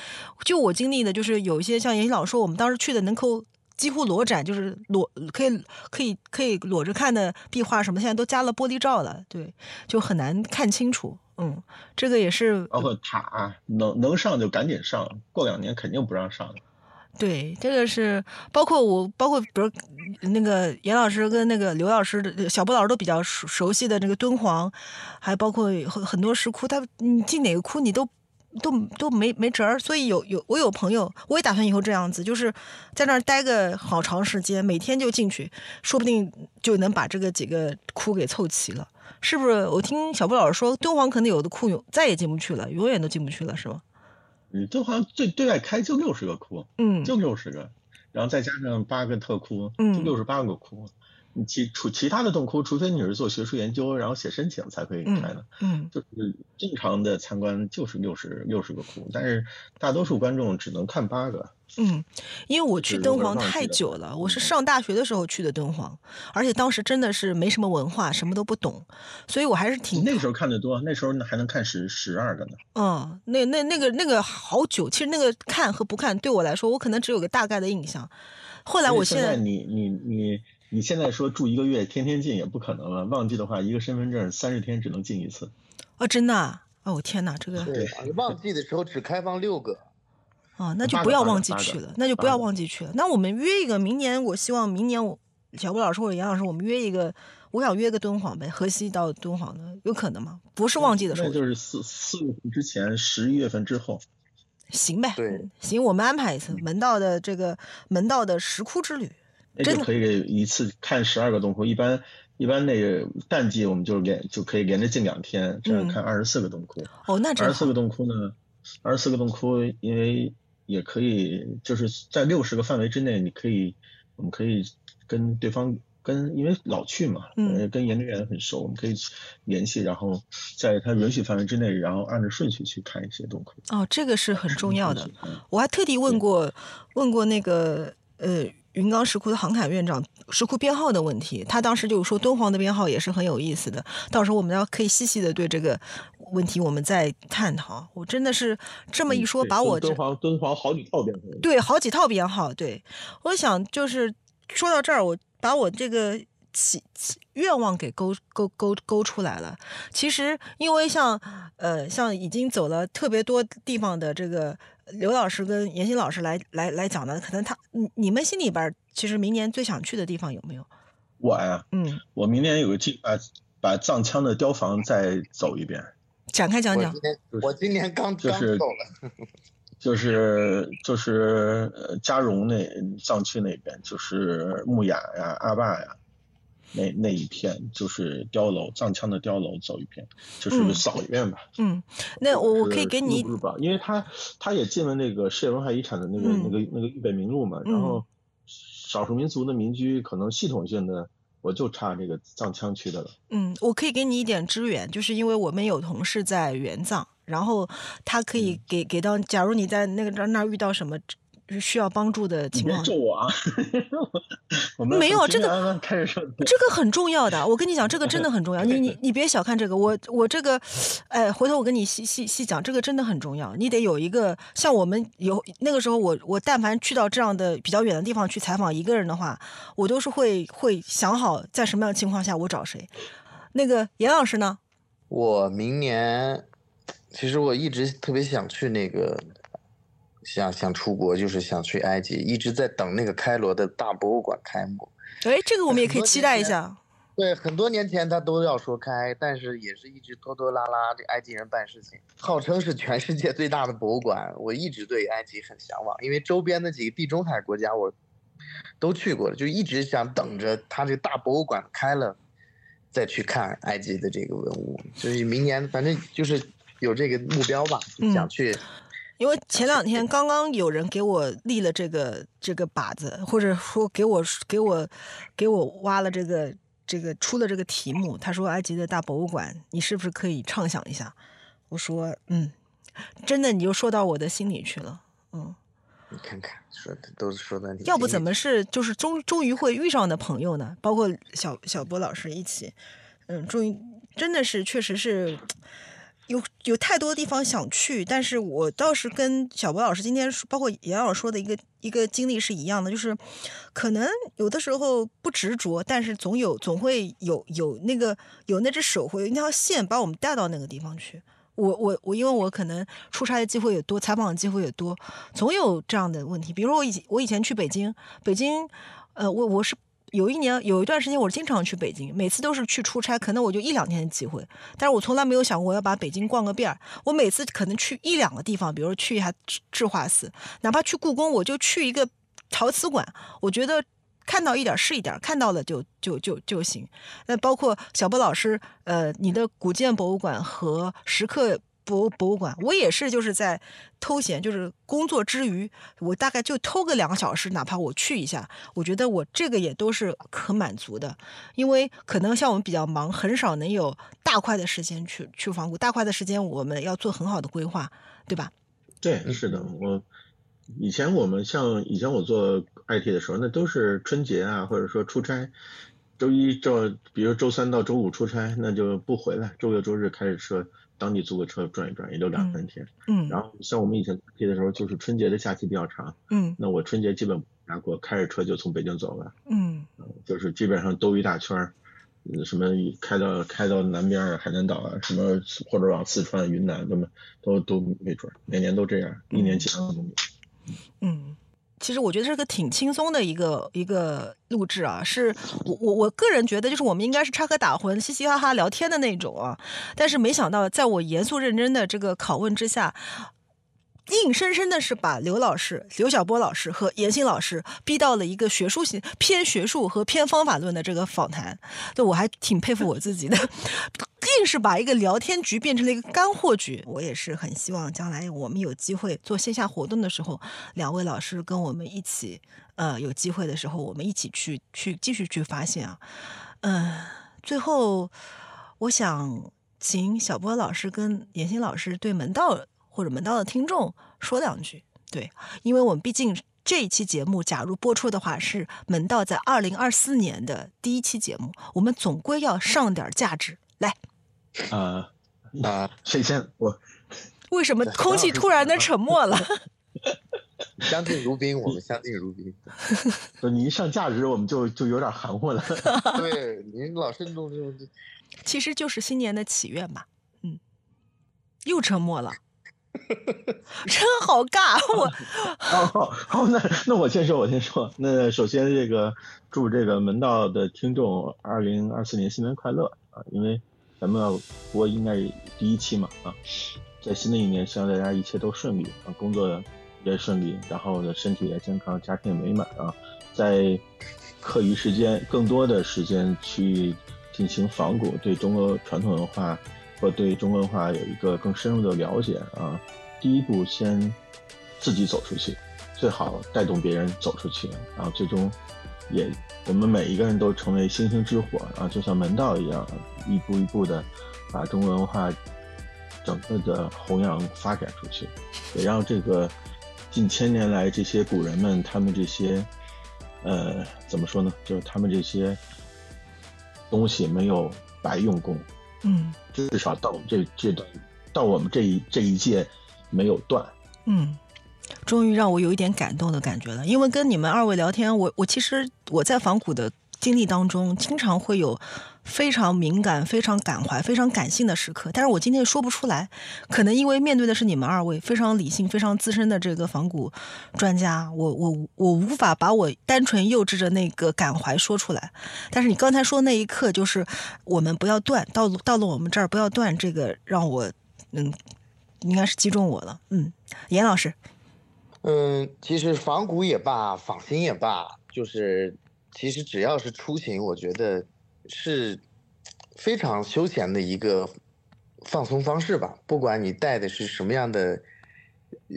就我经历的，就是有一些像严新老师说，我们当时去的能够几乎裸展，就是裸可以可以可以裸着看的壁画什么，现在都加了玻璃罩了，对，就很难看清楚。嗯，这个也是包括塔能能上就赶紧上，过两年肯定不让上了。对，这个是包括我，包括比如那个严老师跟那个刘老师的小波老师都比较熟熟悉的那个敦煌，还包括很很多石窟，他你进哪个窟你都都都没没辙儿。所以有有我有朋友，我也打算以后这样子，就是在那儿待个好长时间，每天就进去，说不定就能把这个几个窟给凑齐了。是不是？我听小布老师说，敦煌可能有的窟永再也进不去了，永远都进不去了，是吗？嗯，敦煌最对外开就六十个窟，嗯，就六十个，然后再加上八个特窟，嗯，就六十八个窟。你其除其他的洞窟，除非你是做学术研究，然后写申请才可以开的，嗯，就是正常的参观就是六十六十个窟，但是大多数观众只能看八个。嗯，因为我去敦煌太久了，我是上大学的时候去的敦煌，而且当时真的是没什么文化，什么都不懂，所以我还是挺那时候看的多，那时候还能看十十二个呢。嗯，那那那个那个好久，其实那个看和不看对我来说，我可能只有个大概的印象。后来我现在你你你你现在说住一个月天天进也不可能了，旺季的话一个身份证三十天只能进一次。啊，真的？哦，我天哪，这个对，旺季的时候只开放六个。啊，那就不要旺季去了，那就不要旺季去了。那我们约一个明年，我希望明年我小布老师或者杨老师，我们约一个，我想约个敦煌呗，河西到敦煌的，有可能吗？不是旺季的时候，那就是四四月份之前，十一月份之后，行呗。对，行，我们安排一次门道的这个门道的石窟之旅，真的可以一次看十二个洞窟。一般一般那个淡季我们就连就可以连着进两天，这样看二十四个洞窟。哦，那二十四个洞窟呢？二十四个洞窟，因为也可以，就是在六十个范围之内，你可以，我们可以跟对方跟，因为老去嘛，嗯，跟研究员很熟，我们可以联系，然后在他允许范围之内，然后按照顺序去看一些洞窟。哦，这个是很重要的。我还特地问过问过那个呃云冈石窟的航侃院长石窟编号的问题，他当时就说敦煌的编号也是很有意思的，到时候我们要可以细细的对这个。问题我们再探讨。我真的是这么一说，把我敦煌敦煌好几套编号，对，好几套编号。对，我想就是说到这儿，我把我这个起愿望给勾勾勾勾出来了。其实，因为像呃像已经走了特别多地方的这个刘老师跟严欣老师来来来讲呢，可能他你你们心里边其实明年最想去的地方有没有？我呀，嗯，我明年有个计划，把藏羌的雕房再走一遍。展开讲讲。我今年刚刚走了，就是就是呃，嘉绒那藏区那边，就是木雅呀、阿坝呀，那那一片，就是碉楼藏羌的碉楼走一遍，就是扫一遍吧。嗯，那我我可以给你，因为他他也进了那个世界文化遗产的那个那个那个预备名录嘛，然后少数民族的民居可能系统性的。我就差这个藏羌区的了。嗯，我可以给你一点支援，就是因为我们有同事在援藏，然后他可以给给到，假如你在那个那那儿遇到什么。需要帮助的情况。别咒我啊！没有这个，开始说这个很重要的。我跟你讲，这个真的很重要。你 你你别小看这个，我我这个，哎，回头我跟你细细细讲，这个真的很重要。你得有一个像我们有那个时候，我我但凡去到这样的比较远的地方去采访一个人的话，我都是会会想好在什么样的情况下我找谁。那个严老师呢？我明年其实我一直特别想去那个。想想出国，就是想去埃及，一直在等那个开罗的大博物馆开幕。哎，这个我们也可以期待一下。对，很多年前他都要说开，但是也是一直拖拖拉拉。这埃及人办事情，号称是全世界最大的博物馆，我一直对埃及很向往，因为周边的几个地中海国家我都去过了，就一直想等着他这个大博物馆开了再去看埃及的这个文物。就是明年，反正就是有这个目标吧，想去。因为前两天刚刚有人给我立了这个这个靶子，或者说给我给我给我挖了这个这个出了这个题目，他说埃及的大博物馆，你是不是可以畅想一下？我说嗯，真的你就说到我的心里去了，嗯。你看看说的都是说的，要不怎么是就是终终于会遇上的朋友呢？包括小小波老师一起，嗯，终于真的是确实是。有有太多地方想去，但是我倒是跟小博老师今天包括杨老师说的一个一个经历是一样的，就是可能有的时候不执着，但是总有总会有有那个有那只手会有一条线把我们带到那个地方去。我我我，因为我可能出差的机会也多，采访的机会也多，总有这样的问题。比如说我以我以前去北京，北京，呃，我我是。有一年有一段时间，我经常去北京，每次都是去出差，可能我就一两天的机会，但是我从来没有想过我要把北京逛个遍儿。我每次可能去一两个地方，比如说去一下智智化寺，哪怕去故宫，我就去一个陶瓷馆，我觉得看到一点是一点，看到了就就就就行。那包括小波老师，呃，你的古建博物馆和石刻。博博物馆，我也是，就是在偷闲，就是工作之余，我大概就偷个两个小时，哪怕我去一下，我觉得我这个也都是可满足的，因为可能像我们比较忙，很少能有大块的时间去去仿古，大块的时间我们要做很好的规划，对吧？对，是的，我以前我们像以前我做 IT 的时候，那都是春节啊，或者说出差，周一周，比如周三到周五出差，那就不回来，周六周日开着车。当地租个车转一转，也就两三天。嗯，然后像我们以前去的时候，就是春节的假期比较长。嗯，那我春节基本家过，开着车就从北京走了。嗯，就是基本上兜一大圈儿，什么开到开到南边海南岛啊，什么或者往四川、云南，那么都都没准，每年都这样，一年几趟公里。嗯。其实我觉得是个挺轻松的一个一个录制啊，是我我我个人觉得，就是我们应该是插科打诨、嘻嘻哈哈聊天的那种啊，但是没想到在我严肃认真的这个拷问之下。硬生生的是把刘老师、刘晓波老师和严欣老师逼到了一个学术性、偏学术和偏方法论的这个访谈，对我还挺佩服我自己的。硬是把一个聊天局变成了一个干货局。我也是很希望将来我们有机会做线下活动的时候，两位老师跟我们一起，呃，有机会的时候我们一起去去继续去发现啊。嗯，最后我想请小波老师跟严欣老师对门道。或者门道的听众说两句，对，因为我们毕竟这一期节目，假如播出的话，是门道在二零二四年的第一期节目，我们总归要上点价值来。啊那，谁先？我为什么空气突然的沉默了？相敬如宾，我们相敬如宾。你一上价值，我们就就有点含糊了。对，您老是弄这种，其实就是新年的祈愿吧。嗯，又沉默了。真好尬，我 好好那那我先说，我先说。那首先这个祝这个门道的听众二零二四年新年快乐啊！因为咱们要播应该是第一期嘛啊，在新的一年希望大家一切都顺利啊，工作也顺利，然后呢身体也健康，家庭也美满啊。在课余时间更多的时间去进行仿古，对中国传统文化或对中国文化有一个更深入的了解啊。第一步先自己走出去，最好带动别人走出去，然后最终也我们每一个人都成为星星之火啊，就像门道一样，一步一步的把中国文化整个的弘扬发展出去，也让这个近千年来这些古人们他们这些呃怎么说呢，就是他们这些东西没有白用功，嗯，至少到我们这这段到我们这一这一届。没有断，嗯，终于让我有一点感动的感觉了。因为跟你们二位聊天，我我其实我在仿古的经历当中，经常会有非常敏感、非常感怀、非常感性的时刻，但是我今天说不出来，可能因为面对的是你们二位非常理性、非常资深的这个仿古专家，我我我无法把我单纯幼稚的那个感怀说出来。但是你刚才说那一刻，就是我们不要断，到到了我们这儿不要断，这个让我嗯。应该是击中我了，嗯，严老师，嗯，其实仿古也罢，仿新也罢，就是其实只要是出行，我觉得是非常休闲的一个放松方式吧。不管你带的是什么样的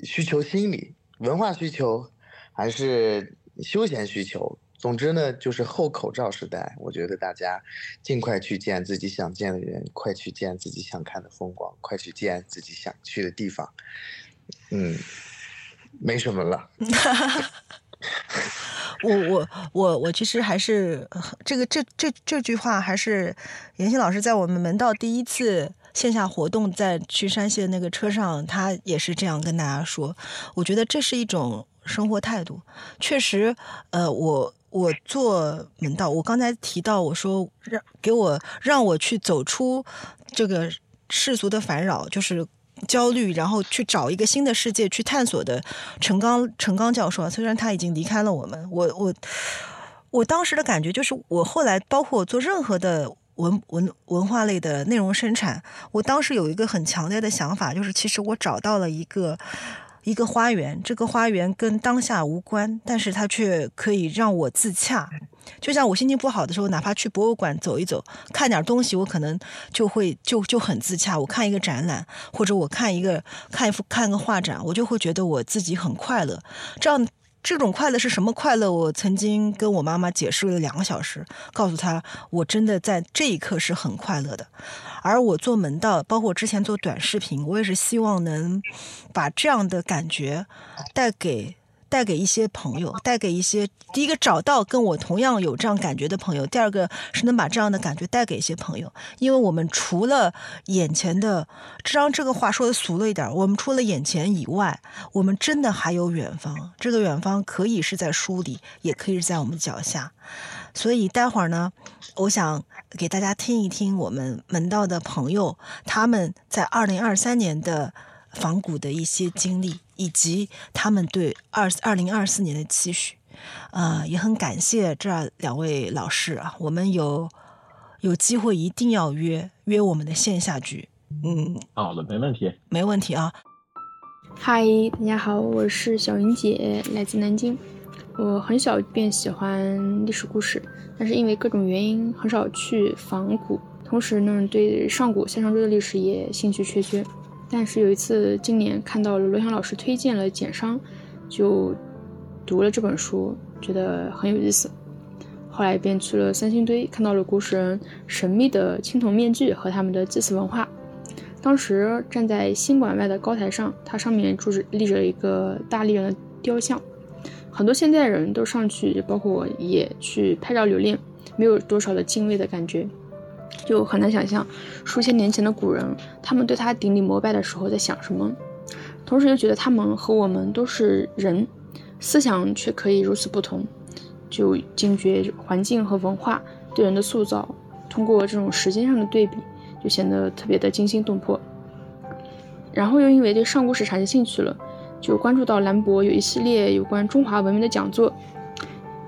需求心理、文化需求，还是休闲需求。总之呢，就是后口罩时代，我觉得大家尽快去见自己想见的人，快去见自己想看的风光，快去见自己想去的地方。嗯，没什么了。我我我我其实还是这个这这这句话，还是严欣老师在我们门道第一次线下活动，在去山西的那个车上，他也是这样跟大家说。我觉得这是一种生活态度，确实，呃，我。我做门道，我刚才提到，我说让给我让我去走出这个世俗的烦扰，就是焦虑，然后去找一个新的世界去探索的陈刚陈刚教授，虽然他已经离开了我们，我我我当时的感觉就是，我后来包括我做任何的文文文化类的内容生产，我当时有一个很强烈的想法，就是其实我找到了一个。一个花园，这个花园跟当下无关，但是它却可以让我自洽。就像我心情不好的时候，哪怕去博物馆走一走，看点东西，我可能就会就就很自洽。我看一个展览，或者我看一个看一幅看个画展，我就会觉得我自己很快乐。这样。这种快乐是什么快乐？我曾经跟我妈妈解释了两个小时，告诉她我真的在这一刻是很快乐的。而我做门道，包括之前做短视频，我也是希望能把这样的感觉带给。带给一些朋友，带给一些第一个找到跟我同样有这样感觉的朋友，第二个是能把这样的感觉带给一些朋友，因为我们除了眼前的，这张这个话说的俗了一点，我们除了眼前以外，我们真的还有远方。这个远方可以是在书里，也可以是在我们脚下。所以待会儿呢，我想给大家听一听我们门道的朋友他们在二零二三年的仿古的一些经历。以及他们对二二零二四年的期许，呃，也很感谢这两位老师啊，我们有有机会一定要约约我们的线下局，嗯，好的，没问题，没问题啊。嗨，大家好，我是小云姐，来自南京。我很小便喜欢历史故事，但是因为各种原因很少去仿古，同时呢，对上古夏商周的历史也兴趣缺缺。但是有一次，今年看到了罗翔老师推荐了《简商》，就读了这本书，觉得很有意思。后来便去了三星堆，看到了古史人神秘的青铜面具和他们的祭祀文化。当时站在新馆外的高台上，它上面住着立着一个大力人的雕像，很多现代人都上去，包括我也去拍照留念，没有多少的敬畏的感觉。就很难想象，数千年前的古人，他们对他顶礼膜拜的时候在想什么，同时又觉得他们和我们都是人，思想却可以如此不同，就惊觉环境和文化对人的塑造，通过这种时间上的对比，就显得特别的惊心动魄。然后又因为对上古史产生兴趣了，就关注到兰博有一系列有关中华文明的讲座，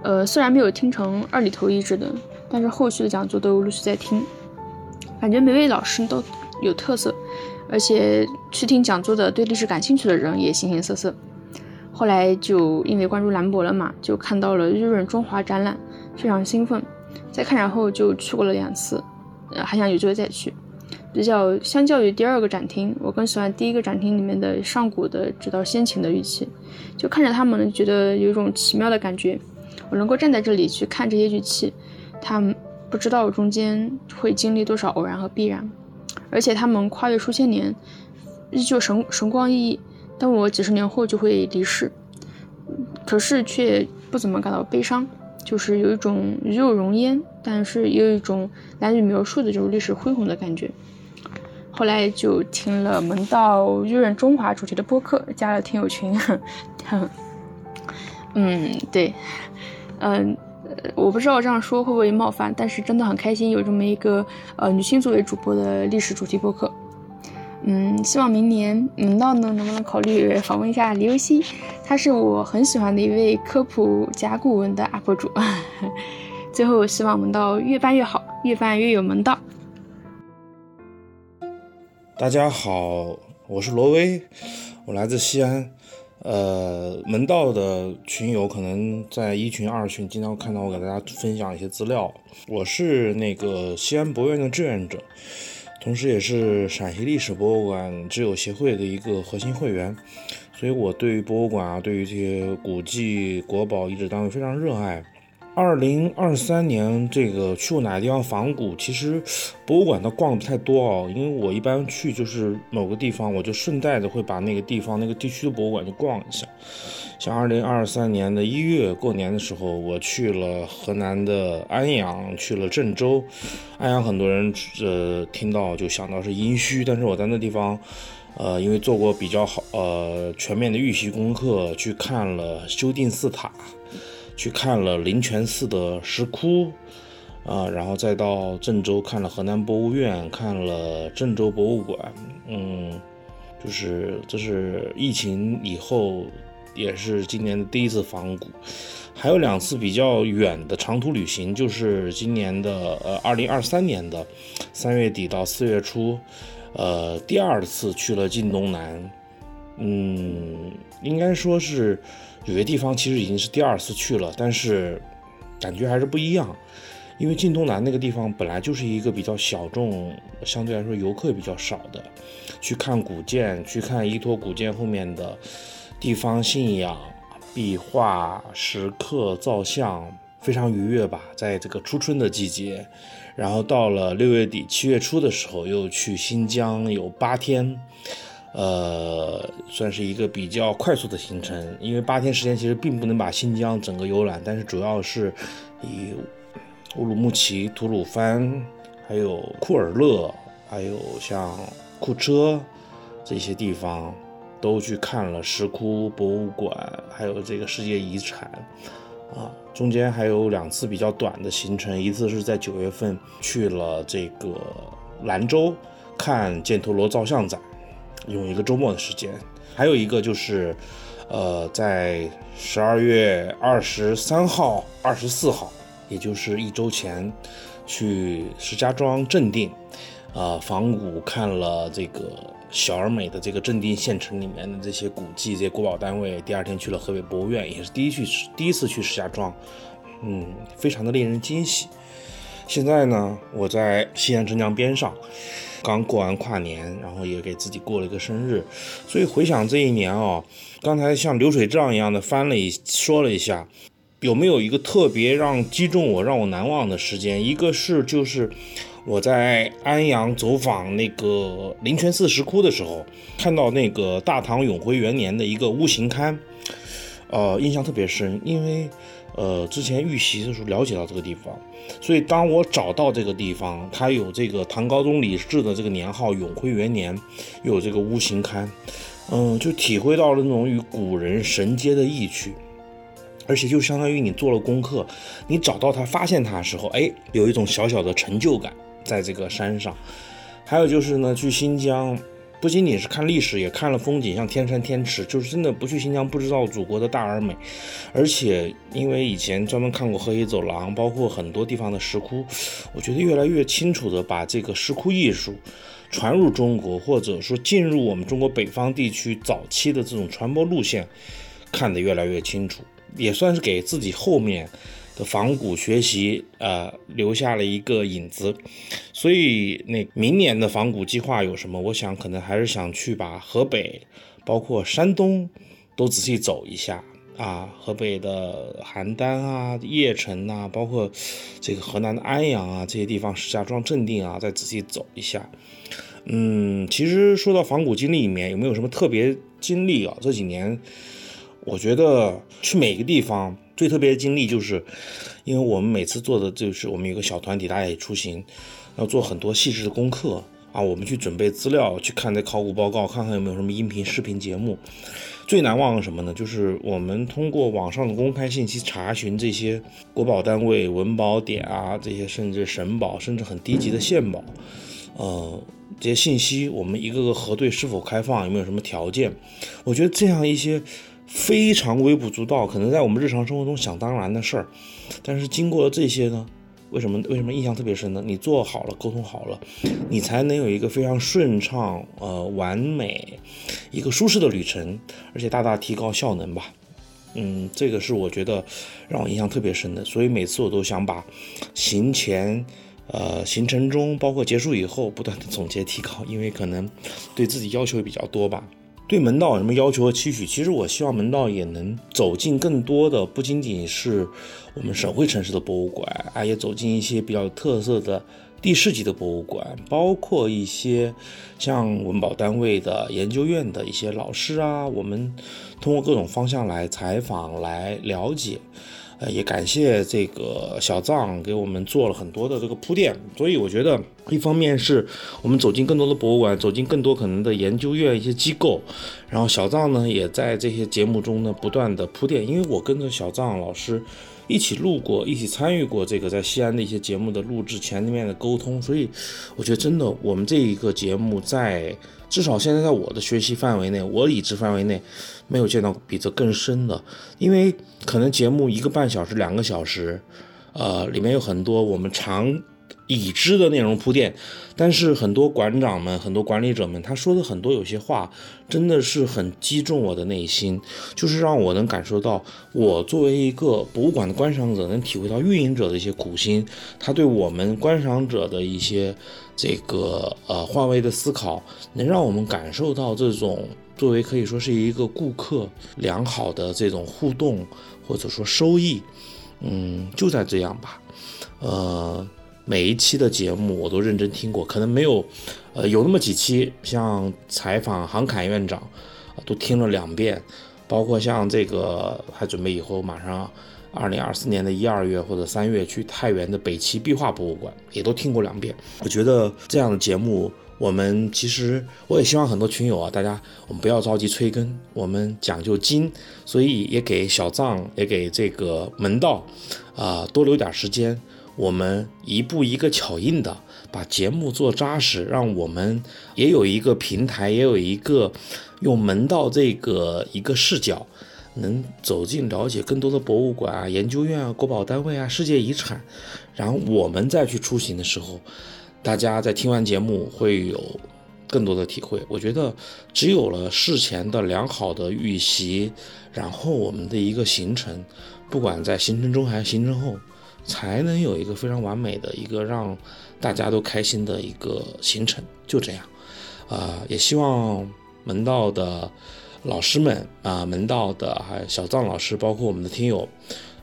呃，虽然没有听成二里头遗址的，但是后续的讲座都陆续在听。感觉每位老师都有特色，而且去听讲座的对历史感兴趣的人也形形色色。后来就因为关注兰博了嘛，就看到了日润中华展览，非常兴奋。在看展后就去过了两次，呃，还想有机会再去。比较相较于第二个展厅，我更喜欢第一个展厅里面的上古的直到先秦的玉器，就看着他们，觉得有一种奇妙的感觉。我能够站在这里去看这些玉器，他们不知道中间会经历多少偶然和必然，而且他们跨越数千年，依旧神神光熠熠。但我几十年后就会离世，可是却不怎么感到悲伤，就是有一种与有容焉，但是也有一种难以描述的这种历史恢宏的感觉。后来就听了门道玉润中华主题的播客，加了听友群。嗯，对，嗯，我不知道这样说会不会冒犯，但是真的很开心有这么一个呃女性作为主播的历史主题播客。嗯，希望明年门道呢能不能考虑访问一下李游西，他是我很喜欢的一位科普甲骨文的 UP 主。最后，希望门道越办越好，越办越有门道。大家好，我是罗威，我来自西安。呃，门道的群友可能在一群、二群经常看到我给大家分享一些资料。我是那个西安博物院的志愿者。同时，也是陕西历史博物馆知友协会的一个核心会员，所以我对于博物馆啊，对于这些古迹、国宝、遗址单位非常热爱。二零二三年这个去过哪个地方仿古？其实博物馆倒逛的不太多哦，因为我一般去就是某个地方，我就顺带的会把那个地方、那个地区的博物馆就逛一下。像二零二三年的一月过年的时候，我去了河南的安阳，去了郑州。安阳很多人呃听到就想到是殷墟，但是我在那地方，呃，因为做过比较好呃全面的预习功课，去看了修定寺塔。去看了灵泉寺的石窟，啊，然后再到郑州看了河南博物院，看了郑州博物馆，嗯，就是这是疫情以后，也是今年的第一次访古，还有两次比较远的长途旅行，就是今年的呃二零二三年的三月底到四月初，呃，第二次去了晋东南，嗯，应该说是。有些地方其实已经是第二次去了，但是感觉还是不一样。因为晋东南那个地方本来就是一个比较小众，相对来说游客比较少的，去看古建，去看依托古建后面的地方信仰、壁画、石刻、造像，非常愉悦吧。在这个初春的季节，然后到了六月底、七月初的时候，又去新疆有八天。呃，算是一个比较快速的行程，因为八天时间其实并不能把新疆整个游览，但是主要是以乌鲁木齐、吐鲁番，还有库尔勒，还有像库车这些地方都去看了石窟博物馆，还有这个世界遗产啊。中间还有两次比较短的行程，一次是在九月份去了这个兰州看犍陀罗造像展。用一个周末的时间，还有一个就是，呃，在十二月二十三号、二十四号，也就是一周前，去石家庄镇定，啊，仿古看了这个小而美的这个镇定县城里面的这些古迹、这些国宝单位。第二天去了河北博物院，也是第一去第一次去石家庄，嗯，非常的令人惊喜。现在呢，我在西安城墙边上。刚过完跨年，然后也给自己过了一个生日，所以回想这一年哦，刚才像流水账一样的翻了一说了一下，有没有一个特别让击中我、让我难忘的时间？一个是就是我在安阳走访那个灵泉寺石窟的时候，看到那个大唐永徽元年的一个屋形龛，呃，印象特别深，因为。呃，之前预习的时候了解到这个地方，所以当我找到这个地方，它有这个唐高宗李治的这个年号永徽元年，有这个屋形龛，嗯，就体会到了那种与古人神接的意趣，而且就相当于你做了功课，你找到它、发现它的时候，哎，有一种小小的成就感，在这个山上。还有就是呢，去新疆。不仅仅是看历史，也看了风景，像天山天池，就是真的不去新疆不知道祖国的大而美。而且因为以前专门看过河西走廊，包括很多地方的石窟，我觉得越来越清楚的把这个石窟艺术传入中国，或者说进入我们中国北方地区早期的这种传播路线，看得越来越清楚，也算是给自己后面的仿古学习呃留下了一个影子。所以那明年的仿古计划有什么？我想可能还是想去把河北，包括山东都仔细走一下。啊，河北的邯郸啊、邺城啊，包括这个河南的安阳啊，这些地方石家庄、正定啊，再仔细走一下。嗯，其实说到仿古经历里面，有没有什么特别经历啊？这几年，我觉得去每个地方最特别的经历，就是因为我们每次做的就是我们有个小团体，大家也出行，要做很多细致的功课啊，我们去准备资料，去看那考古报告，看看有没有什么音频、视频节目。最难忘的什么呢？就是我们通过网上的公开信息查询这些国保单位文保点啊，这些甚至省保，甚至很低级的县保，呃，这些信息我们一个个核对是否开放，有没有什么条件？我觉得这样一些非常微不足道，可能在我们日常生活中想当然的事儿，但是经过了这些呢？为什么为什么印象特别深呢？你做好了，沟通好了，你才能有一个非常顺畅、呃完美、一个舒适的旅程，而且大大提高效能吧。嗯，这个是我觉得让我印象特别深的。所以每次我都想把行前、呃行程中，包括结束以后，不断的总结提高，因为可能对自己要求也比较多吧。对门道有什么要求和期许？其实我希望门道也能走进更多的，不仅仅是我们省会城市的博物馆，啊，也走进一些比较有特色的地市级的博物馆，包括一些像文保单位的研究院的一些老师啊，我们通过各种方向来采访、来了解。呃，也感谢这个小藏给我们做了很多的这个铺垫，所以我觉得，一方面是我们走进更多的博物馆，走进更多可能的研究院一些机构，然后小藏呢也在这些节目中呢不断的铺垫，因为我跟着小藏老师一起录过，一起参与过这个在西安的一些节目的录制前面的沟通，所以我觉得真的我们这一个节目在。至少现在在我的学习范围内，我已知范围内，没有见到比这更深的。因为可能节目一个半小时、两个小时，呃，里面有很多我们常。已知的内容铺垫，但是很多馆长们、很多管理者们，他说的很多有些话，真的是很击中我的内心，就是让我能感受到，我作为一个博物馆的观赏者，能体会到运营者的一些苦心，他对我们观赏者的一些这个呃换位的思考，能让我们感受到这种作为可以说是一个顾客良好的这种互动或者说收益，嗯，就在这样吧，呃。每一期的节目我都认真听过，可能没有，呃，有那么几期，像采访杭凯院长，都听了两遍，包括像这个还准备以后马上二零二四年的一二月或者三月去太原的北齐壁画博物馆，也都听过两遍。我觉得这样的节目，我们其实我也希望很多群友啊，大家我们不要着急催更，我们讲究精，所以也给小藏也给这个门道啊多留点时间。我们一步一个脚印的把节目做扎实，让我们也有一个平台，也有一个用门道这个一个视角，能走进了解更多的博物馆啊、研究院啊、国保单位啊、世界遗产。然后我们再去出行的时候，大家在听完节目会有更多的体会。我觉得只有了事前的良好的预习，然后我们的一个行程，不管在行程中还是行程后。才能有一个非常完美的一个让大家都开心的一个行程，就这样，啊，也希望门道的老师们啊，门道的还有小藏老师，包括我们的听友，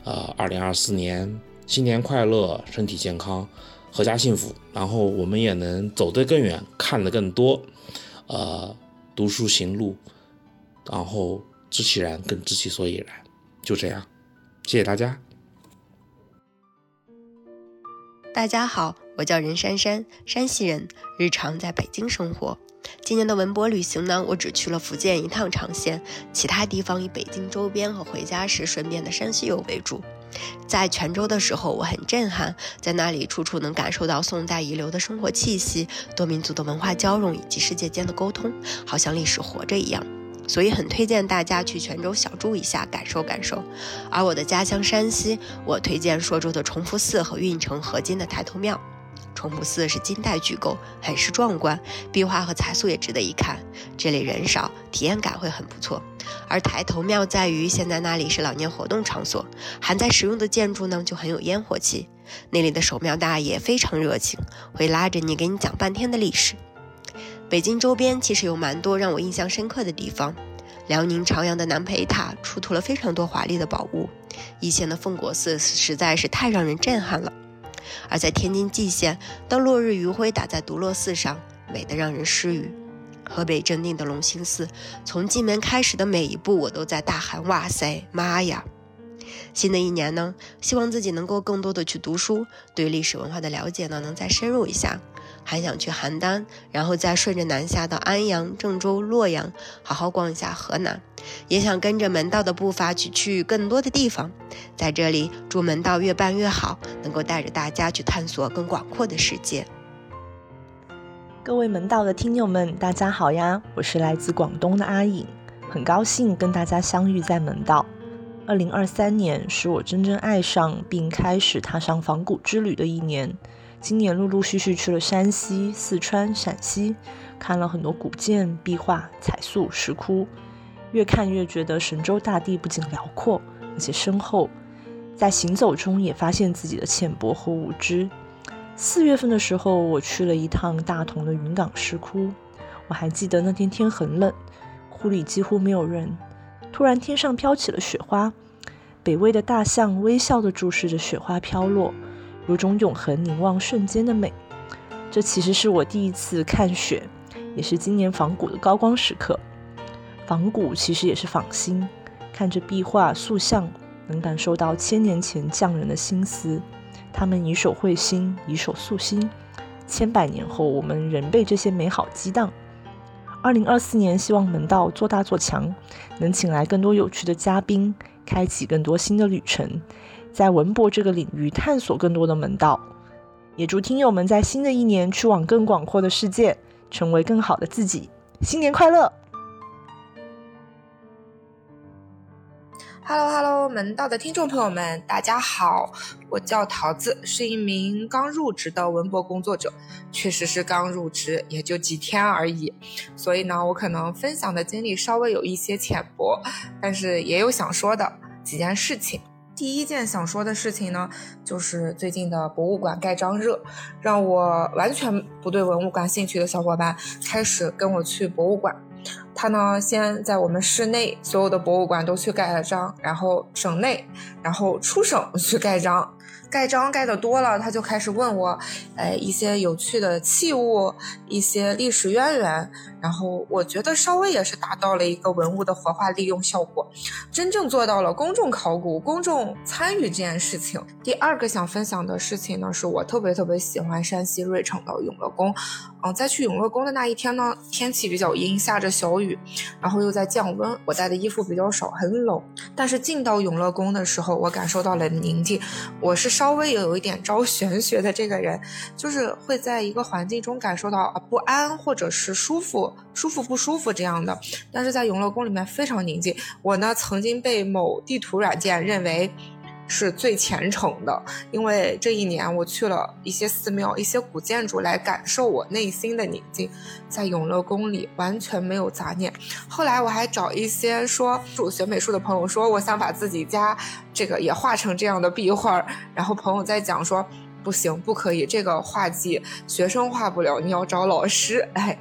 啊，二零二四年新年快乐，身体健康，阖家幸福，然后我们也能走得更远，看得更多，呃，读书行路，然后知其然更知其所以然，就这样，谢谢大家。大家好，我叫任珊珊，山西人，日常在北京生活。今年的文博旅行呢，我只去了福建一趟长线，其他地方以北京周边和回家时顺便的山西游为主。在泉州的时候，我很震撼，在那里处处能感受到宋代遗留的生活气息、多民族的文化交融以及世界间的沟通，好像历史活着一样。所以很推荐大家去泉州小住一下，感受感受。而我的家乡山西，我推荐朔州的崇福寺和运城河津的抬头庙。崇福寺是金代巨构，很是壮观，壁画和彩塑也值得一看。这里人少，体验感会很不错。而抬头庙在于，现在那里是老年活动场所，还在使用的建筑呢就很有烟火气。那里的守庙大爷非常热情，会拉着你给你讲半天的历史。北京周边其实有蛮多让我印象深刻的地方。辽宁朝阳的南培塔出土了非常多华丽的宝物，易县的奉国寺实在是太让人震撼了。而在天津蓟县，当落日余晖打在独乐寺上，美得让人失语。河北正定的隆兴寺，从进门开始的每一步，我都在大喊：“哇塞，妈呀！”新的一年呢，希望自己能够更多的去读书，对历史文化的了解呢，能再深入一下。还想去邯郸，然后再顺着南下到安阳、郑州、洛阳，好好逛一下河南。也想跟着门道的步伐去去更多的地方。在这里，祝门道越办越好，能够带着大家去探索更广阔的世界。各位门道的听友们，大家好呀！我是来自广东的阿颖，很高兴跟大家相遇在门道。二零二三年是我真正爱上并开始踏上仿古之旅的一年。今年陆陆续续去了山西、四川、陕西，看了很多古建、壁画、彩塑、石窟，越看越觉得神州大地不仅辽阔，而且深厚。在行走中也发现自己的浅薄和无知。四月份的时候，我去了一趟大同的云冈石窟，我还记得那天天很冷，窟里几乎没有人。突然天上飘起了雪花，北魏的大象微笑地注视着雪花飘落。有种永恒凝望瞬间的美，这其实是我第一次看雪，也是今年仿古的高光时刻。仿古其实也是仿新，看着壁画塑像，能感受到千年前匠人的心思。他们以手绘心，以手塑心，千百年后我们仍被这些美好激荡。二零二四年，希望门道做大做强，能请来更多有趣的嘉宾，开启更多新的旅程。在文博这个领域探索更多的门道，也祝听友们在新的一年去往更广阔的世界，成为更好的自己。新年快乐！Hello Hello，门道的听众朋友们，大家好，我叫桃子，是一名刚入职的文博工作者，确实是刚入职，也就几天而已，所以呢，我可能分享的经历稍微有一些浅薄，但是也有想说的几件事情。第一件想说的事情呢，就是最近的博物馆盖章热，让我完全不对文物感兴趣的小伙伴开始跟我去博物馆。他呢，先在我们市内所有的博物馆都去盖了章，然后省内，然后出省 去盖章。盖章盖的多了，他就开始问我，哎，一些有趣的器物，一些历史渊源。然后我觉得稍微也是达到了一个文物的活化利用效果，真正做到了公众考古、公众参与这件事情。第二个想分享的事情呢，是我特别特别喜欢山西芮城的永乐宫。嗯，在去永乐宫的那一天呢，天气比较阴，下着小雨，然后又在降温，我带的衣服比较少，很冷。但是进到永乐宫的时候，我感受到了宁静。我是稍微有一点招玄学的这个人，就是会在一个环境中感受到不安或者是舒服。舒服不舒服这样的，但是在永乐宫里面非常宁静。我呢曾经被某地图软件认为是最虔诚的，因为这一年我去了一些寺庙、一些古建筑来感受我内心的宁静。在永乐宫里完全没有杂念。后来我还找一些说主学美术的朋友说，我想把自己家这个也画成这样的壁画，然后朋友在讲说不行，不可以，这个画技学生画不了，你要找老师。哎。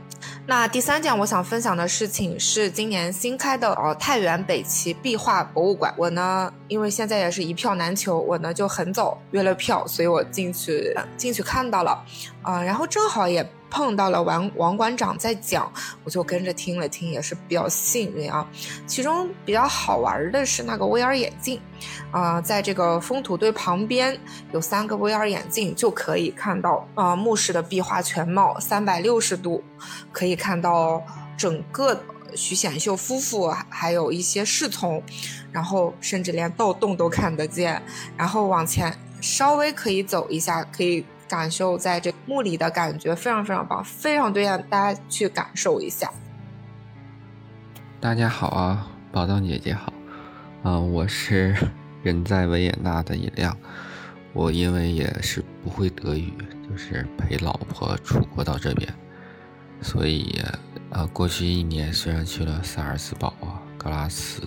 那第三件我想分享的事情是今年新开的呃太原北齐壁画博物馆。我呢，因为现在也是一票难求，我呢就很早约了票，所以我进去进去看到了，啊，然后正好也。碰到了王王馆长在讲，我就跟着听了听，也是比较幸运啊。其中比较好玩的是那个 VR 眼镜，啊，在这个封土堆旁边有三个 VR 眼镜，就可以看到啊墓室的壁画全貌，三百六十度可以看到整个徐显秀夫妇，还有一些侍从，然后甚至连盗洞都看得见。然后往前稍微可以走一下，可以。感受在这墓里的感觉非常非常棒，非常推荐大家去感受一下。大家好啊，宝藏姐姐好，嗯，我是 人在维也纳的尹亮，我因为也是不会德语，就是陪老婆出国到这边，所以呃，过去一年虽然去了萨尔茨堡啊、格拉茨、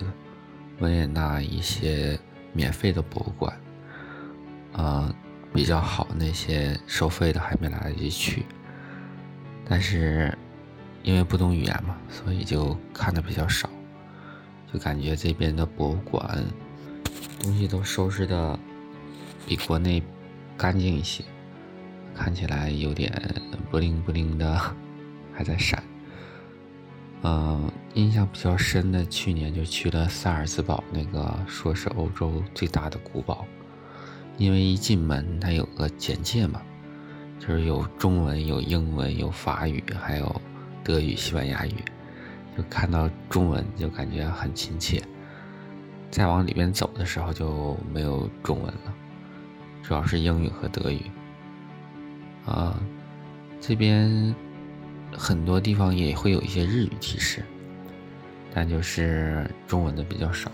维也纳一些免费的博物馆，啊，比较好那些收费的还没来得及去，但是因为不懂语言嘛，所以就看的比较少，就感觉这边的博物馆东西都收拾的比国内干净一些。看起来有点不灵不灵的，还在闪。嗯，印象比较深的，去年就去了萨尔茨堡，那个说是欧洲最大的古堡。因为一进门它有个简介嘛，就是有中文、有英文、有法语，还有德语、西班牙语。就看到中文就感觉很亲切，再往里面走的时候就没有中文了，主要是英语和德语。啊，这边很多地方也会有一些日语提示，但就是中文的比较少。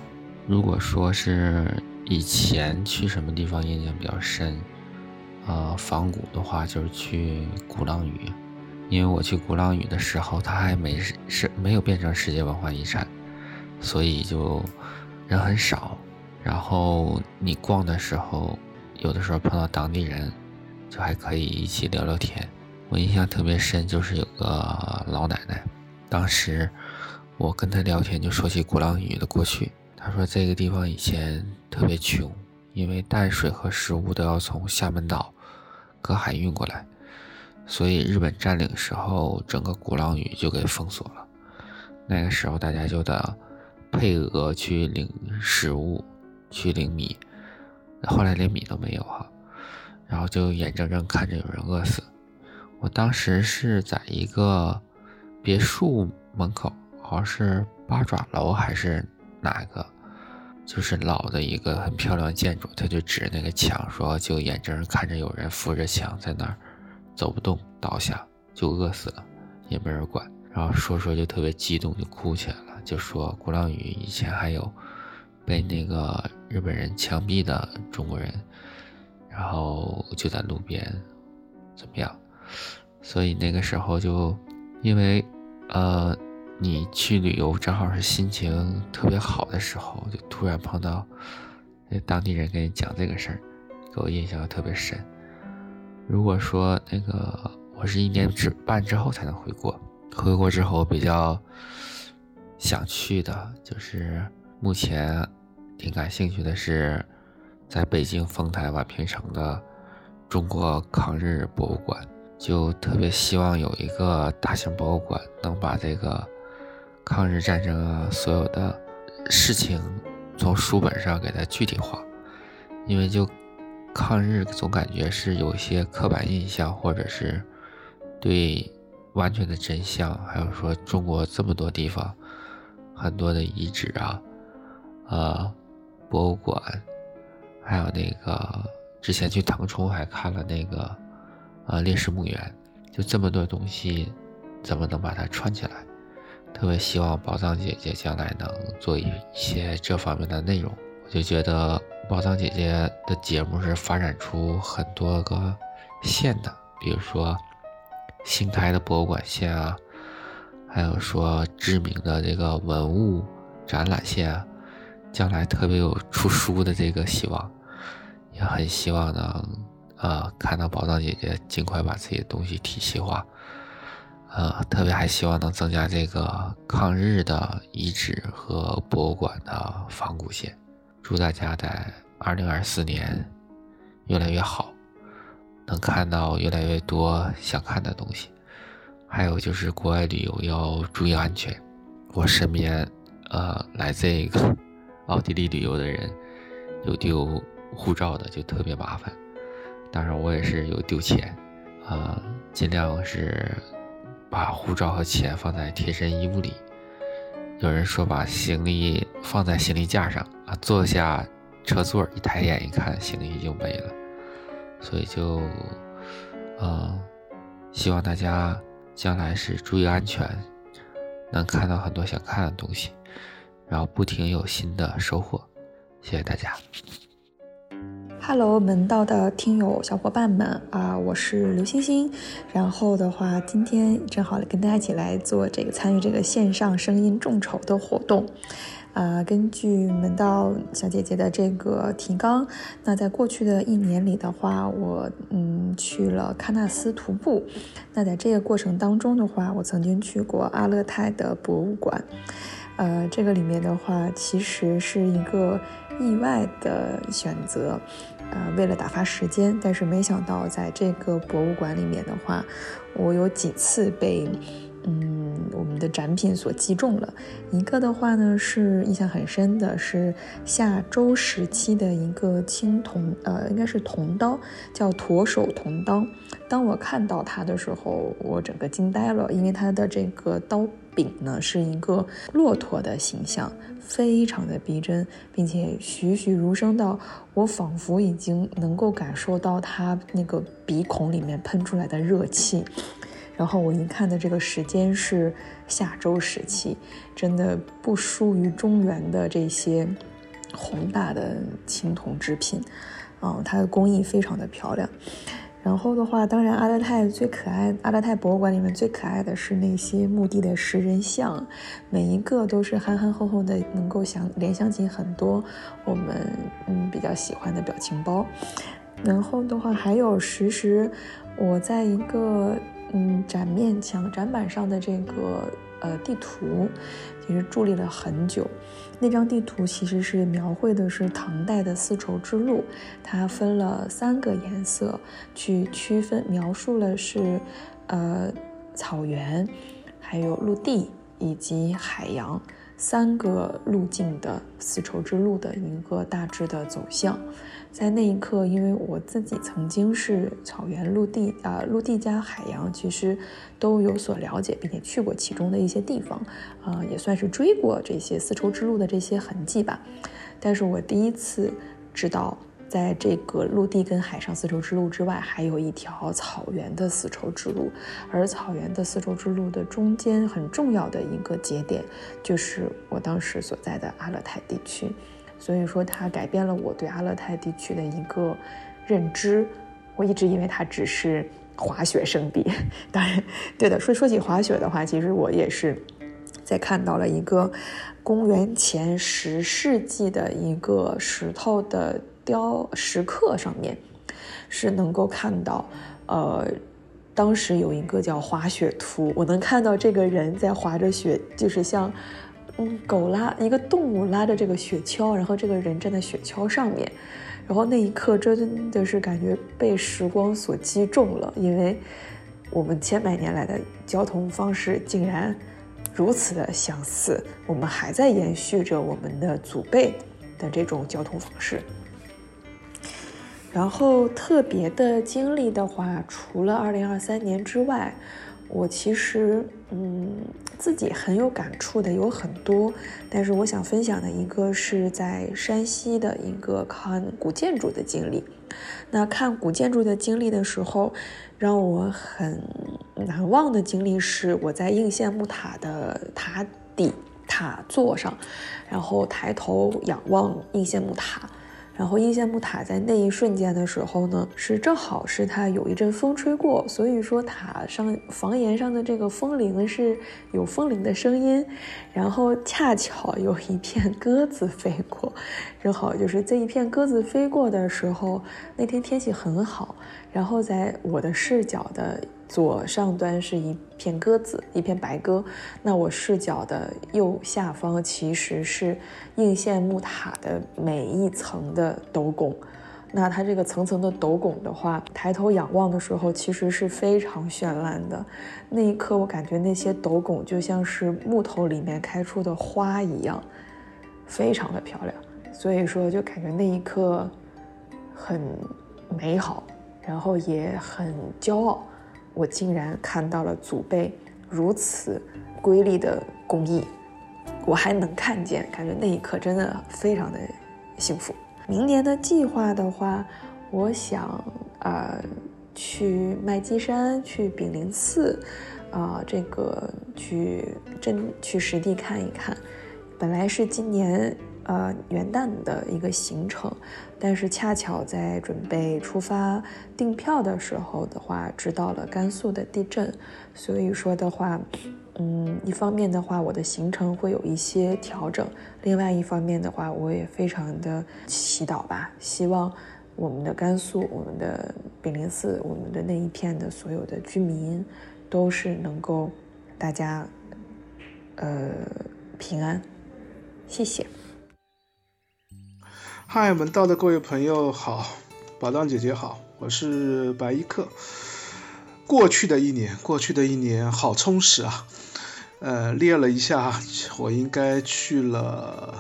如果说是以前去什么地方印象比较深，啊，仿古的话就是去鼓浪屿，因为我去鼓浪屿的时候，它还没是没有变成世界文化遗产，所以就人很少。然后你逛的时候，有的时候碰到当地人。就还可以一起聊聊天。我印象特别深，就是有个老奶奶，当时我跟她聊天，就说起鼓浪屿的过去。她说这个地方以前特别穷，因为淡水和食物都要从厦门岛隔海运过来，所以日本占领时候，整个鼓浪屿就给封锁了。那个时候大家就得配额去领食物，去领米，后来连米都没有哈。然后就眼睁睁看着有人饿死。我当时是在一个别墅门口，好像是八爪楼还是哪个，就是老的一个很漂亮建筑。他就指着那个墙说：“就眼睁睁看着有人扶着墙在那儿走不动，倒下就饿死了，也没人管。”然后说说就特别激动，就哭起来了，就说鼓浪屿以前还有被那个日本人枪毙的中国人。然后就在路边，怎么样？所以那个时候就，因为，呃，你去旅游正好是心情特别好的时候，就突然碰到那当地人跟你讲这个事儿，给我印象特别深。如果说那个我是一年之半之后才能回国，回国之后比较想去的，就是目前挺感兴趣的是。在北京丰台宛平城的中国抗日博物馆，就特别希望有一个大型博物馆，能把这个抗日战争啊所有的事情从书本上给它具体化。因为就抗日总感觉是有一些刻板印象，或者是对完全的真相，还有说中国这么多地方很多的遗址啊，呃，博物馆。还有那个之前去腾冲还看了那个，呃烈士墓园，就这么多东西，怎么能把它串起来？特别希望宝藏姐姐将来能做一些这方面的内容。我就觉得宝藏姐姐的节目是发展出很多个线的，比如说新开的博物馆线啊，还有说知名的这个文物展览线啊。将来特别有出书的这个希望，也很希望能，呃，看到宝藏姐姐尽快把自己的东西体系化，呃，特别还希望能增加这个抗日的遗址和博物馆的仿古线。祝大家在二零二四年越来越好，能看到越来越多想看的东西。还有就是国外旅游要注意安全，我身边，呃，来这个。奥地利旅游的人有丢护照的，就特别麻烦。当然，我也是有丢钱，啊，尽量是把护照和钱放在贴身衣物里。有人说把行李放在行李架上啊，坐下车座一抬眼一看，行李就没了。所以就，嗯，希望大家将来是注意安全，能看到很多想看的东西。然后不停有新的收获，谢谢大家。Hello，门道的听友小伙伴们啊，我是刘星星。然后的话，今天正好跟大家一起来做这个参与这个线上声音众筹的活动。啊，根据门道小姐姐的这个提纲，那在过去的一年里的话，我嗯去了喀纳斯徒步。那在这个过程当中的话，我曾经去过阿勒泰的博物馆。呃，这个里面的话，其实是一个意外的选择。呃，为了打发时间，但是没想到在这个博物馆里面的话，我有几次被。嗯，我们的展品所击中了一个的话呢，是印象很深的，是夏周时期的一个青铜，呃，应该是铜刀，叫驼手铜刀。当我看到它的时候，我整个惊呆了，因为它的这个刀柄呢是一个骆驼的形象，非常的逼真，并且栩栩如生到我仿佛已经能够感受到它那个鼻孔里面喷出来的热气。然后我一看的这个时间是夏周时期，真的不输于中原的这些宏大的青铜制品，嗯，它的工艺非常的漂亮。然后的话，当然阿勒泰最可爱，阿勒泰博物馆里面最可爱的是那些墓地的石人像，每一个都是憨憨厚厚的，能够想联想起很多我们嗯比较喜欢的表情包。然后的话，还有实时我在一个。嗯，展面墙展板上的这个呃地图，其实伫立了很久。那张地图其实是描绘的是唐代的丝绸之路，它分了三个颜色去区分，描述了是呃草原，还有陆地以及海洋三个路径的丝绸之路的一个大致的走向。在那一刻，因为我自己曾经是草原、陆地啊，陆地加海洋，其实都有所了解，并且去过其中的一些地方，啊，也算是追过这些丝绸之路的这些痕迹吧。但是我第一次知道，在这个陆地跟海上丝绸之路之外，还有一条草原的丝绸之路，而草原的丝绸之路的中间很重要的一个节点，就是我当时所在的阿勒泰地区。所以说，它改变了我对阿勒泰地区的一个认知。我一直以为它只是滑雪圣地。当然，对的。说说起滑雪的话，其实我也是在看到了一个公元前十世纪的一个石头的雕石刻上面，是能够看到，呃，当时有一个叫滑雪图，我能看到这个人在滑着雪，就是像。嗯，狗拉一个动物拉着这个雪橇，然后这个人站在雪橇上面，然后那一刻真的是感觉被时光所击中了，因为我们千百年来的交通方式竟然如此的相似，我们还在延续着我们的祖辈的这种交通方式。然后特别的经历的话，除了二零二三年之外。我其实，嗯，自己很有感触的有很多，但是我想分享的一个是在山西的一个看古建筑的经历。那看古建筑的经历的时候，让我很难忘的经历是我在应县木塔的塔底塔座上，然后抬头仰望应县木塔。然后应县木塔在那一瞬间的时候呢，是正好是它有一阵风吹过，所以说塔上房檐上的这个风铃是有风铃的声音，然后恰巧有一片鸽子飞过，正好就是这一片鸽子飞过的时候，那天天气很好，然后在我的视角的。左上端是一片鸽子，一片白鸽。那我视角的右下方其实是应县木塔的每一层的斗拱。那它这个层层的斗拱的话，抬头仰望的时候，其实是非常绚烂的。那一刻，我感觉那些斗拱就像是木头里面开出的花一样，非常的漂亮。所以说，就感觉那一刻很美好，然后也很骄傲。我竟然看到了祖辈如此瑰丽的工艺，我还能看见，感觉那一刻真的非常的幸福。明年的计划的话，我想呃去麦积山、去炳灵寺，啊这个去真去实地看一看。本来是今年呃元旦的一个行程，但是恰巧在准备出发订票的时候的话，知道了甘肃的地震，所以说的话，嗯，一方面的话，我的行程会有一些调整；，另外一方面的话，我也非常的祈祷吧，希望我们的甘肃、我们的炳灵寺、我们的那一片的所有的居民，都是能够大家，呃，平安。谢谢。嗨，门道的各位朋友好，宝藏姐姐好，我是白衣客。过去的一年，过去的一年好充实啊！呃，列了一下，我应该去了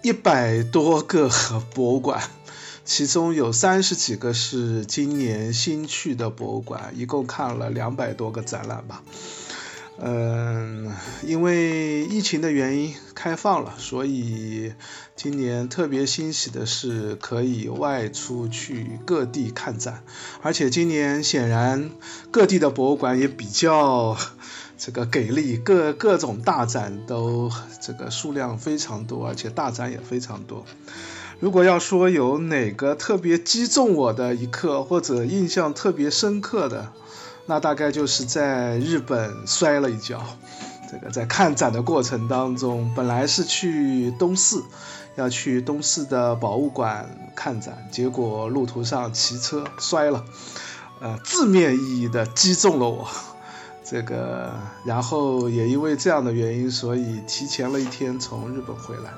一百多个博物馆，其中有三十几个是今年新去的博物馆，一共看了两百多个展览吧。嗯，因为疫情的原因开放了，所以今年特别欣喜的是可以外出去各地看展，而且今年显然各地的博物馆也比较这个给力，各各种大展都这个数量非常多，而且大展也非常多。如果要说有哪个特别击中我的一刻，或者印象特别深刻的，那大概就是在日本摔了一跤。这个在看展的过程当中，本来是去东寺，要去东寺的博物馆看展，结果路途上骑车摔了，呃，字面意义的击中了我。这个，然后也因为这样的原因，所以提前了一天从日本回来。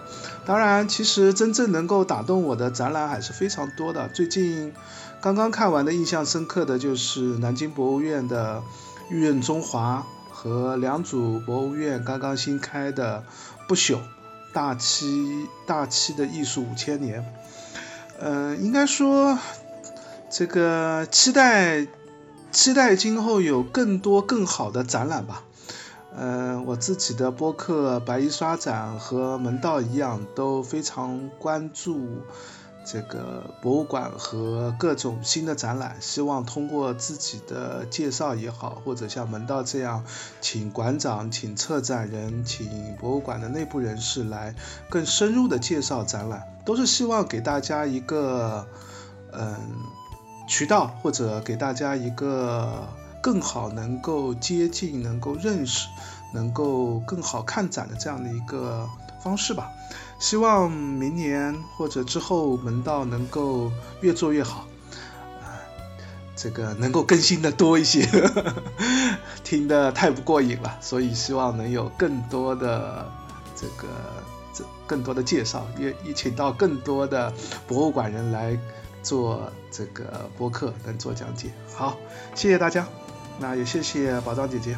当然，其实真正能够打动我的展览还是非常多的。最近刚刚看完的印象深刻的就是南京博物院的《玉刃中华》和良渚博物院刚刚新开的《不朽大漆大漆的艺术五千年》。嗯，应该说这个期待。期待今后有更多更好的展览吧。嗯，我自己的播客白衣刷展和门道一样，都非常关注这个博物馆和各种新的展览。希望通过自己的介绍也好，或者像门道这样，请馆长、请策展人、请博物馆的内部人士来更深入的介绍展览，都是希望给大家一个嗯。渠道或者给大家一个更好能够接近、能够认识、能够更好看展的这样的一个方式吧。希望明年或者之后门道能够越做越好，这个能够更新的多一些，听的太不过瘾了，所以希望能有更多的这个这更多的介绍，也也请到更多的博物馆人来。做这个播客能做讲解，好，谢谢大家，那也谢谢宝藏姐姐。